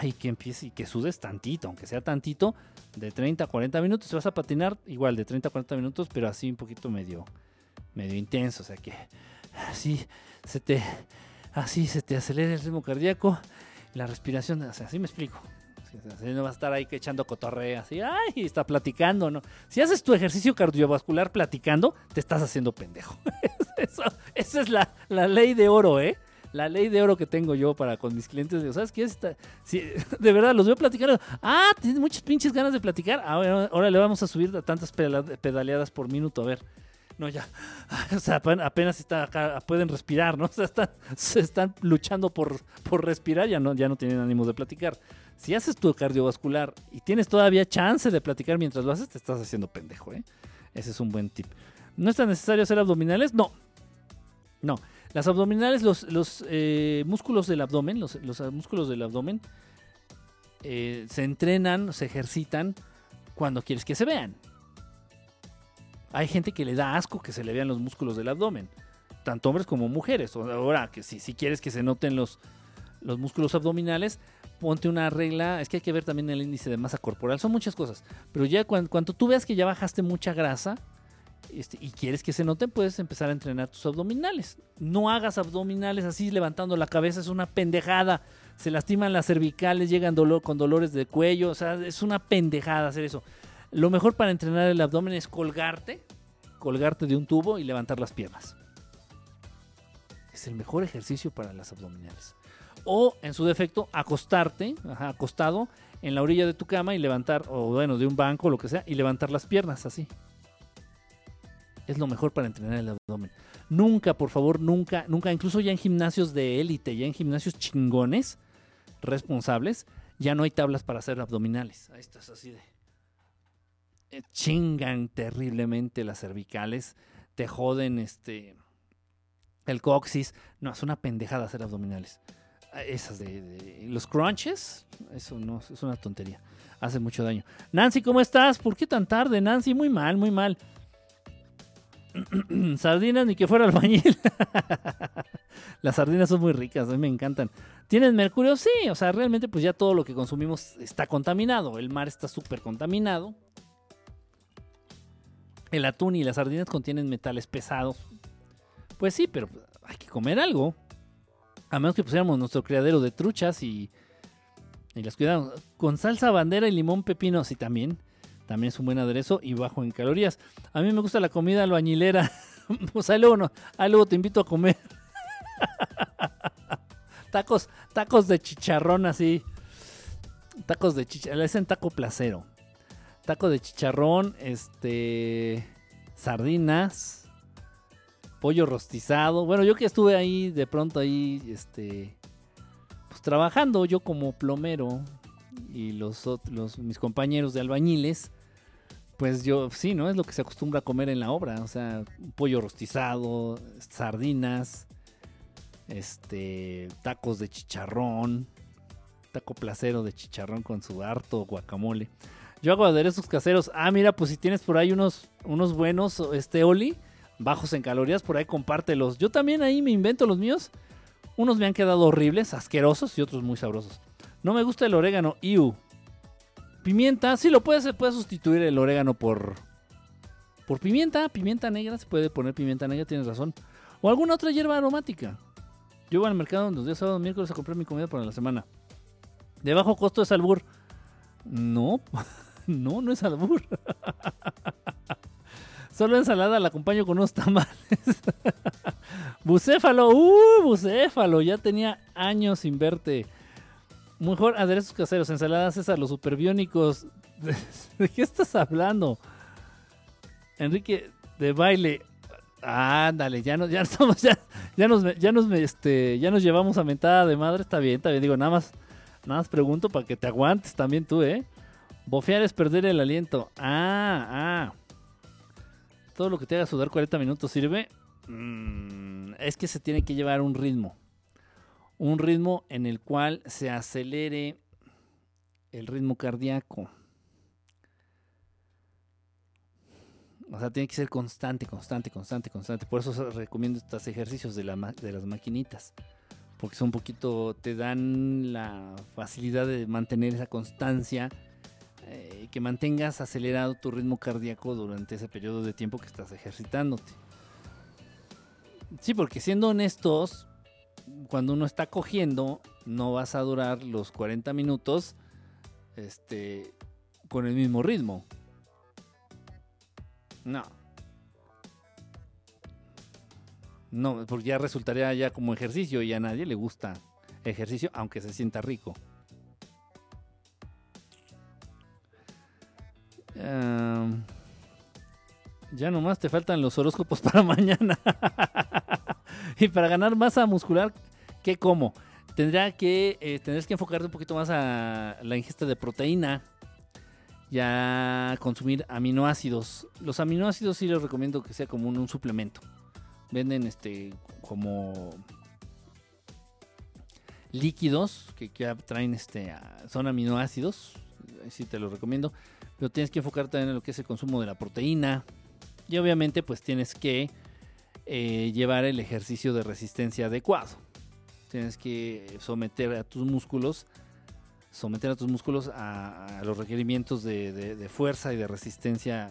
y que empiece y que sudes tantito, aunque sea tantito, de 30 a 40 minutos. Si vas a patinar, igual de 30 a 40 minutos, pero así un poquito medio, medio intenso. O sea, que así se te así se te acelera el ritmo cardíaco, la respiración, así me explico. No vas a estar ahí que echando cotorrea, así, ay, está platicando, ¿no? Si haces tu ejercicio cardiovascular platicando, te estás haciendo pendejo. Eso, esa es la, ley de oro, ¿eh? La ley de oro que tengo yo para con mis clientes. ¿Sabes qué? Esta, si, de verdad, los veo platicando. Ah, tienes muchas pinches ganas de platicar. Ah, ahora le vamos a subir a tantas pedaleadas por minuto. A ver, no, ya. O sea, apenas está acá, pueden respirar, ¿no? O sea, están, se están luchando por, por respirar, ya no, ya no tienen ánimo de platicar. Si haces tu cardiovascular y tienes todavía chance de platicar mientras lo haces, te estás haciendo pendejo, ¿eh? Ese es un buen tip. ¿No es tan necesario hacer abdominales? No. No. Las abdominales, los, los eh, músculos del abdomen, los, los, músculos del abdomen, eh, se entrenan, se ejercitan cuando quieres que se vean. Hay gente que le da asco que se le vean los músculos del abdomen, tanto hombres como mujeres. Ahora, que si, si quieres que se noten los, los músculos abdominales, ponte una regla. Es que hay que ver también el índice de masa corporal. Son muchas cosas. Pero ya cuando, tú veas que ya bajaste mucha grasa este, y quieres que se noten, puedes empezar a entrenar tus abdominales. No hagas abdominales así levantando la cabeza. Es una pendejada. Se lastiman las cervicales, llegan dolor, con dolores de cuello. O sea, es una pendejada hacer eso. Lo mejor para entrenar el abdomen es colgarte, colgarte de un tubo y levantar las piernas. Es el mejor ejercicio para las abdominales. O, en su defecto, acostarte, acostado en la orilla de tu cama y levantar, o bueno, de un banco lo que sea, y levantar las piernas así. Es lo mejor para entrenar el abdomen. Nunca, por favor, nunca, nunca, incluso ya en gimnasios de élite, ya en gimnasios chingones, responsables, ya no hay tablas para hacer abdominales. Ahí estás así de chingan terriblemente las cervicales, te joden este el coxis. No, es una pendejada hacer abdominales. Ah, esas de, los crunches, eso no, es una tontería. Hace mucho daño. Nancy, ¿cómo estás? ¿Por qué tan tarde, Nancy? Muy mal, muy mal. sardinas ni que fuera albañil. Las sardinas son muy ricas, a mí me encantan. ¿Tienen mercurio? Sí, o sea, realmente pues ya todo lo que consumimos está contaminado. El mar está súper contaminado. El atún y las sardinas contienen metales pesados. Pues sí, pero hay que comer algo. A menos que pusiéramos nuestro criadero de truchas y, y las cuidamos. Con salsa bandera y limón pepino, sí, también. También es un buen aderezo y bajo en calorías. A mí me gusta la comida albañilera. pues ahí luego, no, luego te invito a comer. tacos, tacos de chicharrón así. Tacos de chicharrón. Le dicen taco placero taco de chicharrón, este, sardinas, pollo rostizado. Bueno, yo que estuve ahí de pronto ahí, este, pues trabajando yo como plomero y los, los mis compañeros de albañiles, pues yo sí, ¿no? Es lo que se acostumbra a comer en la obra, o sea, pollo rostizado, sardinas, este, tacos de chicharrón, taco placero de chicharrón con su harto guacamole. Yo hago aderezos caseros. Ah, mira, pues si tienes por ahí unos, unos buenos, este Oli, bajos en calorías, por ahí compártelos. Yo también ahí me invento los míos. Unos me han quedado horribles, asquerosos y otros muy sabrosos. No me gusta el orégano, iu. Pimienta, sí lo puede, se puede sustituir el orégano por, por pimienta, pimienta negra, se puede poner pimienta negra, tienes razón. O alguna otra hierba aromática. Yo voy al mercado los días sábados miércoles a comprar mi comida para la semana. De bajo costo es albur. No, no, no es albur. Solo ensalada la acompaño con unos tamales. bucéfalo, uh, bucéfalo, ya tenía años sin verte. Mejor aderezos caseros, ensaladas César, los superbiónicos. ¿De qué estás hablando? Enrique de baile. Ándale, ya nos, ya estamos, ya, ya nos, ya nos, este, ya nos llevamos a mentada de madre, está bien, está bien. Digo, nada más, nada más pregunto para que te aguantes también tú, ¿eh? Bofear es perder el aliento. Ah, ah. Todo lo que te haga sudar 40 minutos sirve. Mm, es que se tiene que llevar un ritmo. Un ritmo en el cual se acelere el ritmo cardíaco. O sea, tiene que ser constante, constante, constante, constante. Por eso recomiendo estos ejercicios de, la, de las maquinitas. Porque son un poquito, te dan la facilidad de mantener esa constancia. Eh, que mantengas acelerado tu ritmo cardíaco durante ese periodo de tiempo que estás ejercitándote. Sí, porque siendo honestos, cuando uno está cogiendo, no vas a durar los 40 minutos este, con el mismo ritmo. No. No, porque ya resultaría ya como ejercicio y a nadie le gusta ejercicio, aunque se sienta rico. Uh, ya nomás te faltan los horóscopos para mañana. y para ganar masa muscular, ¿qué como? Tendrá que, eh, tendrás que enfocarte un poquito más a la ingesta de proteína ya consumir aminoácidos. Los aminoácidos sí les recomiendo que sea como un, suplemento. Venden este como líquidos que, que traen este son aminoácidos. Sí te los recomiendo. Pero tienes que enfocarte también en lo que es el consumo de la proteína. Y obviamente pues tienes que eh, llevar el ejercicio de resistencia adecuado. Tienes que someter a tus músculos someter a tus músculos a, los requerimientos de, fuerza y de resistencia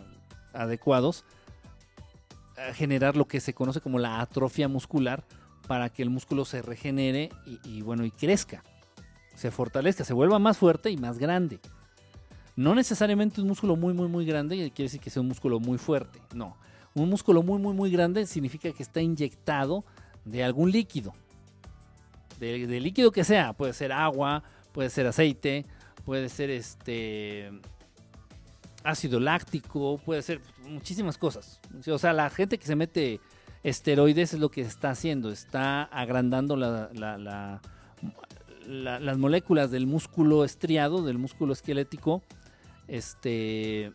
adecuados, a generar lo que se conoce como la atrofia muscular para que el músculo se regenere y, bueno y crezca, se fortalezca, se vuelva más fuerte y más grande. No necesariamente un músculo muy muy muy grande quiere decir que sea un músculo muy fuerte, no. Un músculo muy muy muy grande significa que está inyectado de algún líquido. De, líquido que sea, puede ser agua, puede ser aceite, puede ser este ácido láctico, puede ser muchísimas cosas. O sea, la gente que se mete esteroides es lo que está haciendo, está agrandando las moléculas del músculo estriado, del músculo esquelético, este,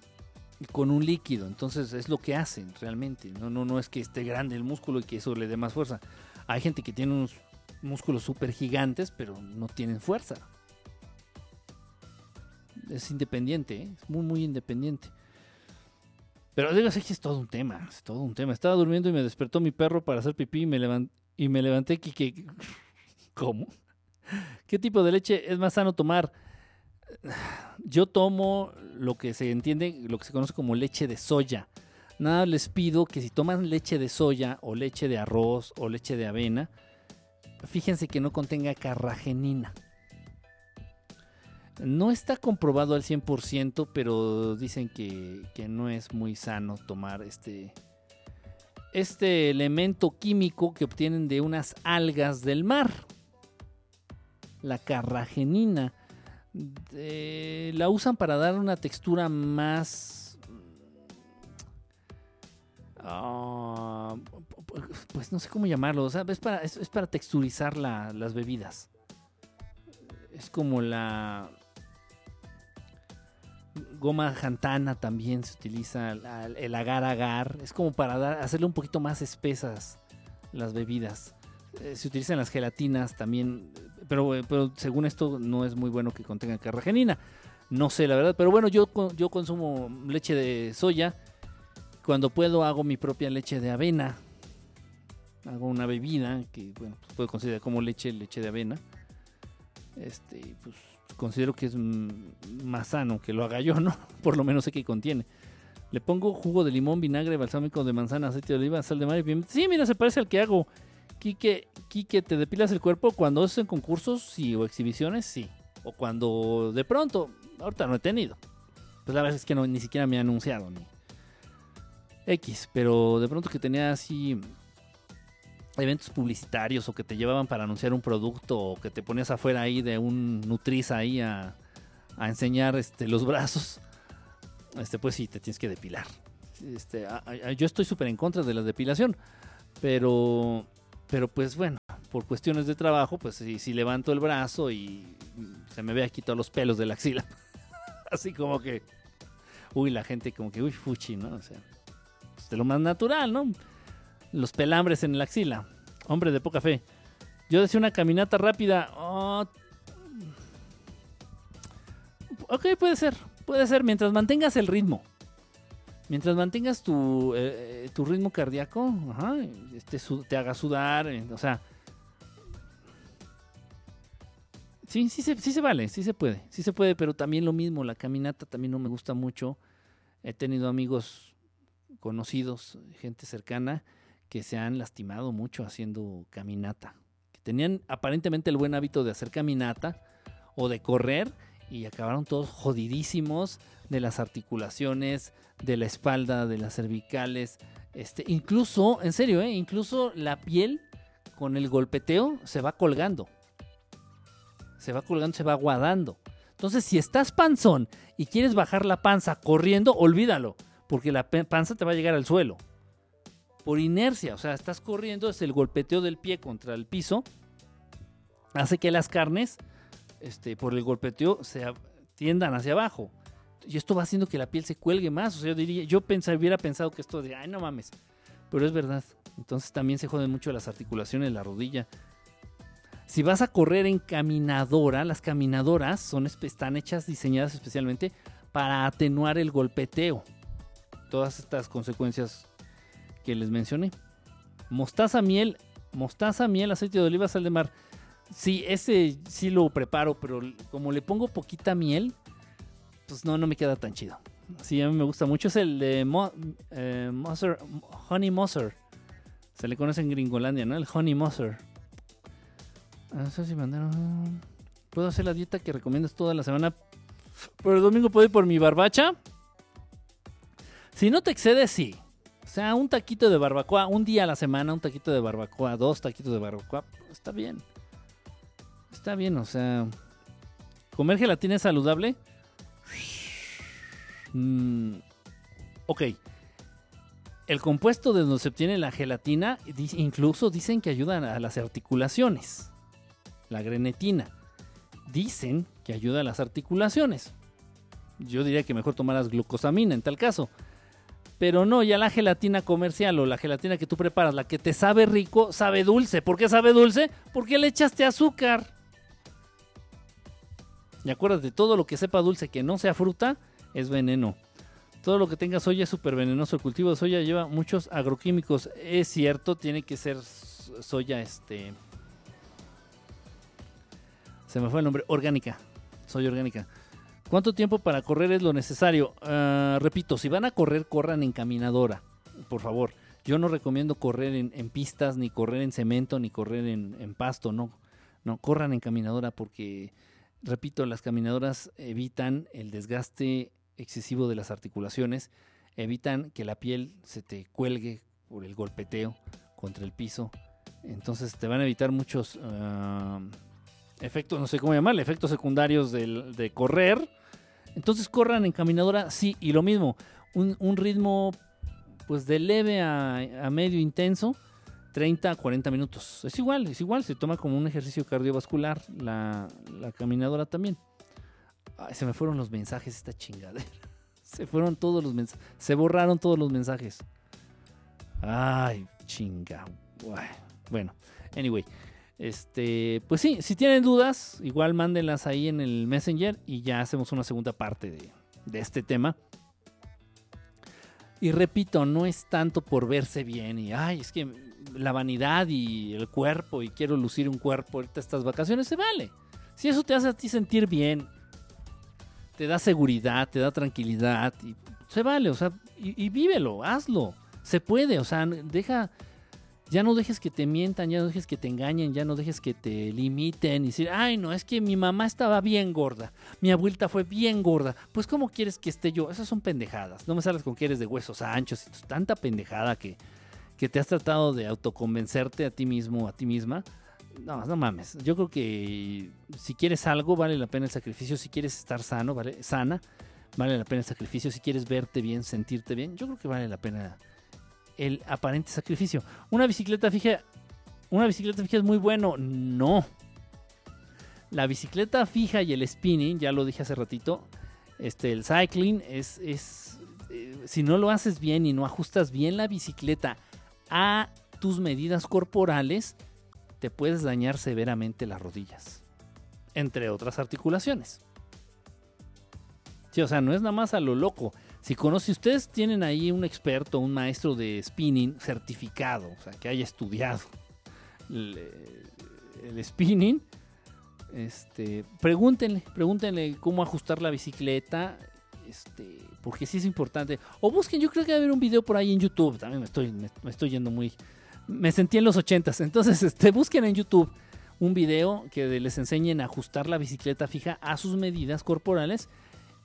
con un líquido. Entonces es lo que hacen realmente. No, no, no es que esté grande el músculo y que eso le dé más fuerza. Hay gente que tiene unos músculos súper gigantes, pero no tienen fuerza es independiente, ¿eh? es muy, muy independiente. Pero digo, sí, es todo un tema, es todo un tema. Estaba durmiendo y me despertó mi perro para hacer pipí y me, levanté, y. Que, ¿Cómo? ¿Qué tipo de leche es más sano tomar? Yo tomo lo que se entiende, lo que se conoce como leche de soya. Nada les pido que si toman leche de soya o leche de arroz o leche de avena, fíjense que no contenga carragenina. No está comprobado al 100%, pero dicen que, no es muy sano tomar este, este elemento químico que obtienen de unas algas del mar. La carragenina. La usan para dar una textura más... Ah, pues no sé cómo llamarlo. es, para, es, para texturizar las bebidas. Es como la goma jantana también se utiliza, el agar agar, es como para hacerle un poquito más espesas las bebidas. eh, se utilizan las gelatinas también, pero, eh, pero según esto no es muy bueno que contengan carragenina. No sé la verdad, pero bueno, yo, yo consumo leche de soya. Cuando puedo hago mi propia leche de avena. Hago una bebida que bueno, pues, puedo considerar como leche, leche de avena. Este, pues considero que es mm, más sano que lo haga yo, ¿no? Por lo menos sé que contiene. Le pongo jugo de limón, vinagre, balsámico de manzana, aceite de oliva, sal de mar y pimienta. Sí, mira, se parece al que hago. Quique, ¿te depilas el cuerpo cuando es en concursos? Sí, o exhibiciones, sí. O cuando de pronto, ahorita no he tenido. Pues la verdad es que ni siquiera me ha anunciado. Ni X, pero de pronto que tenía así eventos publicitarios o que te llevaban para anunciar un producto o que te ponías afuera ahí de un nutriz ahí a, a enseñar este, los brazos, este, pues sí, te tienes que depilar. Este, yo estoy súper en contra de la depilación, pero, pero pues bueno, por cuestiones de trabajo, pues si, levanto el brazo y se me ve aquí todos los pelos de la axila, así como que, uy, la gente como que, uy, fuchi, ¿no? O sea, pues, de lo más natural, ¿no? Los pelambres en la axila. Hombre de poca fe. Yo decía una caminata rápida. oh, ok, puede ser. Puede ser mientras mantengas el ritmo. Mientras mantengas tu, eh, eh, ritmo cardíaco, este, te haga sudar, eh, o sea... Sí, sí se, sí se vale, sí se puede, sí se puede, pero también lo mismo, la caminata también no me gusta mucho. He tenido amigos conocidos, gente cercana, que se han lastimado mucho haciendo caminata. Que tenían aparentemente el buen hábito de hacer caminata o de correr y acabaron todos jodidísimos de las articulaciones, de la espalda, de las cervicales. Este, incluso, en serio, ¿eh? incluso la piel con el golpeteo se va colgando. Se va colgando, se va aguadando. Entonces, si estás panzón y quieres bajar la panza corriendo, olvídalo, porque la panza te va a llegar al suelo. Por inercia, o sea, estás corriendo, es el golpeteo del pie contra el piso, hace que las carnes, este, por el golpeteo, se tiendan hacia abajo. Y esto va haciendo que la piel se cuelgue más. O sea, yo diría, yo pensar, hubiera pensado que esto de, ay, no mames. Pero es verdad. Entonces también se joden mucho las articulaciones, la rodilla. Si vas a correr en caminadora, las caminadoras son, están hechas, diseñadas especialmente para atenuar el golpeteo. Todas estas consecuencias que les mencioné. Mostaza, miel, mostaza, miel, aceite de oliva, sal de mar. Sí, ese sí lo preparo, pero como le pongo poquita miel, pues no, no me queda tan chido. Sí, a mí me gusta mucho. Es el de Mo- eh, Moser- Honey Moser. Se le conoce en Gringolandia, ¿no? El Honey Moser. Ah, No sé si mandaron. Puedo hacer la dieta que recomiendas toda la semana. Pero el domingo puedo ir por mi barbacha. Si no te excedes, sí. O sea, un taquito de barbacoa, un día a la semana, un taquito de barbacoa, dos taquitos de barbacoa, está bien. Está bien, o sea. ¿Comer gelatina es saludable? Mm, ok. El compuesto de donde se obtiene la gelatina, incluso dicen que ayuda a las articulaciones. La grenetina. Dicen que ayuda a las articulaciones. Yo diría que mejor tomaras glucosamina en tal caso. Pero no, ya la gelatina comercial o la gelatina que tú preparas, la que te sabe rico, sabe dulce. ¿Por qué sabe dulce? Porque le echaste azúcar. Y acuérdate, todo lo que sepa dulce que no sea fruta es veneno. Todo lo que tenga soya es súper venenoso. El cultivo de soya lleva muchos agroquímicos. Es cierto, tiene que ser soya, este... Se me fue el nombre. Orgánica. Soya orgánica. ¿Cuánto tiempo para correr es lo necesario? Ah, repito, si van a correr, corran en caminadora. Por favor. Yo no recomiendo correr en, en pistas, ni correr en cemento, ni correr en, en pasto. No, no, corran en caminadora porque, repito, las caminadoras evitan el desgaste excesivo de las articulaciones, evitan que la piel se te cuelgue por el golpeteo contra el piso. Entonces te van a evitar muchos ah, efectos, no sé cómo llamarle, efectos secundarios de correr. Entonces corran en caminadora, sí, y lo mismo, un, ritmo pues de leve a medio intenso, 30 a 40 minutos. Es igual, es igual, se toma como un ejercicio cardiovascular la, la caminadora también. Ay, se me fueron los mensajes esta chingadera. Se fueron todos los mensajes. Se borraron todos los mensajes. Ay, chinga. Bueno, Anyway, este, pues sí, si tienen dudas, igual mándenlas ahí en el Messenger y ya hacemos una segunda parte de, de este tema. Y repito, no es tanto por verse bien y, ay, es que la vanidad y el cuerpo y quiero lucir un cuerpo ahorita estas vacaciones, se vale. Si eso te hace a ti sentir bien, te da seguridad, te da tranquilidad, y se vale, o sea, y, y vívelo, hazlo. Se puede, o sea, deja, ya no dejes que te mientan, ya no dejes que te engañen, ya no dejes que te limiten y decir, ay, no, es que mi mamá estaba bien gorda, mi abuelita fue bien gorda, pues ¿cómo quieres que esté yo? Esas son pendejadas, no me sales con que eres de huesos anchos, y tanta pendejada que, que te has tratado de autoconvencerte a ti mismo, a ti misma. No, no mames. Yo creo que si quieres algo, vale la pena el sacrificio. Si quieres estar sano, vale, sana, vale la pena el sacrificio. Si quieres verte bien, sentirte bien, yo creo que vale la pena el aparente sacrificio. Una bicicleta fija, una bicicleta fija es muy bueno. No. La bicicleta fija y el spinning, ya lo dije hace ratito, este, el cycling es, es eh, si no lo haces bien y no ajustas bien la bicicleta a tus medidas corporales, te puedes dañar severamente las rodillas, entre otras articulaciones. Sí, o sea, no es nada más a lo loco. Si conoce, ustedes tienen ahí un experto, un maestro de spinning certificado, o sea, que haya estudiado el, el spinning, este, pregúntenle, pregúntenle cómo ajustar la bicicleta, este, porque sí es importante. O busquen, yo creo que va a haber un video por ahí en YouTube, también me estoy, me, estoy yendo muy... Me sentí en los ochentas, entonces este, busquen en YouTube un video que les enseñen a ajustar la bicicleta fija a sus medidas corporales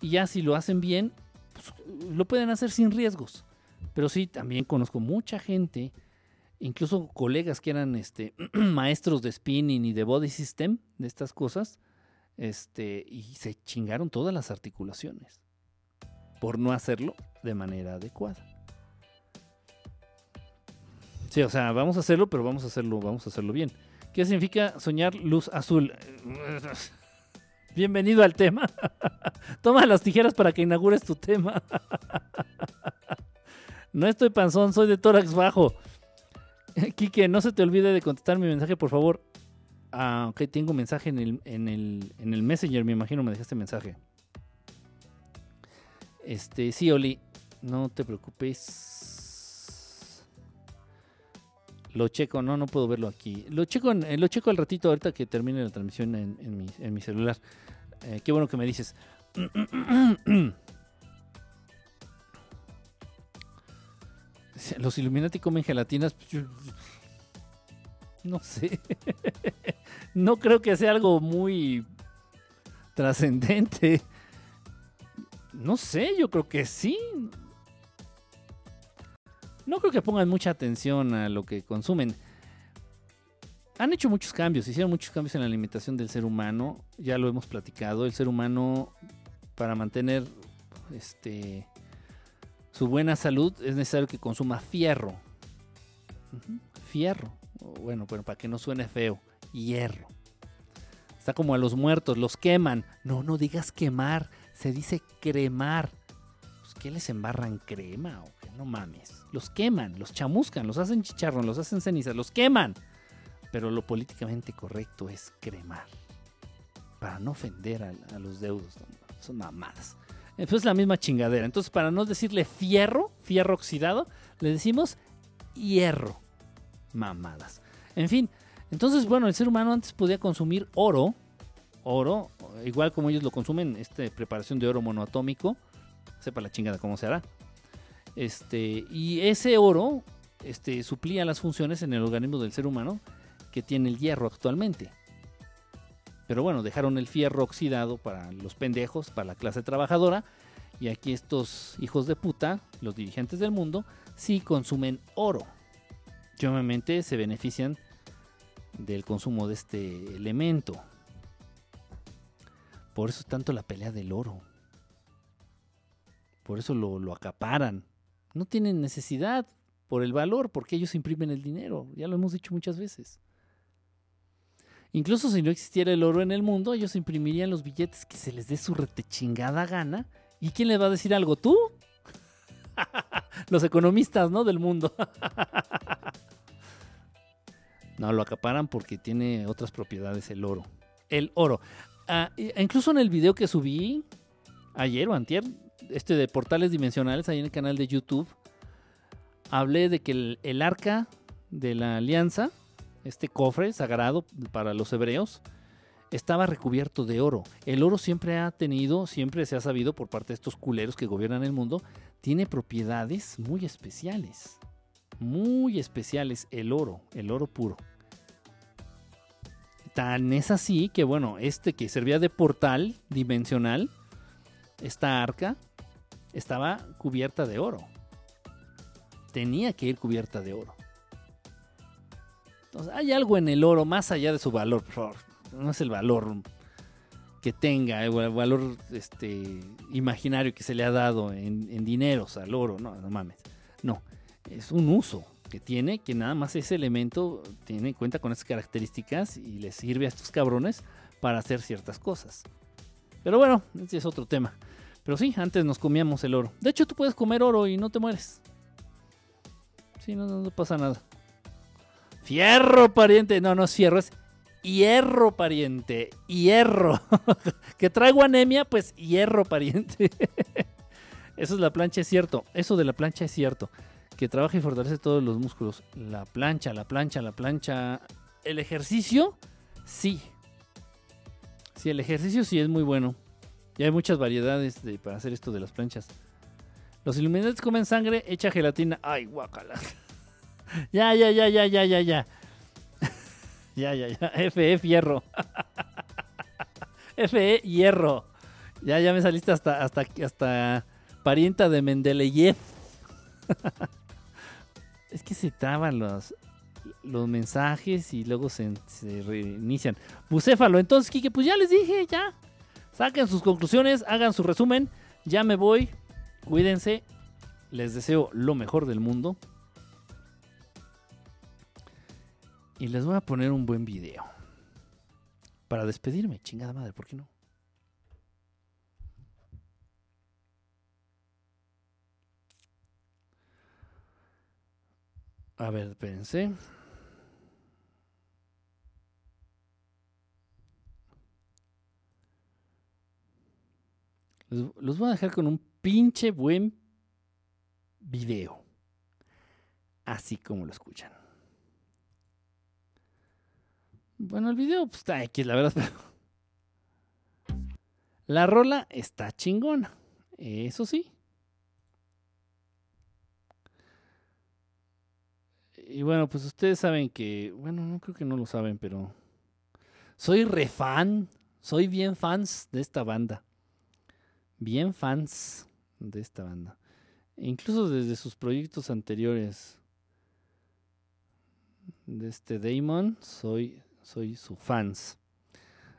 y ya si lo hacen bien, pues, lo pueden hacer sin riesgos. Pero sí, también conozco mucha gente, incluso colegas que eran este, maestros de spinning y de body system, de estas cosas, este, y se chingaron todas las articulaciones por no hacerlo de manera adecuada. Sí, o sea, vamos a hacerlo, pero vamos a hacerlo, vamos a hacerlo bien. ¿Qué significa soñar luz azul? Bienvenido al tema. Toma las tijeras para que inaugures tu tema. no estoy panzón, soy de tórax bajo. Quique, no se te olvide de contestar mi mensaje, por favor. Ah, ok, tengo mensaje en el, en, el, en el Messenger, me imagino me dejaste mensaje. Este, sí, Oli, no te preocupes. Lo checo, no, no puedo verlo aquí. Lo checo, en, lo checo al ratito, ahorita que termine la transmisión en, mi, celular. Eh, qué bueno que me dices. Los Illuminati comen gelatinas. Pues no sé. no creo que sea algo muy trascendente. No sé, yo creo que sí. No creo que pongan mucha atención a lo que consumen. Han hecho muchos cambios, hicieron muchos cambios en la alimentación del ser humano. Ya lo hemos platicado. El ser humano, para mantener este, su buena salud, es necesario que consuma fierro. Fierro. Bueno, pero para que no suene feo. Hierro. Está como a los muertos, los queman. No, no digas quemar se dice cremar. Pues, ¿Qué les embarran crema o qué? No mames. Los queman, los chamuscan, los hacen chicharrón, los hacen cenizas, los queman. Pero lo políticamente correcto es cremar. Para no ofender a, los deudos. Son mamadas. Entonces es la misma chingadera. Entonces, para no decirle fierro, fierro oxidado, le decimos hierro. Mamadas. En fin, entonces, bueno, el ser humano antes podía consumir oro, oro, igual como ellos lo consumen, esta preparación de oro monoatómico, sepa la chingada cómo se hará. Este, y ese oro este, suplía las funciones en el organismo del ser humano que tiene el hierro actualmente. Pero bueno, dejaron el fierro oxidado para los pendejos, para la clase trabajadora. Y aquí estos hijos de puta, los dirigentes del mundo, sí consumen oro. Y obviamente se benefician del consumo de este elemento. Por eso es tanto la pelea del oro. Por eso lo, lo, acaparan. No tienen necesidad por el valor, porque ellos imprimen el dinero. Ya lo hemos dicho muchas veces. Incluso si no existiera el oro en el mundo, ellos imprimirían los billetes que se les dé su retechingada gana. ¿Y quién les va a decir algo? ¿Tú? los economistas, ¿no? Del mundo. No, lo acaparan porque tiene otras propiedades el oro. El oro. Ah, incluso en el video que subí ayer o antier, este de portales dimensionales, ahí en el canal de YouTube, hablé de que el, arca de la alianza, este cofre sagrado para los hebreos, estaba recubierto de oro. El oro siempre ha tenido, siempre se ha sabido por parte de estos culeros que gobiernan el mundo, tiene propiedades muy especiales. Muy especiales el oro, el oro puro. Tan es así que, bueno, este que servía de portal dimensional, esta arca, estaba cubierta de oro. Tenía que ir cubierta de oro. Entonces, hay algo en el oro más allá de su valor. No es el valor que tenga, el valor este, imaginario que se le ha dado en, en dineros al oro. No, no mames. No, es un uso que tiene, que nada más ese elemento tiene en cuenta con esas características y le sirve a estos cabrones para hacer ciertas cosas. Pero bueno, ese es otro tema. Pero sí, antes nos comíamos el oro. De hecho, tú puedes comer oro y no te mueres. Sí, no, no, pasa nada. Fierro, pariente. No, no es fierro, es hierro, pariente. Hierro. que traigo anemia, pues hierro, pariente. Eso es la plancha, es cierto. Eso de la plancha es cierto. Que trabaja y fortalece todos los músculos. La plancha, la plancha, la plancha. El ejercicio, sí. Sí, el ejercicio sí es muy bueno. Y hay muchas variedades de, para hacer esto de las planchas. Los iluminantes comen sangre hecha gelatina. Ay, guacala. ya, ya, ya, ya, ya, ya, ya. ya, ya, ya. FE hierro. FE hierro. Ya, ya me saliste hasta, hasta, hasta parienta de Mendeleev. Es que se traban los, los mensajes y luego se, reinician. Bucéfalo, entonces, Kike, pues ya les dije, ya. Saquen sus conclusiones, hagan su resumen. Ya me voy. Cuídense. Les deseo lo mejor del mundo. Y les voy a poner un buen video. Para despedirme, chingada madre, ¿por qué no? A ver, espérense. Los voy a dejar con un pinche buen video. Así como lo escuchan. Bueno, el video pues, está aquí, la verdad. Pero... La rola está chingona. Eso sí. Y bueno, pues ustedes saben que. Bueno, no creo que no lo saben, pero. Soy re fan. Soy bien fans de esta banda bien fans de esta banda. Incluso desde sus proyectos anteriores de este Damon, soy, soy su fans.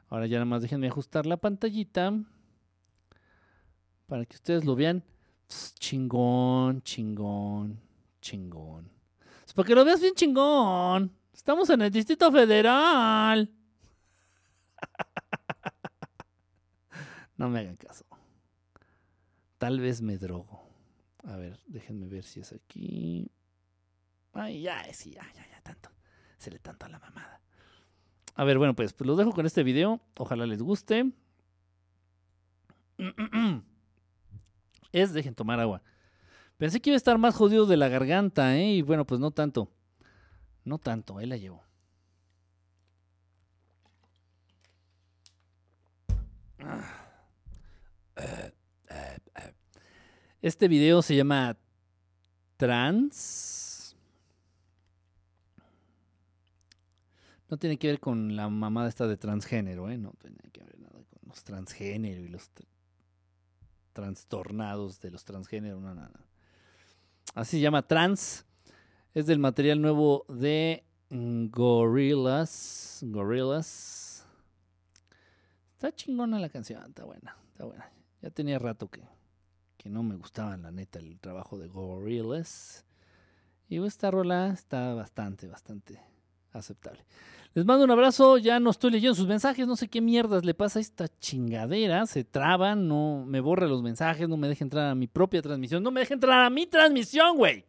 Ahora ya nada más déjenme ajustar la pantallita para que ustedes lo vean. chingón, chingón, chingón. Es para que lo veas bien chingón. Estamos en el Distrito Federal. no me hagan caso. Tal vez me drogo. A ver, déjenme ver si es aquí. Ay, ya, sí, ya, ya, ya, tanto. Se le tanto a la mamada. A ver, bueno, pues, pues los dejo con este video. Ojalá les guste. Es, dejen tomar agua. Pensé que iba a estar más jodido de la garganta, ¿eh? Y bueno, pues no tanto. No tanto, ahí la llevo. Este video se llama Trans. No tiene que ver con la mamada esta de transgénero, ¿eh? No tiene que ver nada con los transgénero y los trastornados de los transgéneros. No, no, no. Así se llama Trans. Es del material nuevo de Gorillaz. Gorillaz. Está chingona la canción, está buena, está buena. Ya tenía rato que, no me gustaba, la neta, el trabajo de Gorillaz. Y esta rola está bastante, bastante aceptable. Les mando un abrazo, ya no estoy leyendo sus mensajes, no sé qué mierdas le pasa a esta chingadera, se traban, no me borra los mensajes, no me deja entrar a mi propia transmisión, no me deja entrar a mi transmisión, güey.